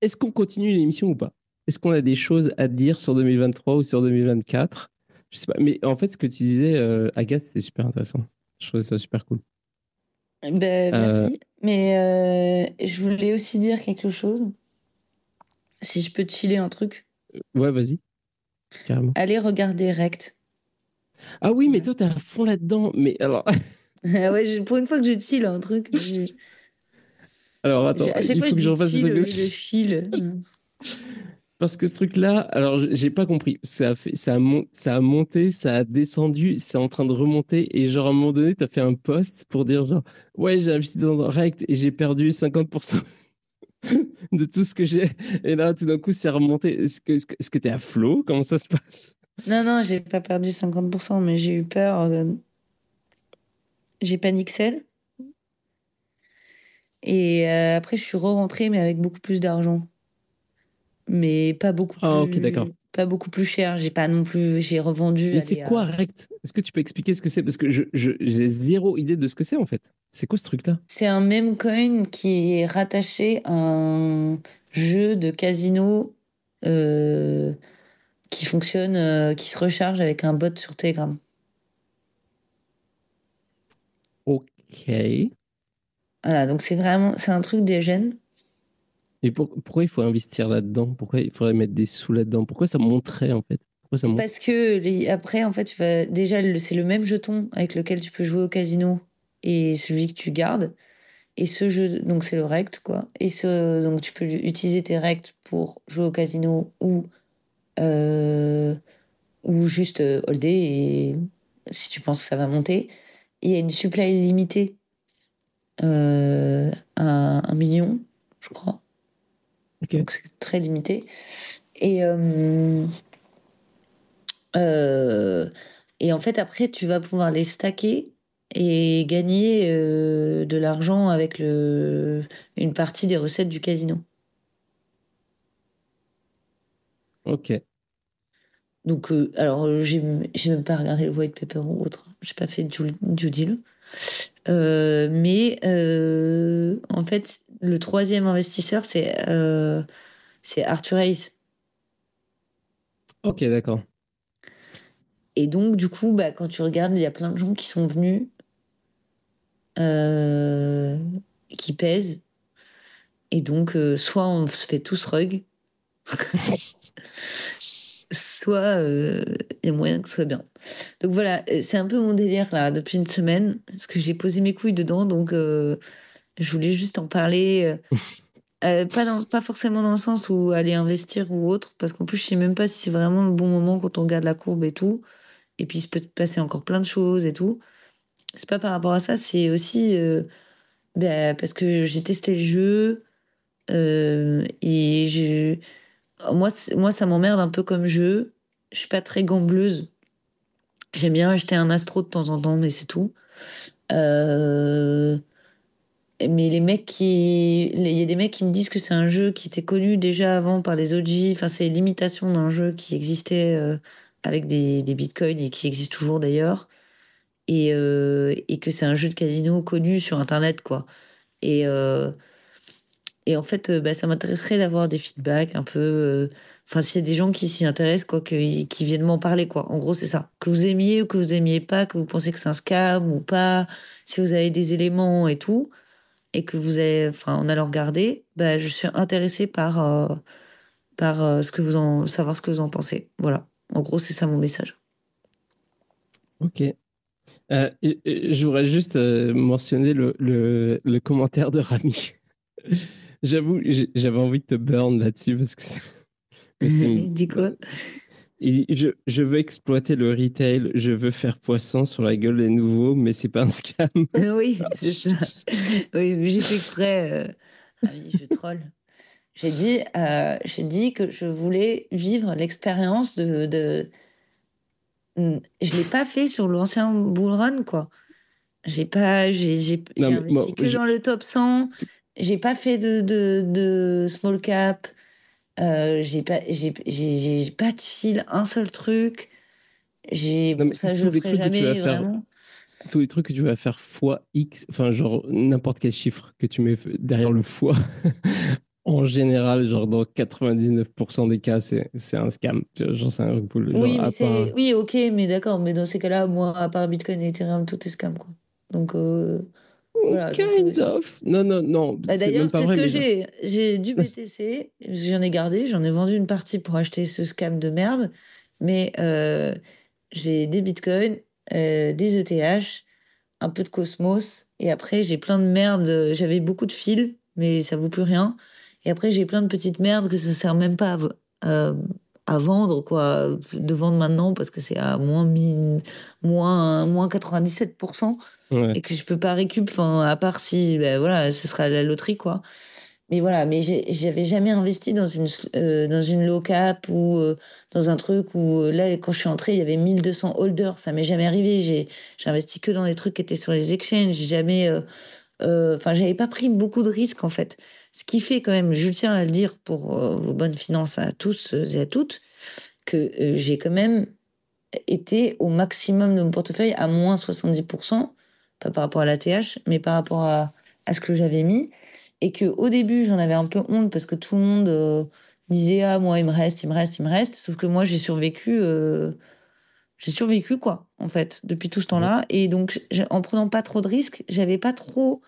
est-ce qu'on continue l'émission ou pas? Est-ce qu'on a des choses à dire sur 2023 ou sur 2024 Je sais pas. Mais en fait, ce que tu disais, euh, Agathe, c'est super intéressant. Je trouvais ça super cool. Ben, merci. Mais euh, je voulais aussi dire quelque chose. Si je peux te filer un truc. Ouais, vas-y. Carrément. Allez regarder Rect. Ah oui, mais toi, t'es à fond là-dedans. Mais alors. ah ouais, pour une fois que je te file un truc. alors, attends, il faut que je refasse le, le fil. Parce que ce truc-là, alors j'ai pas compris. Ça a, monté, ça a descendu, c'est en train de remonter. Et genre à un moment donné, tu as fait un post pour dire genre, ouais, j'ai investi dans Rect et j'ai perdu 50% de tout ce que j'ai. Et là, tout d'un coup, c'est remonté. Est-ce que tu es à flot? Comment ça se passe? Non, non, j'ai pas perdu 50%, mais j'ai eu peur. Euh, j'ai paniqué. Et euh, après, je suis re-rentrée, mais avec beaucoup plus d'argent mais pas beaucoup ah, plus, d'accord. Pas beaucoup plus cher. J'ai pas non plus, j'ai revendu. Mais c'est quoi Rect? Est-ce que tu peux expliquer ce que c'est? Parce que j'ai je, zéro idée de ce que c'est en fait. C'est quoi ce truc-là? C'est un meme coin qui est rattaché à un jeu de casino euh, qui fonctionne, euh, qui se recharge avec un bot sur Telegram. Ok. Voilà, donc c'est vraiment, c'est un truc des et pourquoi il faut investir là-dedans? Pourquoi il faudrait mettre des sous là-dedans? Pourquoi ça monterait en fait? Parce que après, en fait, déjà, c'est le même jeton avec lequel tu peux jouer au casino et celui que tu gardes. Et ce jeu, donc c'est le rect, quoi. Et donc tu peux utiliser tes rects pour jouer au casino ou, euh, ou juste euh, holder et si tu penses que ça va monter. il y a une supply limitée euh, un million, je crois. Donc c'est très limité. Et, euh, euh, et en fait, après, tu vas pouvoir les stacker et gagner euh, de l'argent avec le, une partie des recettes du casino. Ok. donc, euh, alors, j'ai j'ai même pas regardé le white paper ou autre. J'ai pas fait du, du deal. Euh, mais euh, en fait, le troisième investisseur, c'est euh, c'est Arthur Hayes. Ok, d'accord. Et donc, du coup, bah, quand tu regardes, il y a plein de gens qui sont venus, euh, qui pèsent. Et donc, euh, soit on se fait tous rug, soit il y a moyen que ce soit bien. Donc voilà, euh, c'est un peu mon délire là depuis une semaine, parce que j'ai posé mes couilles dedans, donc euh, je voulais juste en parler. euh, pas, dans, pas forcément dans le sens où aller investir ou autre, parce qu'en plus je sais même pas si c'est vraiment le bon moment quand on regarde la courbe et tout. Et puis il peut se passer encore plein de choses et tout. C'est pas par rapport à ça, c'est aussi euh, ben, parce que j'ai testé le jeu et je, moi, moi ça m'emmerde un peu comme jeu. Je suis pas très gambleuse. J'aime bien acheter un astro de temps en temps, mais c'est tout. Euh, mais les mecs qui. Il y a des mecs qui me disent que c'est un jeu qui était connu déjà avant par les OG. Enfin, c'est l'imitation d'un jeu qui existait euh, avec des, des bitcoins et qui existe toujours d'ailleurs. Et, euh, et que c'est un jeu de casino connu sur Internet, quoi. Et, et en fait, euh, bah, ça m'intéresserait d'avoir des feedbacks un peu. euh, Enfin, s'il y a des gens qui s'y intéressent, quoi, qui, qui viennent m'en parler, quoi. En gros, c'est ça. Que vous aimiez ou que vous aimiez pas, que vous pensez que c'est un scam ou pas, si vous avez des éléments et tout, et que vous avez, enfin, en allant regarder, bah, je suis intéressée par, euh, par euh, ce que vous en, savoir ce que vous en pensez. Voilà. En gros, c'est ça mon message. Ok. Euh, je voudrais juste euh, mentionner le, le, le commentaire de Rami. J'avoue, j'avais envie de te burn là-dessus parce que une- Dis quoi? Il dit, je, je veux exploiter le retail, je veux faire poisson sur la gueule des nouveaux, mais c'est pas un scam. Oui, c'est ça. Oui, mais j'ai fait exprès. euh, Rami, je troll. J'ai dit, euh, j'ai dit que je voulais vivre l'expérience de, de... Hmm, Je l'ai pas fait sur l'ancien bull run, quoi. J'ai pas, j'ai, investi moi, que je- dans le top 100. J'ai pas fait de, de, de small cap. Euh, j'ai pas, j'ai, pas de fil, un seul truc. J'ai, ça, je tous le les ferai trucs que tu jamais, vas faire- vraiment. Tous les trucs que tu vas faire fois X, enfin, genre n'importe quel chiffre que tu mets derrière le fois, en général, genre dans 99% des cas, c'est c'est un scam. Genre, c'est un genre, Oui, part- oui, ok, mais d'accord, mais dans ces cas-là, moi, à part Bitcoin et Ethereum, tout est scam, quoi. Donc, euh, voilà. Kind euh, of. Non, non, non. bah, D'ailleurs, c'est ce vrai. que j'ai. J'ai du BTC, j'en ai gardé, j'en ai vendu une partie pour acheter ce scam de merde, mais euh, j'ai des Bitcoins, euh, des ETH, un peu de Cosmos, et après, j'ai plein de merde. euh, J'avais beaucoup de fils, mais ça vaut plus rien. Et après, j'ai plein de petites merdes que ça sert même pas à, v- à- vendre, quoi, de vendre maintenant parce que c'est à moins, moins, moins 97% Ouais. et que je peux pas récup, enfin, à part si, ben voilà, ce sera la loterie, quoi. Mais voilà, mais j'avais jamais investi dans une, euh, dans une low cap ou euh, dans un truc où euh, là, quand je suis entrée, il y avait 1200 holders, ça m'est jamais arrivé. J'ai investi que dans des trucs qui étaient sur les exchanges, j'ai jamais. euh, Enfin, j'avais pas pris beaucoup de risques en fait. Ce qui fait quand même, je tiens à le dire pour euh, vos bonnes finances à tous euh, et à toutes, que euh, j'ai quand même été au maximum de mon portefeuille à moins 70%, pas par rapport à la TH, mais par rapport à, à ce que j'avais mis. Et que au début, j'en avais un peu honte parce que tout le monde euh, disait Ah, moi, il me reste, il me reste, il me reste. Sauf que moi, j'ai survécu. j'ai survécu, quoi, en fait, depuis tout ce temps-là. Et donc, en prenant pas trop de risques, j'avais pas trop,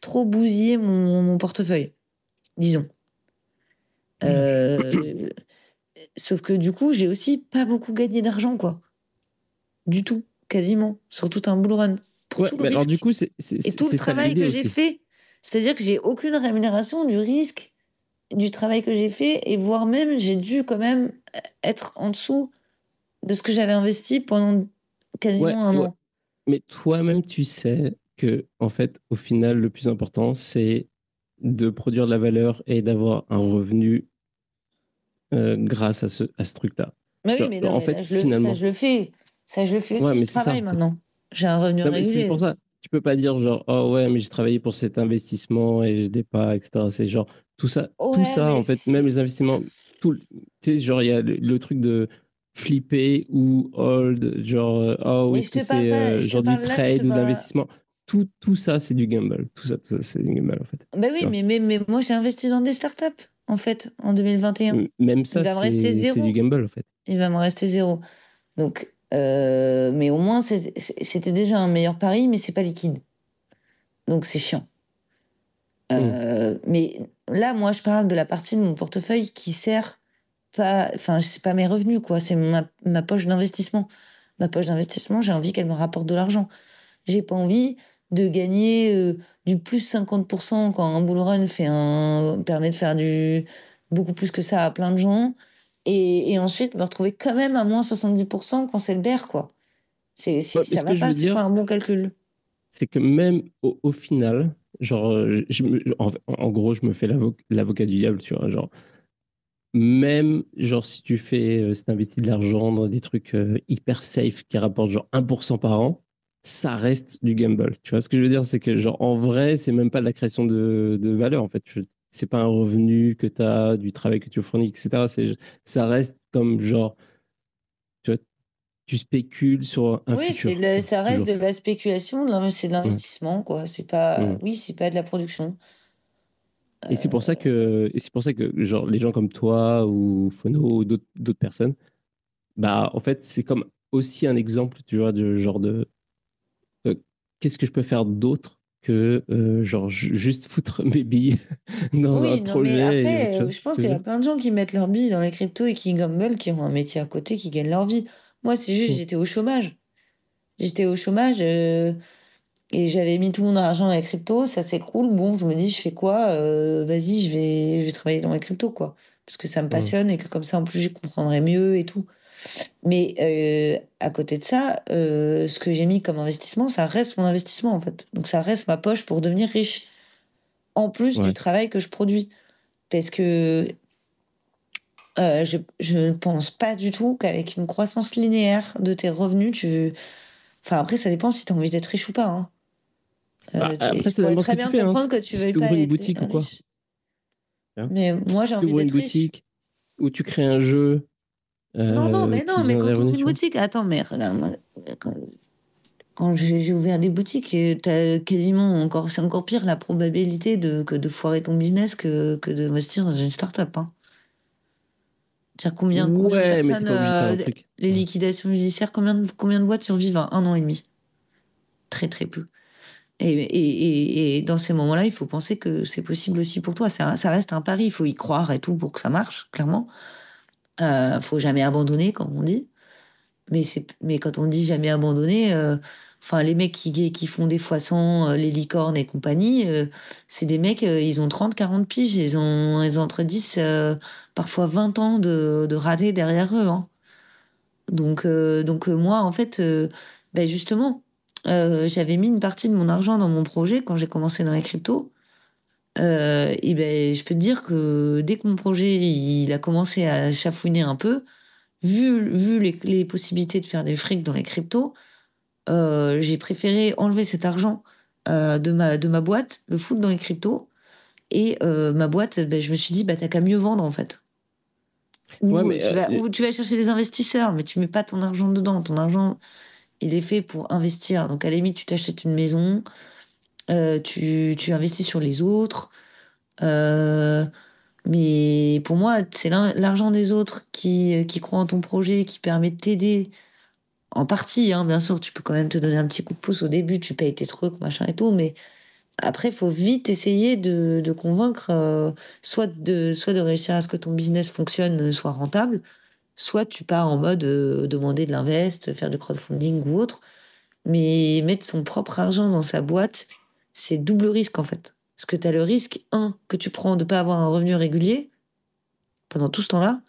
trop bousillé mon, mon portefeuille, disons. Euh, sauf que du coup, j'ai aussi pas beaucoup gagné d'argent, quoi. Du tout, quasiment, sur tout un bull run. Pour Ouais, tout le mais alors du coup, c'est Et tout le travail que j'ai fait, c'est-à-dire que j'ai aucune rémunération du risque du travail que j'ai fait, et voire même, j'ai dû quand même être en dessous de ce que j'avais investi pendant quasiment Ouais, un ouais. an. Mais toi-même, tu sais que, en fait, au final, le plus important, c'est de produire de la valeur et d'avoir un revenu euh, grâce à ce, à ce truc-là. Mais oui, mais, non, en mais fait, là, je le, finalement- ça, je le fais. Ça, je le fais aussi. Ouais, mais je c'est ça. travaille maintenant. J'ai un revenu Non, mais c'est régulier. pour ça. Tu peux pas dire genre, oh ouais, mais j'ai travaillé pour cet investissement et je n'ai pas, etc. C'est genre, tout ça, tout ça, mais en fait, même les investissements, tout, tu sais, genre, il y a le, le truc de, flipper ou hold, genre, euh, oh, est-ce que c'est genre du trade ou d'investissement tout, tout ça, c'est du gamble. Tout ça, tout ça c'est du gamble, en fait. Bah oui, mais, mais, mais moi, j'ai investi dans des startups, en fait, en 2021. Même ça, c'est du gamble, en fait. Il va me rester zéro. Donc, mais au moins, c'était déjà un meilleur pari, mais c'est pas liquide. Donc, c'est chiant. Mmh. Mais là, moi, je parle de la partie de mon portefeuille qui sert pas, enfin, c'est pas mes revenus, quoi. C'est ma, ma, poche d'investissement. Ma poche d'investissement, j'ai envie qu'elle me rapporte de l'argent. J'ai pas envie de gagner euh, du plus 50% quand un bull run fait un, permet de faire du, beaucoup plus que ça à plein de gens. Et, et ensuite, me retrouver quand même à moins 70% quand c'est le bear, quoi. C'est, ça va pas, c'est pas un bon calcul. C'est que même au, au final, Genre, je, en, gros, je me fais l'avocat du diable, tu vois. Genre, même, genre, si tu fais, euh, si investis de l'argent dans des trucs euh, hyper safe qui rapportent genre 1% par an, ça reste du gamble. Tu vois ce que je veux dire? C'est que, genre, en vrai, c'est même pas de la création de, de valeur, en fait. C'est pas un revenu que tu as, du travail que tu fournis, etc. Ça reste comme, genre, tu spécules sur un oui, futur. Oui, ça reste de la spéculation, c'est de l'investissement, quoi. C'est pas, oui, c'est pas de la production. Et c'est pour ça que, et c'est pour ça que genre les gens comme toi ou Fono ou d'autres personnes, bah en fait c'est comme aussi un exemple, tu vois, de genre de euh, qu'est-ce que je peux faire d'autre que euh, genre juste foutre mes billes dans oui, un non, projet. Mais après, je pense qu'il y a plein de gens qui mettent leurs billes dans les cryptos et qui gamblent, qui ont un métier à côté, qui gagnent leur vie. Moi, c'est juste, mmh. j'étais au chômage. J'étais au chômage euh, et j'avais mis tout mon argent dans les cryptos, ça s'écroule. Bon, je me dis, je fais quoi euh, Vas-y, je vais, je vais travailler dans les cryptos, quoi. Parce que ça me mmh. passionne et que comme ça, en plus, je comprendrai mieux et tout. Mais euh, à côté de ça, ce que j'ai mis comme investissement, ça reste mon investissement, en fait. Donc, ça reste ma poche pour devenir riche. En plus du travail que je produis. Parce que euh, je ne pense pas du tout qu'avec une croissance linéaire de tes revenus, tu. Enfin, après, ça dépend si tu as envie d'être riche ou pas. Hein. Euh, bah, après, ça dépend très bien tu fais, hein. comprendre que tu veux pas une boutique ou quoi. Hein mais moi, j'ai envie d'être une boutique ou tu crées un jeu. Non, non, euh, mais non, mais quand tu ouvres une boutique, attends, mais regarde, quand, j'ai ouvert des boutiques, as quasiment encore, c'est encore pire la probabilité de, que de foirer ton business que, que d'investir dans une start-up. Hein combien, combien de personnes, euh, les liquidations judiciaires, combien de, combien de boîtes survivent à un an et demi? Très très peu. Et, et, et, dans ces moments-là, il faut penser que c'est possible aussi pour toi. Ça, ça, reste un pari, il faut y croire et tout pour que ça marche, clairement. Euh, faut jamais abandonner, comme on dit. Mais, mais quand on dit jamais abandonner, euh, Enfin, les mecs qui, qui font des fois sans euh, les licornes et compagnie, euh, c'est des mecs, ils ont 30, 40 piges, ils ont, ils ont entre 10, parfois 20 ans de, de raté derrière eux. Hein. Donc, donc moi, en fait, ben justement, j'avais mis une partie de mon argent dans mon projet quand j'ai commencé dans les cryptos. Et ben, je peux te dire que dès que mon projet il a commencé à chafouiner un peu, vu, vu les, les possibilités de faire des frics dans les cryptos, euh, j'ai préféré enlever cet argent euh, de, ma, de ma boîte, le foutre dans les cryptos. Et euh, ma boîte, ben, je me suis dit, bah, t'as qu'à mieux vendre en fait. Ou, tu vas, tu vas chercher des investisseurs, mais tu mets pas ton argent dedans. Ton argent, il est fait pour investir. Donc à la limite, tu t'achètes une maison, tu, tu investis sur les autres. mais pour moi, c'est l'argent des autres qui, qui croit en ton projet, qui permet de t'aider en partie, hein, bien sûr, tu peux quand même te donner un petit coup de pouce au début, tu payes tes trucs, machin et tout, mais après, il faut vite essayer de, de convaincre, euh, soit, de, soit de réussir à ce que ton business fonctionne, euh, soit rentable, soit tu pars en mode euh, demander de l'invest, faire du crowdfunding ou autre, mais mettre son propre argent dans sa boîte, c'est double risque en fait. Parce que tu as le risque, un, que tu prends de ne pas avoir un revenu régulier pendant tout ce temps-là,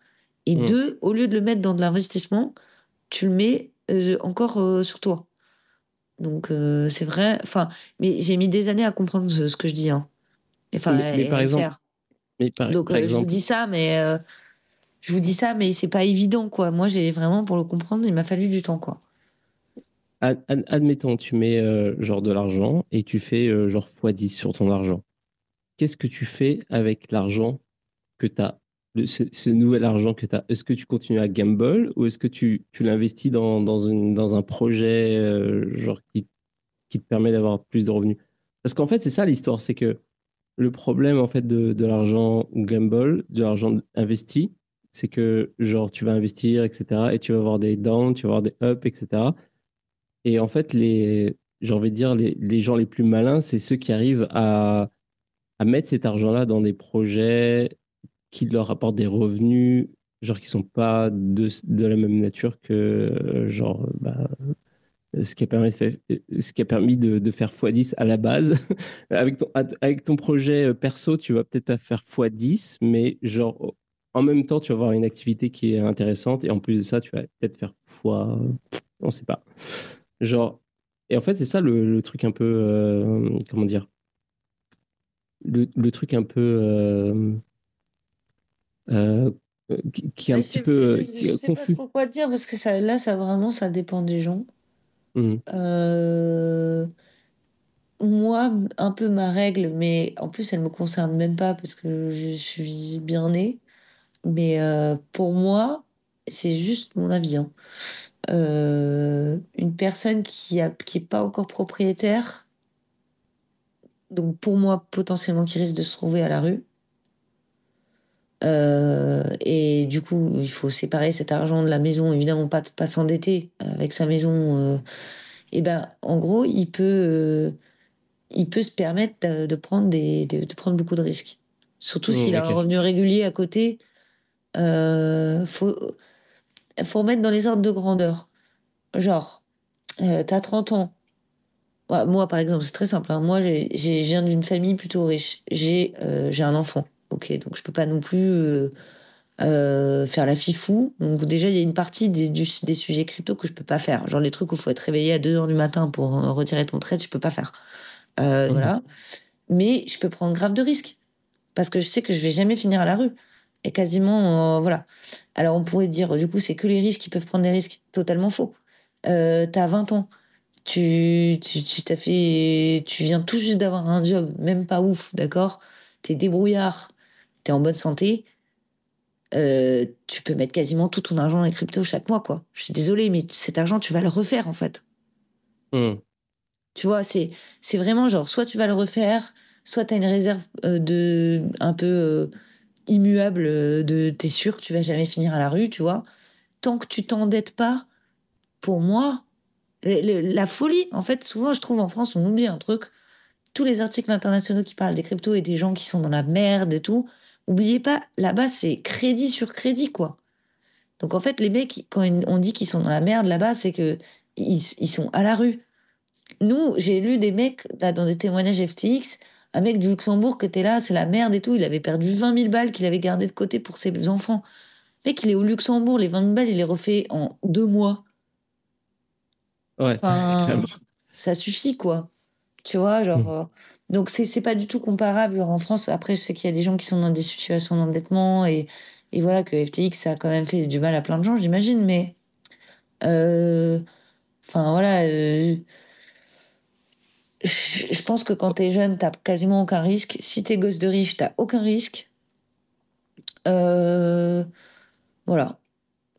et mmh. deux, au lieu de le mettre dans de l'investissement, tu le mets euh, encore euh, sur toi. Donc euh, c'est vrai. Enfin, mais j'ai mis des années à comprendre ce, que je dis. Hein. Enfin, mais, par exemple. Mais par, Donc je vous dis ça, mais je vous dis ça, mais c'est pas évident quoi. Moi, j'ai vraiment pour le comprendre, il m'a fallu du temps quoi. Admettons, tu mets genre de l'argent et tu fais genre x10 sur ton argent. Qu'est-ce que tu fais avec l'argent que tu as ce, nouvel argent que tu as, est-ce que tu continues à gamble ou est-ce que tu, l'investis dans, dans, un projet euh, genre qui, qui te permet d'avoir plus de revenus? Parce qu'en fait, c'est ça l'histoire, c'est que le problème en fait de, de l'argent gamble, de l'argent investi, c'est que genre tu vas investir, etc. et tu vas avoir des downs, tu vas avoir des ups, etc. Et en fait, les, j'ai envie de dire, les, les gens les plus malins, c'est ceux qui arrivent à, à mettre cet argent-là dans des projets qui leur apportent des revenus, genre qui sont pas de, de la même nature que genre bah, ce qui a permis de faire, ce qui a permis de, de faire x10 à la base. avec, ton, avec ton projet perso, tu vas peut-être pas faire x10, mais genre en même temps, tu vas avoir une activité qui est intéressante et en plus de ça, tu vas peut-être faire x, on sait pas. Genre, et en fait, c'est ça le, le, truc un peu, euh, comment dire, le, le, truc un peu euh, euh, qui, qui, est un petit peu je, je confus. Pas trop quoi dire parce que ça, là, ça vraiment, ça dépend des gens. Mmh. moi, un peu ma règle, mais en plus, elle me concerne même pas parce que je suis bien née. Mais pour moi, c'est juste mon avis. Hein. Euh, une personne qui a, qui est pas encore propriétaire, donc pour moi potentiellement qui risque de se trouver à la rue. Euh, et du coup, il faut séparer cet argent de la maison, évidemment pas pas s'endetter avec sa maison. Euh, et ben, en gros, il peut euh, il peut se permettre de, de prendre des de, de, prendre beaucoup de risques. Surtout Mmh, s'il a un revenu régulier à côté. Faut faut remettre dans les ordres de grandeur. Genre, euh, t'as 30 ans. Ouais, moi, par exemple, c'est très simple. hein. Moi, je viens d'une famille plutôt riche. J'ai euh, j'ai un enfant. Ok, donc je peux pas non plus euh, faire la fifou. Donc déjà, il y a une partie des, du- des sujets crypto que je peux pas faire. Genre les trucs où il faut être réveillé à 2 heures du matin pour retirer ton trade, je peux pas faire. Mhm. Voilà. Mais je peux prendre grave de risques. Parce que je sais que je vais jamais finir à la rue. Et quasiment, euh, voilà. Alors on pourrait dire, du coup, c'est que les riches qui peuvent prendre des risques. Totalement faux. Euh, t'as 20 ans. Tu, tu, tu t'as fait, tu viens tout juste d'avoir un job, même pas ouf, d'accord? T'es débrouillard, t'es en bonne santé. Euh, tu peux mettre quasiment tout ton argent dans les cryptos chaque mois, quoi. Je suis désolée, mais cet argent, tu vas le refaire, en fait. Mmh. Tu vois, c'est, c'est vraiment genre, soit tu vas le refaire, soit tu as une réserve euh, de, un peu euh, immuable euh, de, t'es sûr que tu vas jamais finir à la rue, tu vois. Tant que tu t'endettes pas, pour moi, la folie, en fait, souvent, je trouve en France, on oublie un truc. Tous les articles internationaux qui parlent des cryptos et des gens qui sont dans la merde et tout, oubliez pas, là-bas, c'est crédit sur crédit, quoi. Donc, en fait, les mecs, quand on dit qu'ils sont dans la merde là-bas, c'est que ils, ils sont à la rue. Nous, j'ai lu des mecs, là, dans des témoignages FTX, un mec du Luxembourg qui était là, c'est la merde et tout, il avait perdu 20 000 balles qu'il avait gardées de côté pour ses enfants. Le mec, il est au Luxembourg, les 20 000 balles, il les refait en deux mois. Ouais, Enfin, ça suffit, quoi. Tu vois, genre. Mmh. euh, donc, c'est pas du tout comparable. Genre, en France, après, je sais qu'il y a des gens qui sont dans des situations d'endettement et, et voilà, que FTX, ça a quand même fait du mal à plein de gens, j'imagine, mais. euh, Enfin, voilà. euh, je pense que quand t'es jeune, t'as quasiment aucun risque. Si t'es gosse de riche, t'as aucun risque. Euh, voilà,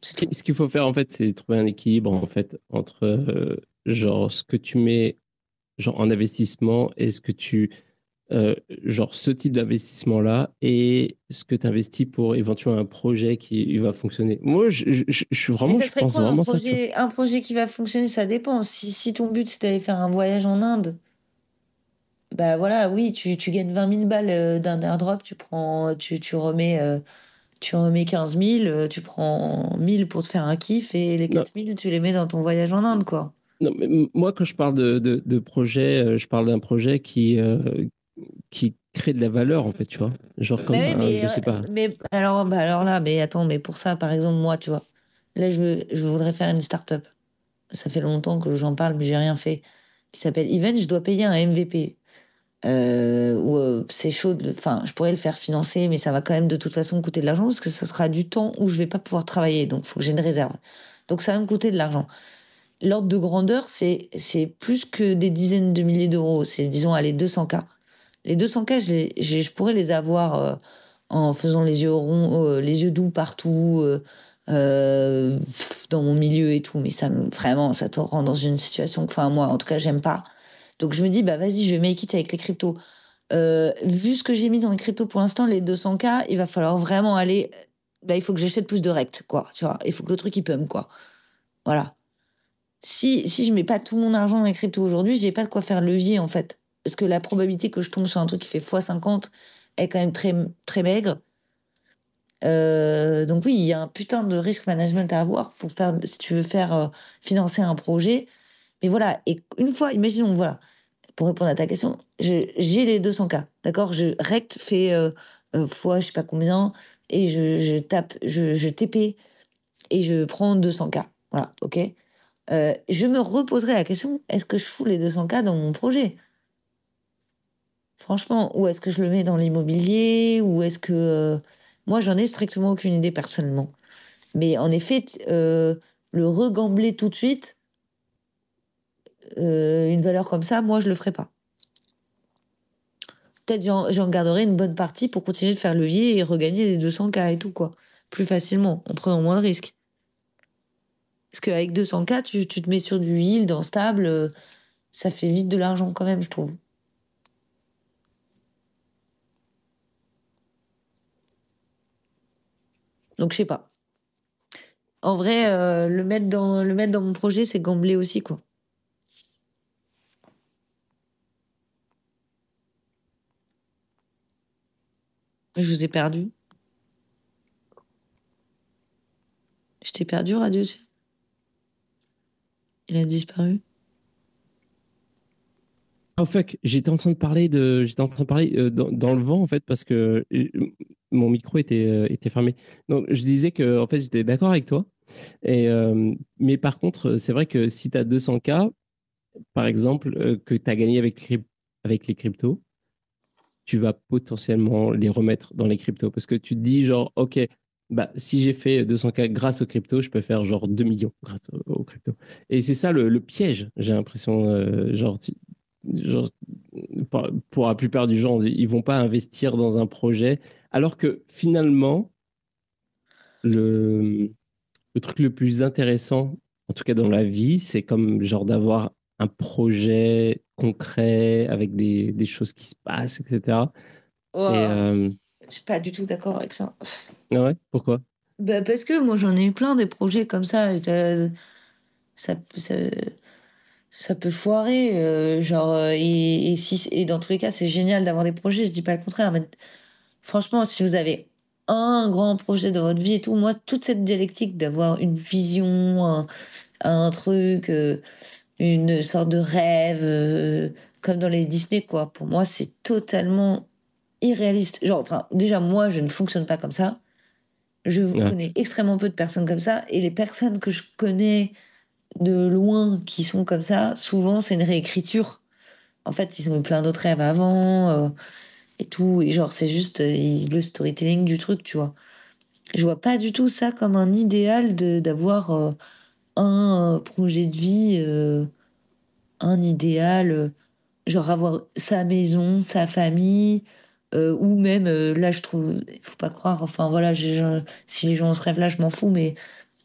Ce qu'il faut faire, en fait, c'est trouver un équilibre, en fait, entre, euh, genre, ce que tu mets, genre, en investissement et ce que tu, euh, genre, ce type d'investissement-là et ce que tu investis pour éventuellement un projet qui va fonctionner. Moi, je, je, vraiment, ça je pense quoi un vraiment ça, tu vois. projet, un projet qui va fonctionner? Ça dépend. Si, si ton but c'est d'aller faire un voyage en Inde, bah voilà, oui, tu, tu gagnes 20 000 balles euh, d'un airdrop, tu prends, tu, tu remets, euh, tu remets 15 000, euh, tu prends 1000 pour te faire un kiff et les Non, 4 000, tu les mets dans ton voyage en Inde, quoi. non, mais moi, quand je parle de, de, de projet, je parle d'un projet qui, euh, qui crée de la valeur, en fait, tu vois. Genre comme, Mais mais, je sais pas. mais alors, bah alors là, mais attends, mais pour ça, par exemple, moi, tu vois, là, je, veux- je voudrais faire une start-up. Ça fait longtemps que j'en parle, mais j'ai rien fait. Qui s'appelle Event, je dois payer un MVP. Euh, ou euh, c'est chaud, enfin, je pourrais le faire financer, mais ça va quand même de toute façon coûter de l'argent parce que ça sera du temps où je vais pas pouvoir travailler, donc il faut que j'ai une réserve. Donc ça va me coûter de l'argent. L'ordre de grandeur, c'est c'est plus que des dizaines de milliers d'euros, c'est disons allez 200K. Les 200K, je, les- je, je pourrais les avoir euh, en faisant les yeux ronds, les yeux doux partout, dans mon milieu et tout. Mais ça me, vraiment, ça te rend dans une situation que, enfin, moi, en tout cas, j'aime pas. Donc je me dis, bah vas-y, je vais make avec les cryptos. vu ce que j'ai mis dans les cryptos pour l'instant, les 200K, il va falloir vraiment aller. Bah, il faut que j'achète plus de rect, quoi. Tu vois, il faut que le truc il me quoi. Voilà. Si, si je mets pas tout mon argent dans les cryptos aujourd'hui, j'ai pas de quoi faire levier, en fait. Parce que la probabilité que je tombe sur un truc qui fait x50 est quand même très, très maigre. Euh, donc oui, il y a un putain de risk management à avoir pour faire, si tu veux faire euh, financer un projet. Mais voilà, et une fois, imaginons, voilà, pour répondre à ta question, j'ai les 200 k d'accord? Je rect fait euh, fois je sais pas combien et je, tape, je, TP et je prends 200 k Voilà, ok? je me reposerai la question est-ce que je fous les 200 k dans mon projet? Franchement, ou est-ce que je le mets dans l'immobilier Ou est-ce que. Euh, moi, j'en ai strictement aucune idée personnellement. Mais en effet, euh, le regambler tout de suite, euh, une valeur comme ça, moi, je le ferai pas. Peut-être j'en garderai une bonne partie pour continuer de faire levier et regagner les 200K et tout, quoi. Plus facilement, en prenant moins de risques. Parce qu'avec 200K, tu, tu, te mets sur du yield en stable, ça fait vite de l'argent quand même, je trouve. Donc je sais pas. En vrai, euh, le, mettre dans, le mettre dans mon projet, c'est gambler aussi, quoi. Je vous ai perdu. Je t'ai perdu, Radio. Il a disparu. Oh fuck, j'étais en train de parler de, j'étais en train de parler euh, dans, le vent en fait parce que euh, mon micro était euh, était fermé. Donc je disais que en fait j'étais d'accord avec toi. Et mais par contre, c'est vrai que si tu as 200 k par exemple que tu as gagné avec les cryptos, tu vas potentiellement les remettre dans les cryptos parce que tu te dis genre OK, bah, si j'ai fait 200K grâce aux cryptos, je peux faire genre 2 millions grâce aux, cryptos. Et c'est ça le, piège, j'ai l'impression. genre, tu, pour la plupart du gens, ils vont pas investir dans un projet, alors que finalement, le, le truc le plus intéressant, en tout cas dans la vie, c'est comme genre d'avoir un projet concret avec des, des, choses qui se passent, etc. Je ne euh, Je suis pas du tout d'accord avec ça. Ah ouais? Pourquoi? Bah Parce que moi, j'en ai eu plein des projets comme ça. ça, ça ça peut foirer euh, genre euh, et, et, si et dans tous les cas c'est génial d'avoir des projets je dis pas le contraire mais franchement si vous avez un grand projet dans votre vie et tout moi toute cette dialectique d'avoir une vision un, un truc euh, une sorte de rêve comme dans les Disney quoi pour moi c'est totalement irréaliste genre enfin déjà moi je ne fonctionne pas comme ça je connais extrêmement peu de personnes comme ça et les personnes que je connais de loin qui sont comme ça, souvent c'est une réécriture. En fait, ils ont eu plein d'autres rêves avant euh, et tout. Et genre, c'est juste euh, le storytelling du truc, tu vois. Je vois pas du tout ça comme un idéal d'avoir euh, un projet de vie, un idéal, genre avoir sa maison, sa famille, ou même, là, je trouve, il faut pas croire, enfin voilà, si les gens se rêvent là, je m'en fous, mais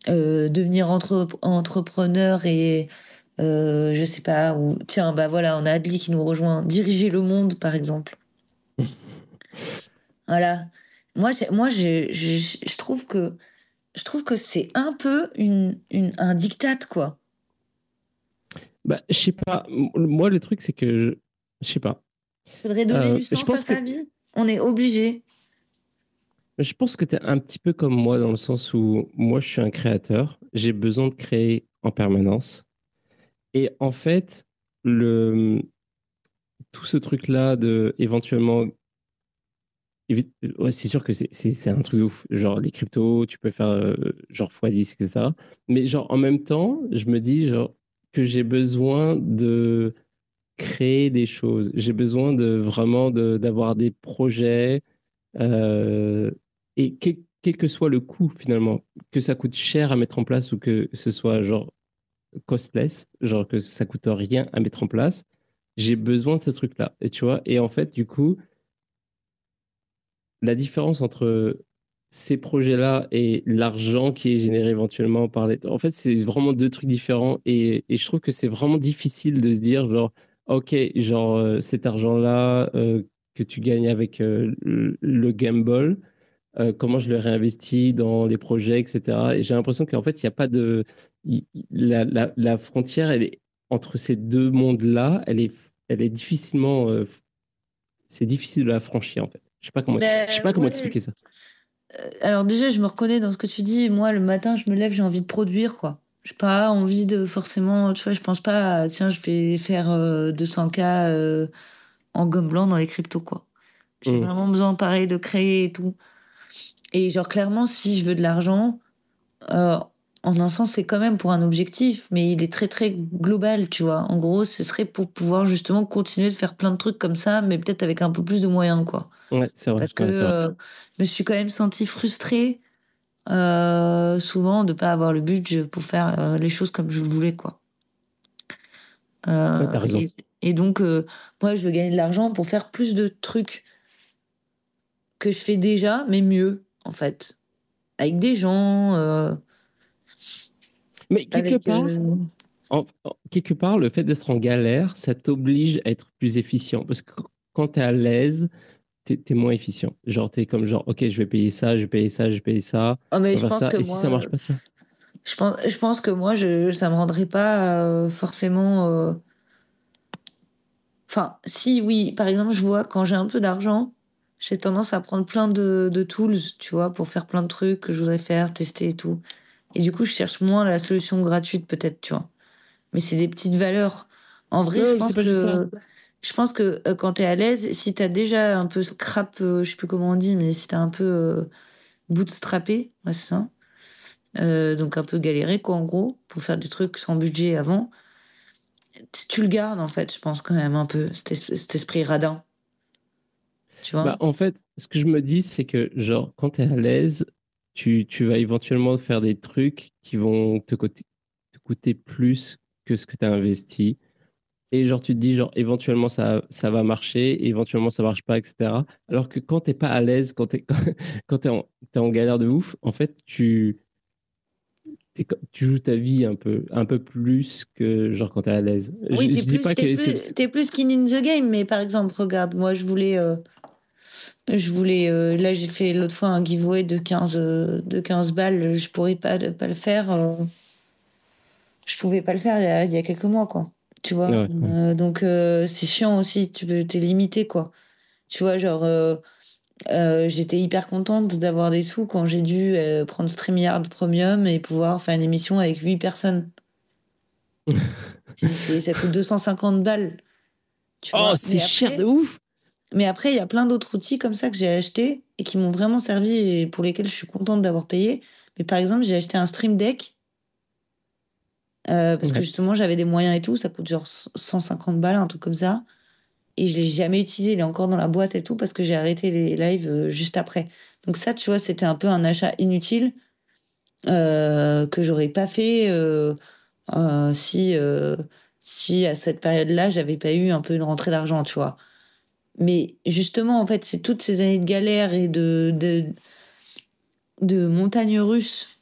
euh, devenir entrepreneur et euh, je sais pas ou tiens bah voilà on a Adli qui nous rejoint diriger le monde par exemple. Voilà. Moi moi je, je, trouve que je trouve que c'est un peu une, une, un diktat quoi bah je sais pas moi le truc c'est que je, je sais pas faudrait donner euh, du sens à sa vie on est obligé je pense que tu es un petit peu comme moi dans le sens où moi, je suis un créateur. J'ai besoin de créer en permanence. Et en fait, le, tout ce truc-là de éventuellement. C'est sûr que c'est un truc de ouf. Genre, les cryptos, tu peux faire euh, genre x10, etc. Mais genre, en même temps, je me dis genre, que j'ai besoin de créer des choses. J'ai besoin de vraiment d'avoir des projets. Euh, et quel, que soit le coût finalement, que ça coûte cher à mettre en place ou que ce soit genre costless, genre que ça coûte rien à mettre en place, j'ai besoin de ce truc-là. Et tu vois, et en fait, du coup, la différence entre ces projets-là et l'argent qui est généré éventuellement par les... En fait, c'est vraiment deux trucs différents et, je trouve que c'est vraiment difficile de se dire, genre, OK, genre, euh, cet argent-là euh, que tu gagnes avec euh, le, le gamble, comment je le réinvestis dans les projets, etc. Et j'ai l'impression qu'en fait, il n'y a pas de... La, frontière entre ces deux mondes-là, elle est, elle est difficilement... c'est difficile de la franchir, en fait. Je sais pas comment, je sais pas comment expliquer ça. Alors déjà, je me reconnais dans ce que tu dis. Moi, le matin, je me lève, j'ai envie de produire, quoi. J'ai pas envie de forcément, tu vois, je pense pas, à, tiens, je vais faire euh, 200K euh, en gomme blanc dans les cryptos, quoi. J'ai mmh. vraiment besoin, pareil, de créer et tout. Et genre, clairement, si je veux de l'argent, euh, en un sens, c'est quand même pour un objectif, mais il est très, très global, tu vois. En gros, ce serait pour pouvoir justement continuer de faire plein de trucs comme ça, mais peut-être avec un peu plus de moyens, quoi. Ouais, c'est vrai. Parce que euh, je me suis quand même sentie frustrée euh, souvent de pas avoir le budget pour faire euh, les choses comme je le voulais, quoi. Ouais, raison. Et, et donc, moi, je veux gagner de l'argent pour faire plus de trucs que je fais déjà, mais mieux, en fait. Avec des gens. Mais quelque avec, part, euh, en- quelque part, le fait d'être en galère, ça t'oblige à être plus efficient. Parce que quand tu es à l'aise, tu es, moins efficient. Genre, tu es comme genre, OK, je vais payer ça, je vais payer ça, je vais payer ça. Oh, mais on je pense ça. que Et si moi, ça marche pas, vois. je pense, je pense que moi, je, ça me rendrait pas euh, forcément. euh, Enfin, si, oui, par exemple, je vois quand j'ai un peu d'argent, j'ai tendance à prendre plein de, de tools, tu vois, pour faire plein de trucs que je voudrais faire, tester et tout. Et du coup, je cherche moins la solution gratuite, peut-être, tu vois. Mais c'est des petites valeurs. En vrai, je pense que, je pense que euh, quand t'es à l'aise, si t'as déjà un peu scrap, euh, je sais plus comment on dit, mais si t'as un peu euh, bootstrappé, ouais, c'est ça. Euh, donc un peu galéré, quoi, en gros, pour faire des trucs sans budget avant. Tu tu le gardes, en fait, je pense quand même un peu, cet, es- cet esprit radin, tu vois? Bah, en fait, ce que je me dis, c'est que, genre, quand tu es à l'aise, tu, tu vas éventuellement faire des trucs qui vont te coûter, te coûter plus que ce que tu as investi. Et genre, tu te dis, genre, éventuellement, ça, ça va marcher, éventuellement, ça marche pas, etc. Alors que quand t'es pas à l'aise, quand t'es, quand t'es en, en galère de ouf, en fait, tu, tu joues ta vie un peu, un peu plus que, genre, quand t'es à l'aise. Oui, Je, je dis plus, pas t'es que c'est, plus, t'es plus skin in the game, mais par exemple, regarde, moi, je voulais, euh, je voulais, euh, là, j'ai fait l'autre fois un giveaway de 15, euh, de 15 balles, je pourrais pas, le- pas le faire, euh, je pouvais pas le faire il y a, il y a quelques mois, quoi. Tu vois? ouais, ouais. Euh, donc, euh, c'est chiant aussi, tu t'es limité, quoi. Tu vois, genre, euh, euh, j'étais hyper contente d'avoir des sous quand j'ai dû euh, prendre StreamYard Premium et pouvoir faire une émission avec 8 personnes. C'est- c'est- ça coûte 250 balles. Tu Oh, c'est cher de ouf! Mais après, il y a plein d'autres outils comme ça que j'ai achetés et qui m'ont vraiment servi et pour lesquels je suis contente d'avoir payé. Mais par exemple, j'ai acheté un Stream Deck euh, parce que justement, j'avais des moyens et tout. Ça coûte genre 150 balles, un truc comme ça. Et je l'ai jamais utilisé. Il est encore dans la boîte et tout parce que j'ai arrêté les lives euh, juste après. Donc ça, tu vois, c'était un peu un achat inutile euh, que j'aurais pas fait euh, si, si à cette période-là, j'avais pas eu un peu une rentrée d'argent, tu vois. Mais justement, en fait, c'est toutes ces années de galère et de, de, de montagnes russes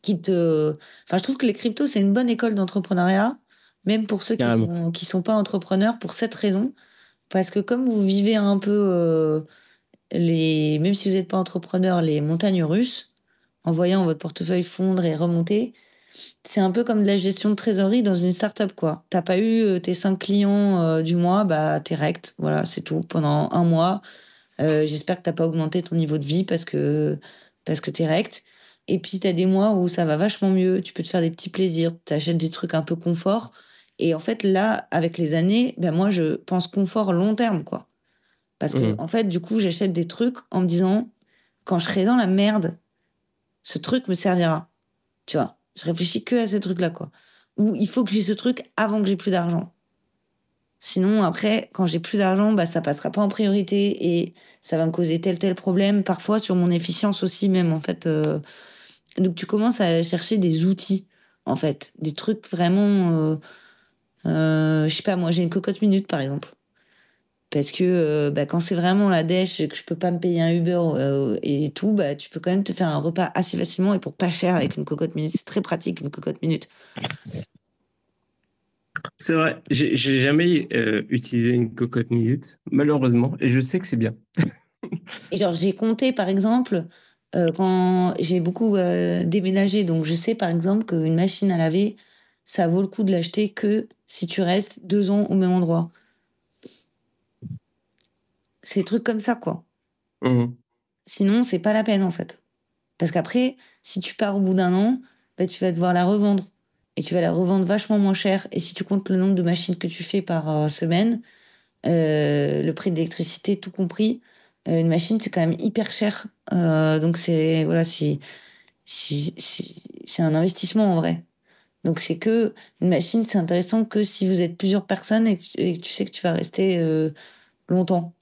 qui te. Enfin, je trouve que les cryptos, c'est une bonne école d'entrepreneuriat, même pour ceux qui sont, qui sont pas entrepreneurs, pour cette raison. Parce que comme vous vivez un peu euh, les. Même si vous n'êtes pas entrepreneur, les montagnes russes, en voyant votre portefeuille fondre et remonter, c'est un peu comme de la gestion de trésorerie dans une start-up, quoi. T'as pas eu euh, tes cinq clients euh, du mois, bah t'es rect, voilà, c'est tout. Pendant un mois, euh, j'espère que t'as pas augmenté ton niveau de vie parce que parce que t'es rect. Et puis t'as des mois où ça va vachement mieux, tu peux te faire des petits plaisirs, t'achètes des trucs un peu confort. Et en fait, là, avec les années, ben moi, je pense confort long terme, quoi. Parce que, Mhm. en fait, du coup, j'achète des trucs en me disant, quand je serai dans la merde, ce truc me servira. Tu vois, je réfléchis que à ces trucs-là, quoi. Ou il faut que j'ai ce truc avant que j'ai plus d'argent. Sinon, après, quand j'ai plus d'argent, bah, ça passera pas en priorité et ça va me causer tel tel problème, parfois sur mon efficience aussi même, en fait. euh. Donc, tu commences à chercher des outils, en fait, des trucs vraiment, euh, euh, je sais pas, moi, j'ai une cocotte minute, par exemple. Parce que euh, bah, quand c'est vraiment la dèche et que je peux pas me payer un Uber euh, et tout, bah, tu peux quand même te faire un repas assez facilement et pour pas cher avec une cocotte minute. C'est très pratique une cocotte minute. C'est vrai, j'ai jamais euh, utilisé une cocotte minute, malheureusement, et je sais que c'est bien. Et genre, j'ai compté, par exemple, quand j'ai beaucoup déménagé, donc je sais, par exemple, qu'une machine à laver, ça vaut le coup de l'acheter que si tu restes deux ans au même endroit. C'est des trucs comme ça, quoi. Mhm. Sinon, c'est pas la peine, en fait. Parce qu'après, si tu pars au bout d'un an, bah, tu vas devoir la revendre. Et tu vas la revendre vachement moins cher. Et si tu comptes le nombre de machines que tu fais par euh, semaine, euh, le prix de l'électricité, tout compris, euh, une machine, c'est quand même hyper cher. Donc, c'est voilà, c'est un investissement en vrai. Donc, c'est que une machine, c'est intéressant que si vous êtes plusieurs personnes et que, tu et que tu sais que tu vas rester euh, longtemps.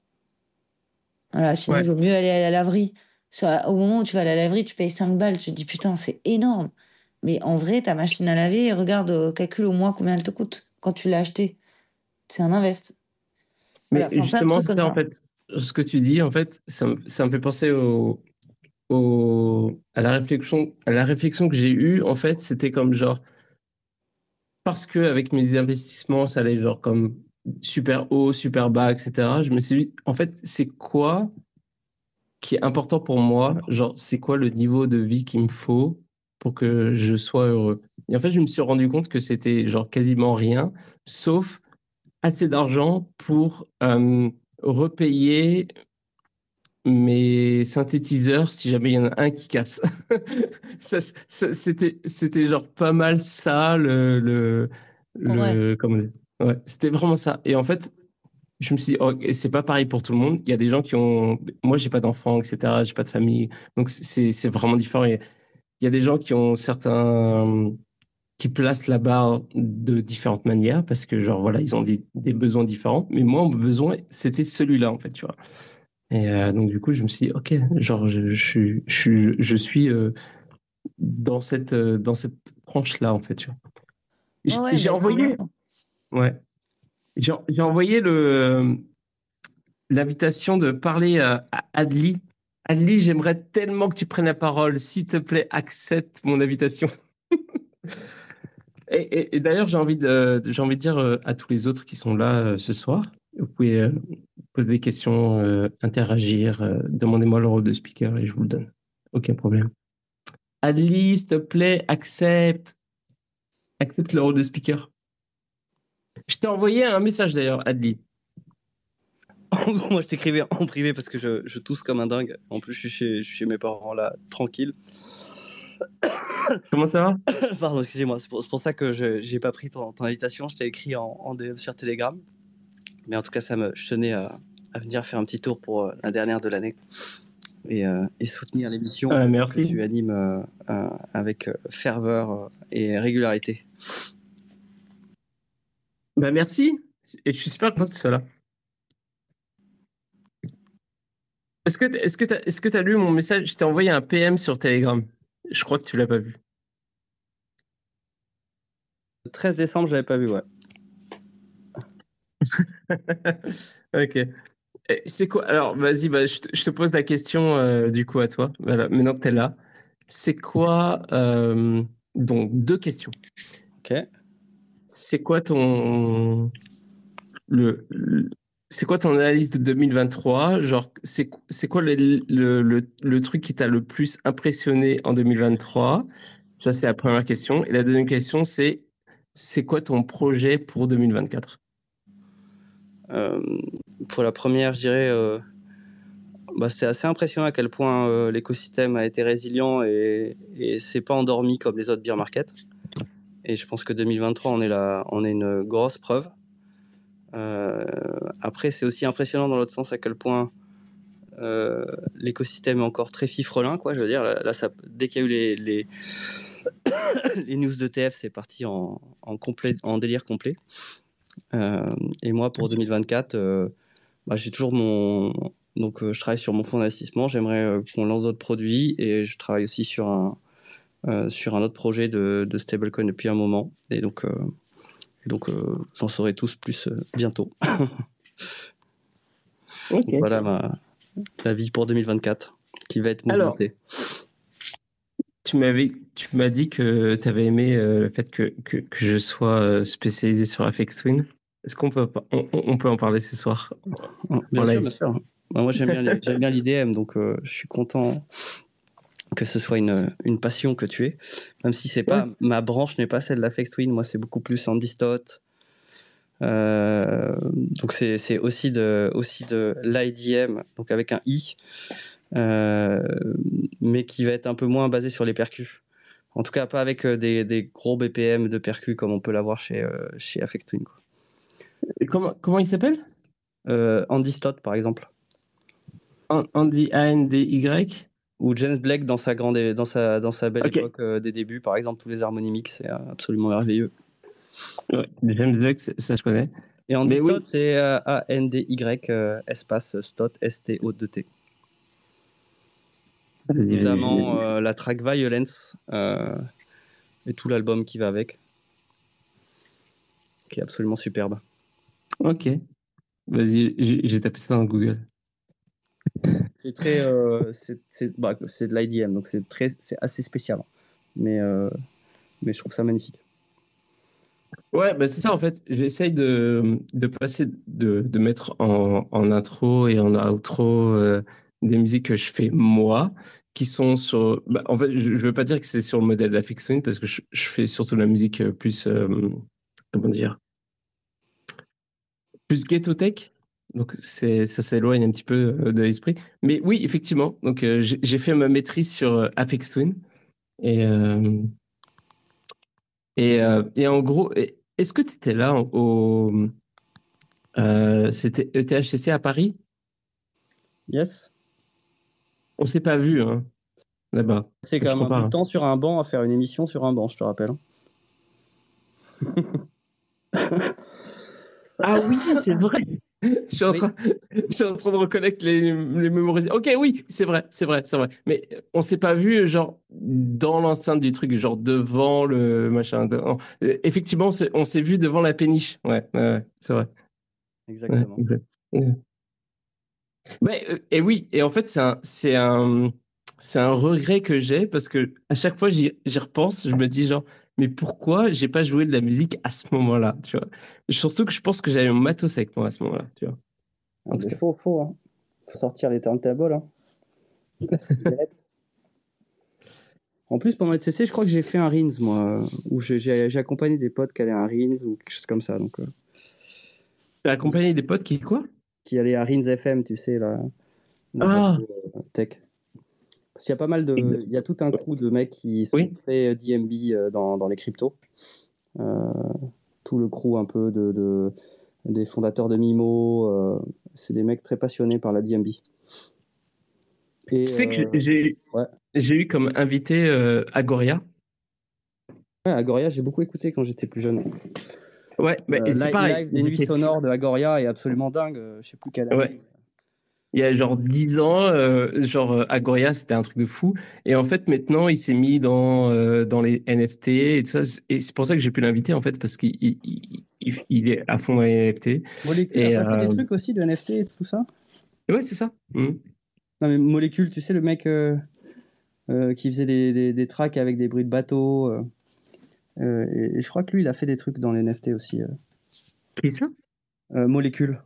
Voilà, sinon, Ouais. il vaut mieux aller à la laverie. Soit, au moment où tu vas à la laverie, tu payes 5 balles, tu te dis putain, c'est énorme. Mais en vrai, ta machine à laver, regarde, euh, calcule au mois combien elle te coûte quand tu l'as achetée. C'est un invest. Mais Voilà, justement, ça, en fait, ce que tu dis, en fait, ça, me- ça me fait penser au, au, à la réflexion, à la réflexion que j'ai eue. En fait, c'était comme genre, parce que avec mes investissements, ça allait genre comme super haut, super bas, etc. Je me suis dit, en fait, c'est quoi qui est important pour moi? Genre, c'est quoi le niveau de vie qu'il me faut pour que je sois heureux? Et en fait, je me suis rendu compte que c'était genre quasiment rien, sauf assez d'argent pour euh, repayer mes synthétiseurs si jamais il y en a un qui casse. ça, ça- c'était, c'était genre pas mal ça, le, le, le comment dire? Ouais, c'était vraiment ça. Et en fait, je me suis dit, oh, c'est pas pareil pour tout le monde. Il y a des gens qui ont, moi, j'ai pas d'enfants, etc. J'ai pas de famille. Donc, c'est, vraiment différent. Et il y a des gens qui ont certains, qui placent la barre de différentes manières parce que, genre, voilà, ils ont des, des besoins différents. Mais moi, mon besoin, c'était celui-là, en fait, tu vois. Et euh, donc, du coup, je me suis dit, OK, genre, je, suis- je, je suis euh, dans cette, euh, dans cette tranche-là, en fait, tu vois. Ouais, J'ai envoyé. Ouais, j'ai envoyé l'invitation de parler à, Adli. Adli, j'aimerais tellement que tu prennes la parole. S'il te plaît, accepte mon invitation. Et, d'ailleurs, j'ai envie de, envie de dire euh, à tous les autres qui sont là euh, ce soir, vous pouvez euh, poser des questions, interagir, demandez-moi le rôle de speaker et je vous le donne. Aucun problème. Adli, s'il te plaît, accepte. Accepte le rôle de speaker. Je t'ai envoyé un message d'ailleurs, Adli. Moi, je t'écrivais en privé parce que je, je tousse comme un dingue. En plus, je suis chez, je suis chez mes parents là, tranquille. Comment ça va? Pardon, excusez-moi. C'est pour, ça que je j'ai pas pris ton, ton invitation. Je t'ai écrit en, en DM sur Telegram. Mais en tout cas, ça me, je tenais à, à venir faire un petit tour pour euh, la dernière de l'année et, euh, et soutenir l'émission Ah, que- tu animes euh, avec ferveur et régularité. Bah merci. Et je suis super content que tu sois là. Est-ce que est-ce que t'as est-ce que t'as lu mon message? Je t'ai envoyé un PM sur Telegram. Je crois que tu l'as pas vu. Le 13 décembre, j'avais pas vu, ouais. ok. C'est quoi? Alors, vas-y, bah, je, te, je te pose la question euh, du coup à toi. Voilà, maintenant que tu es là. C'est quoi euh, Donc, deux questions. Ok. C'est quoi ton. Le, c'est quoi ton analyse de 2023 Genre, c'est c'est quoi le, le, le, le truc qui t'a le plus impressionné en 2023 Ça, c'est la première question. Et la deuxième question, c'est c'est quoi ton projet pour 2024 Euh, pour la première, je dirais, euh, bah, c'est assez impressionnant à quel point euh, l'écosystème a été résilient et, et s'est pas endormi comme les autres beer markets. Et je pense que 2023, on est là, on est une grosse preuve. Euh, après, c'est aussi impressionnant dans l'autre sens à quel point euh, l'écosystème est encore très fifrelin, quoi. Je veux dire, là, dès qu'il y a eu les, news d'ETF, c'est parti en, délire complet. Euh, et moi, pour 2024, euh, bah, j'ai toujours mon. Donc, je travaille sur mon fonds d'investissement. J'aimerais qu'on lance d'autres produits et je travaille aussi sur un, sur un autre projet de, de stablecoin depuis un moment. Et donc, euh, donc euh, vous en saurez tous plus euh, bientôt. Donc voilà ma, la vie pour 2024 qui va être Alors, mouvementée. Tu m'avais, tu m'as dit que tu avais aimé euh, le fait que, que, que je sois euh, spécialisé sur Afex Twin. Est-ce qu'on peut, on, on peut en parler ce soir? Bien en sûr, bien sûr. Moi, j'aime bien, bien l'IDM, donc euh, je suis content que ce soit une, une passion que tu aies. Même si c'est pas ma branche n'est pas celle de l'Afex Twin, moi c'est beaucoup plus Andy Stott. Euh, donc c'est aussi de aussi de l'IDM, donc avec un i, euh, mais qui va être un peu moins basé sur les percus. En tout cas, pas avec euh, des, des gros BPM de percus comme on peut l'avoir chez euh, chez Afex Twin. quoi. Et comment, comment il s'appelle? Andy Stott, par exemple. An- Andy A-N-D-Y ou James Blake dans sa grande dans sa dans sa belle époque euh, des débuts par exemple tous les harmonies c'est euh, absolument merveilleux ouais, James Blake, ça je connais. et Andy oui. Stott c'est euh, A N D Y euh, espace Stott S T O 2 T Vas-y, vas-y, notamment vas-y. euh, la track Violence et tout l'album qui va avec qui est absolument superbe Ok. Vas-y, j'ai tapé ça dans Google. C'est très euh, c'est bah, de l'IDM donc c'est très c'est assez spécial mais euh, mais je trouve ça magnifique Ouais, bah c'est ça en fait. J'essaye de, de passer, de, de mettre en, intro et en outro euh, des musiques que je fais moi, qui sont sur. bah, en fait, je ne veux pas dire que c'est sur le modèle Twin parce que je, je fais surtout de la musique euh, plus. comment dire Plus ghetto tech. Donc c'est, ça s'éloigne un petit peu euh, de l'esprit. Mais oui, effectivement. Donc euh, j'ai fait ma maîtrise sur euh, Afix Twin. Et. euh, et, euh, et en gros, est-ce que tu étais là au. C'était ETHCC à Paris? Yes On s'est pas vu, hein, là-bas. c'est quand même un temps sur un banc à faire une émission sur un banc je te rappelle Ah oui, c'est vrai. Je suis, en train, je suis en train de reconnaître les, les mémoriser. Ok, oui, c'est vrai, c'est vrai, c'est vrai. Mais on s'est pas vu, genre, dans l'enceinte du truc, genre devant le machin. Euh, Effectivement, on s'est- vu devant la péniche. Ouais, c'est vrai. Ouais, exactement exact. Ouais. Euh, et oui, et en fait, c'est un, c'est un, regret que j'ai parce que à chaque fois j'y repense, je me dis genre, mais pourquoi j'ai pas joué de la musique à ce moment-là, tu vois? Surtout que je pense que j'avais mon matos avec moi à ce moment-là, tu vois. En tout Il cas. faut, faut, hein. faut sortir les turntables. Hein. En plus, pendant le TC, je crois que j'ai fait un Rins, moi, euh, où j'ai- accompagné des potes qui allaient à un Rins ou quelque chose comme ça. Donc, euh, T'as accompagné des potes qui quoi? qui allaient à Rins FM, tu sais, la Ah. tech. Parce qu'il y a pas mal de. Il y a tout un crew de mecs qui sont Oui. très DMB euh, dans, dans les cryptos. Euh, tout le crew un peu de, de- des fondateurs de Mimo. euh, c'est des mecs très passionnés par la DMB. Et, Tu sais que euh, j'ai ouais. j'ai eu comme invité euh, Agoria. Ouais, Agoria, j'ai beaucoup écouté quand j'étais plus jeune. Ouais, mais Euh, c'est live, pareil. live des nuits sonores de Agoria est absolument dingue. euh, Je sais plus quelle année. Ouais. Il y a genre 10 ans, euh, genre euh, Agoria, c'était un truc de fou. Et en fait, maintenant, il s'est mis dans, euh, dans les NFT et tout ça. Et c'est pour ça que j'ai pu l'inviter, en fait, parce qu'il il, il- est à fond dans les NFT. Molécule Et, a pas fait euh, des trucs aussi de NFT et tout ça? Ouais, c'est ça. Mhm. Non, mais Molécule, tu sais, le mec qui faisait des, des, des tracks avec des bruits de bateau. euh, et, et je crois que lui, il a fait des trucs dans les NFT aussi. Qui ça? Molécule.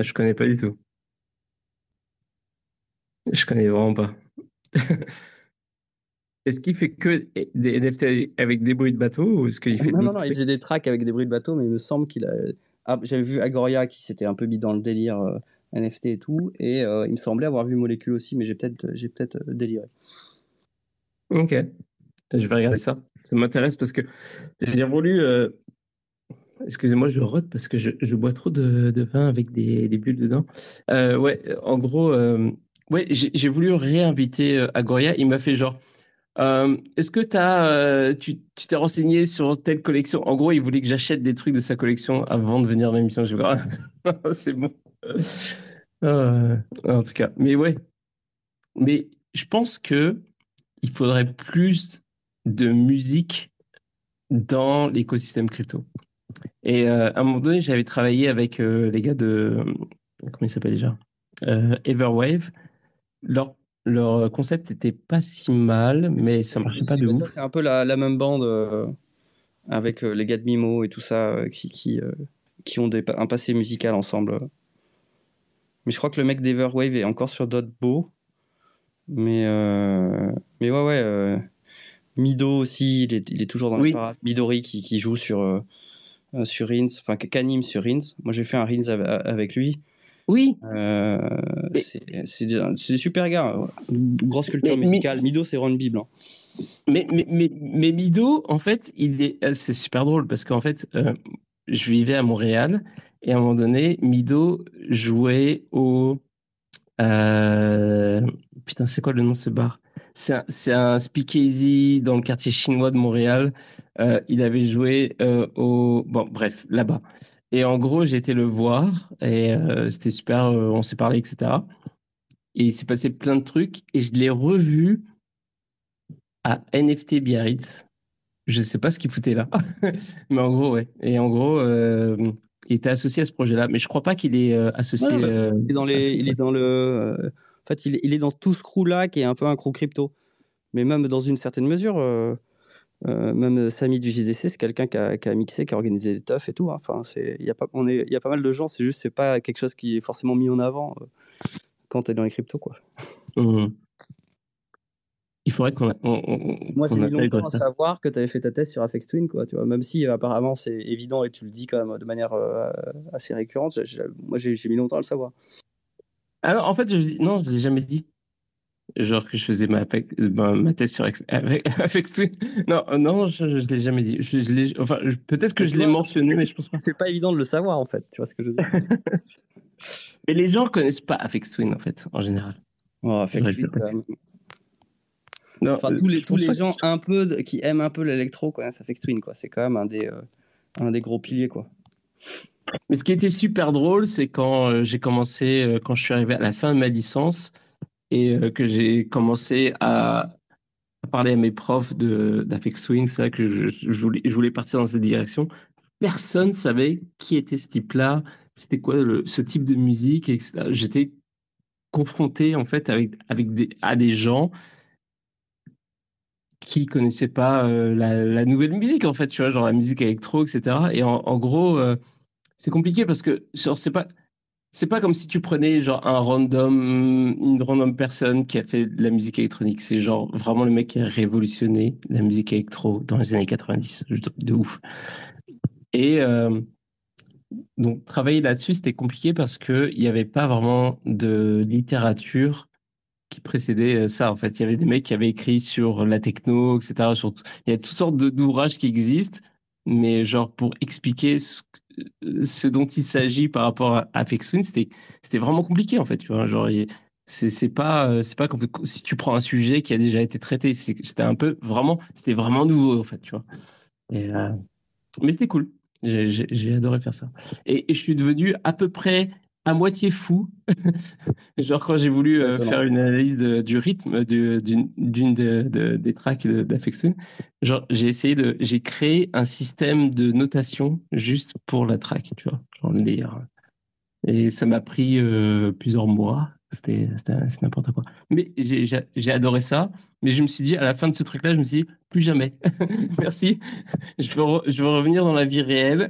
Je connais pas du tout. Je connais vraiment pas. Est-ce qu'il fait que des NFT avec des bruits de bateau ou est-ce qu'il fait Non, non, non, il faisait des tracks avec des bruits de bateau, mais il me semble qu'il a. Ah, J'avais vu Agoria qui s'était un peu mis dans le délire euh, NFT et tout, et euh, il me semblait avoir vu Molécule aussi, mais j'ai peut-être j'ai peut-être euh, déliré. Ok. Je vais regarder ça. Ça m'intéresse parce que j'ai voulu. euh, Excusez-moi, je rote parce que je, je bois trop de, de vin avec des, des bulles dedans. Ouais, en gros, ouais, j'ai voulu réinviter euh, Agoria. Il m'a fait genre. euh, Est-ce que t'as, euh, tu t'es renseigné sur telle collection? En gros, il voulait que j'achète des trucs de sa collection avant de venir à l'émission. Je. C'est bon. En tout cas, mais ouais. Mais je pense que il faudrait plus de musique dans l'écosystème crypto. Et à un moment donné, j'avais travaillé avec les gars de comment il s'appelle déjà? Everwave. Leur, leur concept était pas si mal, mais ça marchait pas de ouf. C'est un peu la, la même bande avec les gars de Mimo et tout ça qui, qui, qui ont des, un passé musical ensemble. Mais je crois que le mec d'Everwave est encore sur d'autres beaux. Mais, mais ouais, ouais. Mido aussi, il est, il est toujours dans Oui. le parade. Midori qui, qui joue sur, euh, euh, sur Rins, enfin qui anime sur Rins. Moi j'ai fait un Rins av- avec lui. Oui, Euh, Mais- c'est des, super gars. Grosse culture Mais- musicale. Mido c'est Ron Bible. hein. mais, Mido, en fait, il est, euh, c'est super drôle parce qu'en fait, euh, je vivais à Montréal et à un moment donné, Mido jouait au. euh, putain, c'est quoi le nom de ce bar? C'est un, un speakeasy dans le quartier chinois de Montréal. Il avait joué au. Bon, bref, là-bas. Et en gros, j'ai été le voir et euh, c'était super, euh, on s'est parlé, etc. Et il s'est passé plein de trucs et je l'ai revu à NFT Biarritz. Je sais pas ce qu'il foutait là, mais en gros, ouais. Et en gros, euh, il était associé à ce projet-là, mais je crois pas qu'il est associé. Ouais, Il est dans à les, ce- il est dans le, en fait il est, il est dans tout ce crew là qui est un peu un crew crypto. Mais même dans une certaine mesure, euh, euh, même Samy du JDC c'est quelqu'un qui a, qui a mixé, qui a organisé des teufs et tout. hein. Enfin il y a pas, on est, il y a pas mal de gens. C'est juste c'est pas quelque chose qui est forcément mis en avant euh, quand t'es dans les cryptos quoi. Mhm. Il faudrait qu'on on, on, Moi, j'ai mis longtemps à savoir que tu avais fait ta thèse sur Afex Twin, quoi, tu vois. Même si euh, apparemment c'est évident et tu le dis quand même de manière euh, assez récurrente, moi j'ai mis longtemps à le savoir. Non, en fait, je, non, je l'ai jamais dit. Genre que je faisais ma, Apex- ma, ma thèse sur Apex- avec Apex Twin. Non, euh, non, je, je l'ai jamais dit. Je, je enfin, peut-être que je l'ai mentionné, mais je pense pas. C'est pas évident de le savoir en fait, tu vois ce que je veux dire. Mais les gens connaissent pas Apex Twin en fait, en général. Oh, Twin. Non, Enfin, euh, tous les, tous les gens un peu de- qui aiment un peu l'électro connaissent Afex Twin, quoi. C'est quand même un des, euh, un des gros piliers, quoi. Mais ce qui était super drôle, c'est quand j'ai commencé, quand je suis arrivé à la fin de ma licence et euh, que j'ai commencé à, parler à mes profs c'est là que je, je voulais, je voulais partir dans cette direction. Personne savait qui était ce type-là, c'était quoi ce type de musique. J'étais confronté en fait avec, avec des, à des gens qui connaissaient pas euh, la, nouvelle musique en fait, tu vois, genre la musique électro, etc. Et en, en gros, euh, c'est compliqué parce que genre c'est pas c'est pas comme si tu prenais genre un random une random personne qui a fait de la musique électronique. C'est genre vraiment le mec qui a révolutionné la musique électro dans les années 90, de, ouf. Et euh, donc travailler là-dessus c'était compliqué parce que il y avait pas vraiment de littérature qui précédait euh, ça. En fait, il y avait des mecs qui avaient écrit sur la techno, etc. Il y a toutes sortes d'ouvrages qui existent, mais genre pour expliquer ce, ce dont il s'agit par rapport à Afex Twin, c'était c'était vraiment compliqué en fait. Tu vois, genre c'est pas euh, c'est pas si tu prends un sujet qui a déjà été traité. C'était un peu vraiment c'était vraiment nouveau en fait. Tu vois. Euh, mais c'était cool. J'ai- adoré faire ça. Et je suis devenu à peu près à moitié fou. Genre quand j'ai voulu euh, faire une analyse de- du rythme d'une d'une de- de- des tracks Twin, genre j'ai essayé de, j'ai créé un système de notation juste pour la track, tu vois, genre le délire. Et ça m'a pris euh, plusieurs mois. C'était n'importe quoi. Mais j'ai adoré ça. Mais je me suis dit, à la fin de ce truc-là, je me suis dit, plus jamais. Merci. Je veux, je veux revenir dans la vie réelle.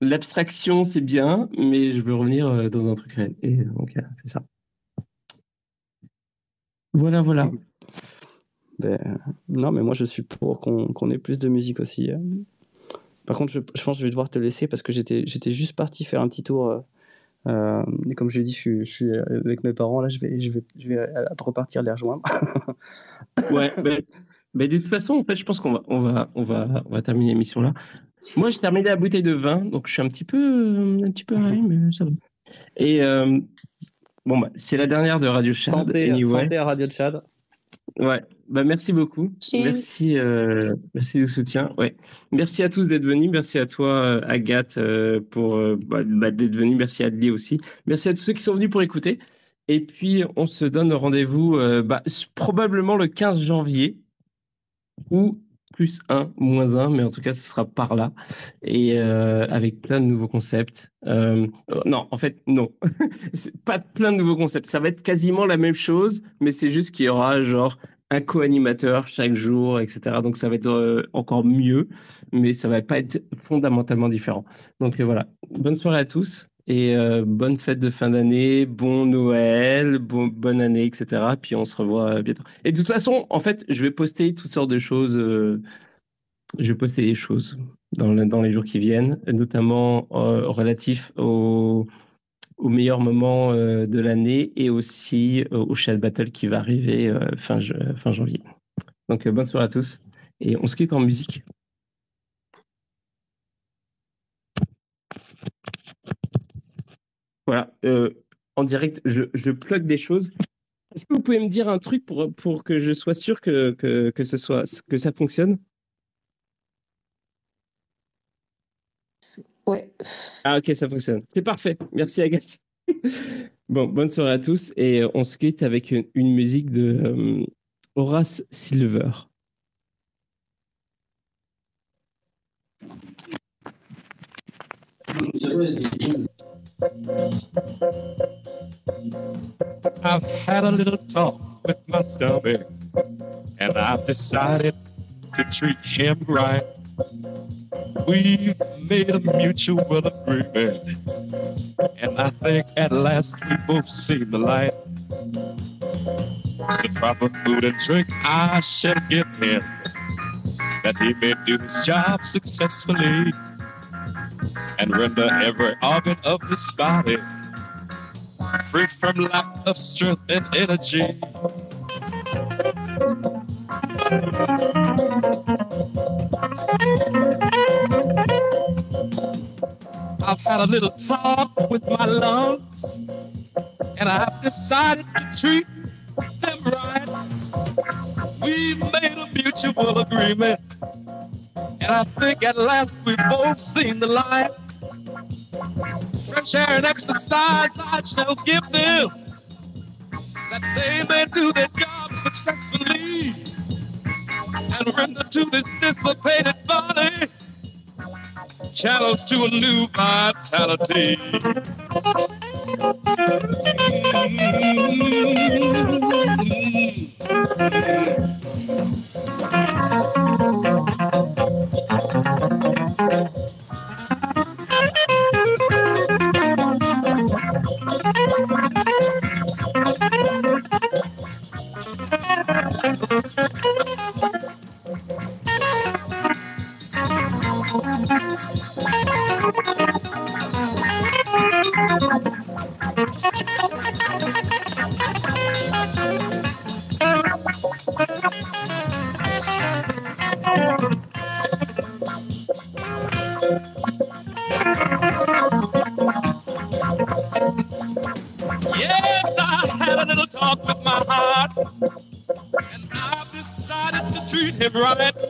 L'abstraction, c'est bien, mais je veux revenir euh, dans un truc réel. Et donc, euh, c'est ça. Voilà, voilà. Ben, non, mais moi je suis pour qu'on qu'on ait plus de musique aussi. euh. Par contre, je, je pense que je vais devoir te laisser parce que j'étais j'étais juste parti faire un petit tour. Euh, euh, et comme je l'ai dit, je suis, je suis avec mes parents. Là, je vais, je vais, je vais euh, repartir les rejoindre. Ouais, mais, mais de toute façon, en fait, je pense qu'on va, on va, on va, on va terminer l'émission là. Moi, j'ai terminé la bouteille de vin, donc je suis un petit peu, euh, un petit peu mais ça va. Et euh, bon, bah, c'est la dernière de Radio Chad. santé, anyway. santé à Radio Tchad. Ouais, bah merci beaucoup. Cheers. Merci, euh, merci du soutien. Ouais, merci à tous d'être venus. Merci à toi, euh, Agathe, euh, pour euh, bah, bah, d'être venu. Merci à Adli aussi. Merci à tous ceux qui sont venus pour écouter. Et puis, on se donne rendez-vous bah, probablement le 15 janvier ou plus 1, moins 1, mais en tout cas, ce sera par là. Et euh, avec plein de nouveaux concepts. Euh, non, en fait, non. Pas plein de nouveaux concepts. Ça va être quasiment la même chose, mais c'est juste qu'il y aura genre un co-animateur chaque jour, etc. Donc ça va être euh, encore mieux, mais ça va pas être fondamentalement différent. Donc voilà, bonne soirée à tous et euh, bonne fête de fin d'année, bon Noël, bon, bonne année, etc. Puis on se revoit bientôt. Et de toute façon, en fait, je vais poster toutes sortes de choses. euh, je vais poster des choses dans, le- dans les jours qui viennent, notamment euh, relatifs au, au meilleur moment euh, de l'année et aussi euh, au chat battle qui va arriver euh, fin, fin janvier. Donc euh, bonne soirée à tous et on se quitte en musique. Voilà, euh, en direct, je, je plug des choses. Est-ce que vous pouvez me dire un truc pour, pour que je sois sûr que, que, que, ce soit, que ça fonctionne? Ouais. Ah ok, ça fonctionne. C'est parfait. Merci Agathe. bon, bonne soirée à tous et on se quitte avec une, une musique de euh, Horace Silver. I've had a little talk with my stomach, and I've decided to treat him right. We've made a mutual agreement, and I think at last we both seen the light. The proper food and drink I shall give him, that he may do his job successfully and render every organ of his body free from lack of strength and energy. I've had a little talk with my lungs, and I've decided to treat them right. We've made a mutual agreement, and I think at last we've both seen the light. Fresh air and exercise I shall give them, that they may do their job successfully and render to this dissipated body channels to a new vitality. Mm-hmm. Yes, to treat